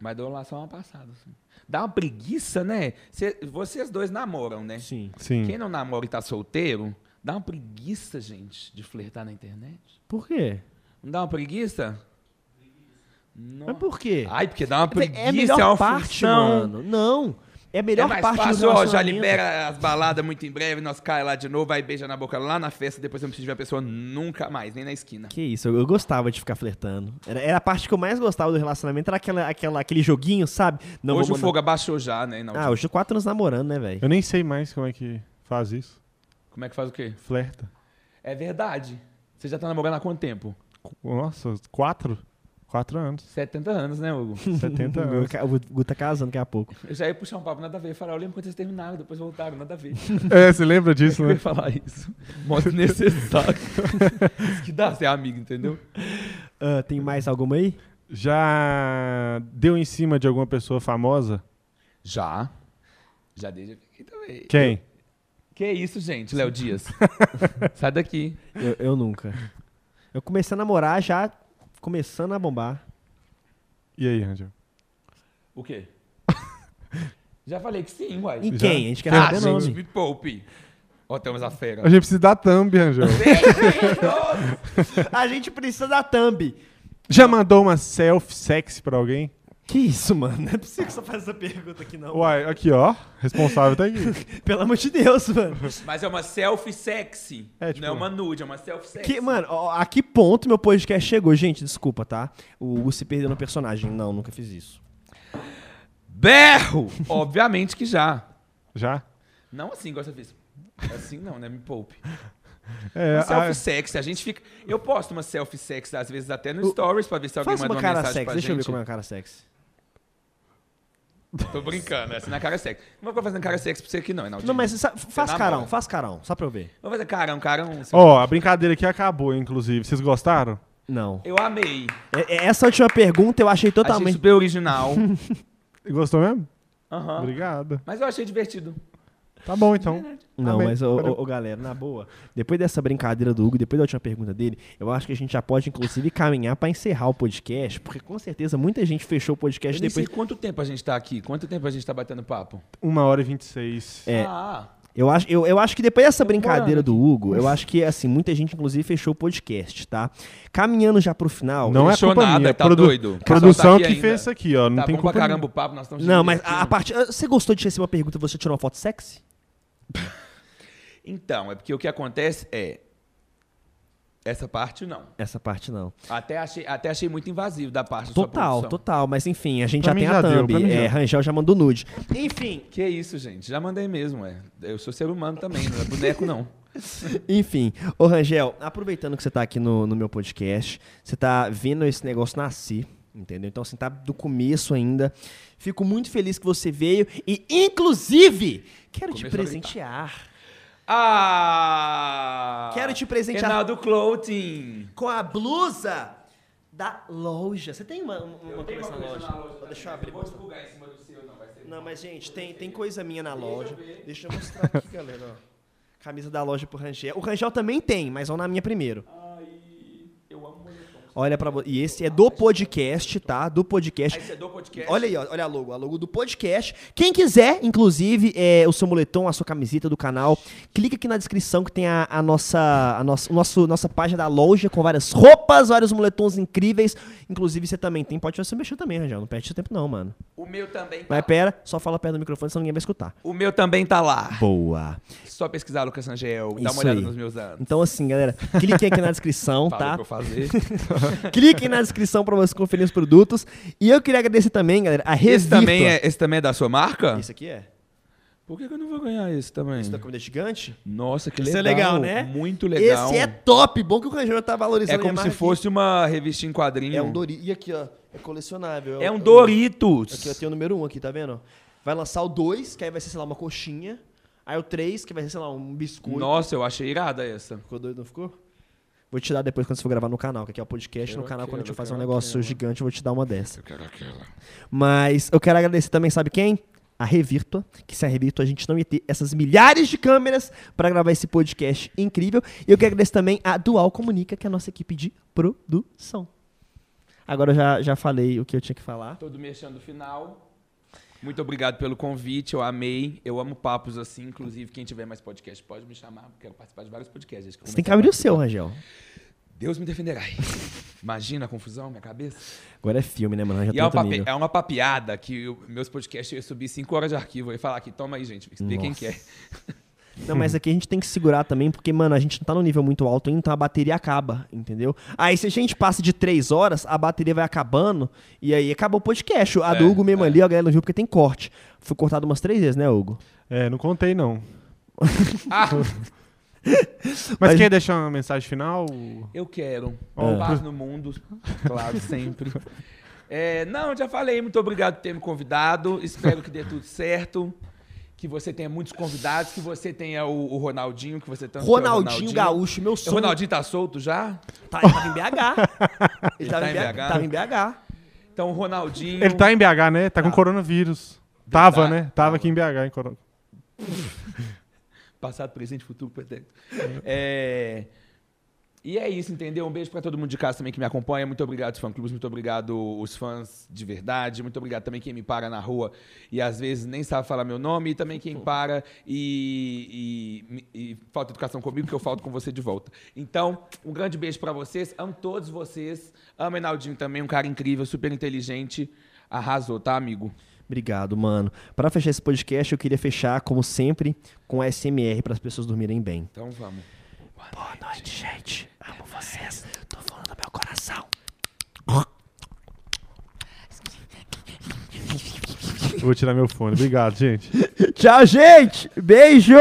Mas deu lá só uma passada. Assim. Dá uma preguiça, né? Cê- vocês dois namoram, né? Sim. Sim. Quem não namora e tá solteiro, dá uma preguiça, gente, de flertar na internet. Por quê? Não dá uma preguiça? Não. Mas por quê? Ai, porque dá uma preguiça, é a melhor uma parte, função. mano. Não. É a melhor é mais parte do fácil, ó, já libera as baladas muito em breve, nós cai lá de novo, vai beija na boca lá na festa, depois eu não preciso ver a pessoa nunca mais, nem na esquina. Que isso, eu, eu gostava de ficar flertando. Era, era a parte que eu mais gostava do relacionamento, era aquela, aquela, aquele joguinho, sabe? Não, Hoje vou o mandar- fogo abaixou já, né? na Ah, hoje quatro anos namorando, né, velho? Eu nem sei mais como é que faz isso. Como é que faz o quê? Flerta. É verdade. Você já tá namorando há quanto tempo? Nossa, quatro? Quatro anos. 70 anos, né, Hugo? 70 O anos. Gu- O Gu tá casando daqui a pouco. Eu já ia puxar um papo, nada a ver. Falar, eu lembro quando vocês terminaram, depois voltaram, nada a ver. É, você lembra disso, Eu ia né? falar isso. Modo necessário. Isso que dá ser amigo, entendeu? Ah, tem mais alguma aí? Já deu em cima de alguma pessoa famosa? Já. Já desde aqui também. Quem? Que isso, gente, Léo Dias? Sai daqui. Eu, eu nunca. Eu comecei a namorar já começando a bombar. E aí, Rangel? O quê? Já falei que sim, uai. Em Já? quem? A gente quer Ah, saber gente, nome. me poupe. Ó, temos a fera. A gente precisa da thumb, Rangel. A gente precisa da thumb. Já mandou uma selfie sexy pra alguém? Que isso, mano? Não é possível que você faça essa pergunta aqui, não. Uai, aqui, ó. Responsável tá aqui. Pelo amor de Deus, mano. Mas é uma selfie sexy. É, tipo- Não é uma nude, é uma selfie sexy. Que, mano, ó, a que ponto meu podcast chegou? Gente, desculpa, tá? O Hugo se perdeu no personagem. Não, nunca fiz isso. Berro! Obviamente que já. Já? Não assim, igual você fez. Assim não, né? Me poupe. É, Uma selfie a- sexy, a gente fica. Eu posto uma selfie sexy, às vezes até no stories, pra ver se alguém Faz manda uma uma, cara mensagem sexy. pra Deixa eu ver gente. como é uma cara sexy. Tô brincando, essa não é cara sexy. Não vou fazer cara sexy pra você aqui, não, Enaldinho. Não, mas sa- faz namora. carão, faz carão, só pra eu ver. Vou fazer carão, carão. Ó, a brincadeira aqui acabou, inclusive. Vocês gostaram? Não. Eu amei. É- é- Essa última pergunta eu achei Achei totalmente. super original. Gostou mesmo? Aham. Obrigado. Mas eu achei divertido. Tá bom, então. Não, Amém. mas, ô, ô, ô, galera, na boa, depois dessa brincadeira do Hugo, depois da última pergunta dele, eu acho que a gente já pode, inclusive, caminhar pra encerrar o podcast, porque com certeza muita gente fechou o podcast Eu nem depois. sei quanto tempo a gente tá aqui. Quanto tempo a gente tá batendo papo? Uma hora e vinte e seis. É. Ah, Eu acho, eu, eu acho que depois dessa brincadeira do Hugo, eu acho que, assim, muita gente, inclusive, fechou o podcast, tá? Caminhando já pro final. Não é culpa nada, minha. tá produ- doido. Pessoal Produção tá que ainda. fez isso aqui, ó. Não tá tem bom pra culpa caramba minha. o papo, nós estamos Não, mas a, a parte. Você gostou de receber uma pergunta e você tirou uma foto sexy? Então, é porque o que acontece é. Essa parte não. Essa parte não. Até achei, até achei muito invasivo da parte da Total, produção. total. Mas enfim, a gente Pra já tem já a deu, thumb. já. É, Rangel já mandou nude. Enfim, Que isso, gente? Já mandei mesmo, é. Eu sou ser humano também, não é boneco, não. Enfim, ô Rangel, aproveitando que você tá aqui no, no meu podcast, você tá vendo esse negócio nascer, entendeu? Então, assim, tá do começo ainda. Fico muito feliz que você veio e, inclusive, quero te Começou presentear Ah! Quero te presentear. Reinaldo Clothing. com a blusa da loja. Você tem uma, uma, uma coisa na loja? Deixa eu abrir. Vou divulgar em cima do seu, não. Vai ser Não, mas, gente, tem, tem coisa minha na loja. Deixa eu mostrar aqui, galera. ó. Camisa da loja pro Rangel. O Rangel também tem, mas vão na minha primeiro. Eu moletom. Olha você. E esse é do podcast, tá? Do podcast. Aí você é do podcast. Olha aí, ó, olha a logo, a logo do podcast. Quem quiser, inclusive, é, o seu moletom, a sua camiseta do canal, clica aqui na descrição que tem a, a nossa, a nossa, o nosso, nossa página da loja com várias roupas, vários moletons incríveis. Inclusive, você também tem. Pode você mexer também, Rangel. Não perde seu tempo, não, mano. O meu também tá. Mas pera, só fala perto do microfone, senão ninguém vai escutar. O meu também tá lá. Boa. Só pesquisar Lucas Angel, dá Isso uma olhada aí. nos meus anos. Então, assim, galera, cliquem aqui na descrição, tá? pra eu fazer. Cliquem na descrição pra você conferir os produtos. E eu queria agradecer também, galera, a Revirtua. esse, também é, esse também é da sua marca? Esse aqui é? Por que, que eu não vou ganhar esse também? Esse da comida gigante? Nossa, que Esse legal. é legal, né? Muito legal. Esse é top. Bom que o Rangel tá valorizando. É como se fosse uma revista em quadrinho. É um Doritos. E aqui, ó. É colecionável. É um o- Doritos. Aqui, ó, tem o número 1 um aqui, tá vendo? Vai lançar o 2, que aí vai ser, sei lá, uma coxinha. Aí o 3, que vai ser, sei lá, um biscoito. Nossa, eu achei irada essa. Ficou doido, não ficou? Vou te dar depois quando você for gravar no canal, que aqui é o podcast. Quero no canal, quando a gente aquela, for fazer um negócio aquela. gigante, eu vou te dar uma dessa. Eu quero aquela. Mas eu quero agradecer também, sabe quem? A Revirtua, que sem a Revirtua a gente não ia ter essas milhares de câmeras para gravar esse podcast incrível. E eu quero agradecer também a Dual Comunica, que é a nossa equipe de produção. Agora eu já, já falei o que eu tinha que falar. Todo mexendo no final. Muito obrigado pelo convite, eu amei. Eu amo papos assim, inclusive quem tiver mais podcast pode me chamar, quero participar de vários podcasts. Você tem que abrir o seu. Rangel. Deus me defenderá. Imagina a confusão, minha cabeça. Agora é filme, né, mano? Já E é uma, papi- é uma papiada que eu- meus podcasts eu ia subir 5 horas de arquivo. Eu ia falar aqui, toma aí, gente. Explica quem que é. Não, mas aqui a gente tem que segurar também, porque, mano, a gente não tá no nível muito alto ainda, então a bateria acaba, entendeu? Aí se a gente passa de três horas, a bateria vai acabando, e aí acabou o podcast. A do É, Hugo mesmo é. ali, a galera não viu porque tem corte. Foi cortado umas três vezes, né, Hugo? É, não contei, não. Ah, Mas, Mas- quer deixar uma mensagem final? eu quero. É. Paz no mundo, claro, sempre. É, não, já falei. Muito obrigado por ter me convidado. Espero que dê tudo certo. Que você tenha muitos convidados. Que você tenha o, o Ronaldinho, que você tanto quer o Ronaldinho Gaúcho, meu O sonho. Ronaldinho tá solto já? Tá, ele tava em BH. Ele, Ele tava tá em BH. BH? Tava em BH. Então, o Ronaldinho. Ele tá em BH, né? Tá com Tá. coronavírus. Tava, Tá. né? Tava Tava. aqui em BH em corona. Passado, presente, futuro, pretérito. É... E é isso, entendeu? Um beijo pra todo mundo de casa também que me acompanha. Muito obrigado, os fã-clubes. Muito obrigado, os fãs de verdade. Muito obrigado também quem me para na rua e às vezes nem sabe falar meu nome. E também quem para e, e- e falta educação comigo, que eu falto com você de volta. Então, um grande beijo pra vocês. Amo todos vocês. Amo Enaldinho também, um cara incrível, super inteligente. Arrasou, tá, amigo? Obrigado, mano. Pra fechar esse podcast, eu queria fechar, como sempre, com SMR para as pessoas dormirem bem. Então vamos. Boa noite, gente. Amo vocês. Tô falando do meu coração. Eu vou tirar meu fone. Obrigado, gente. Tchau, gente. Beijo!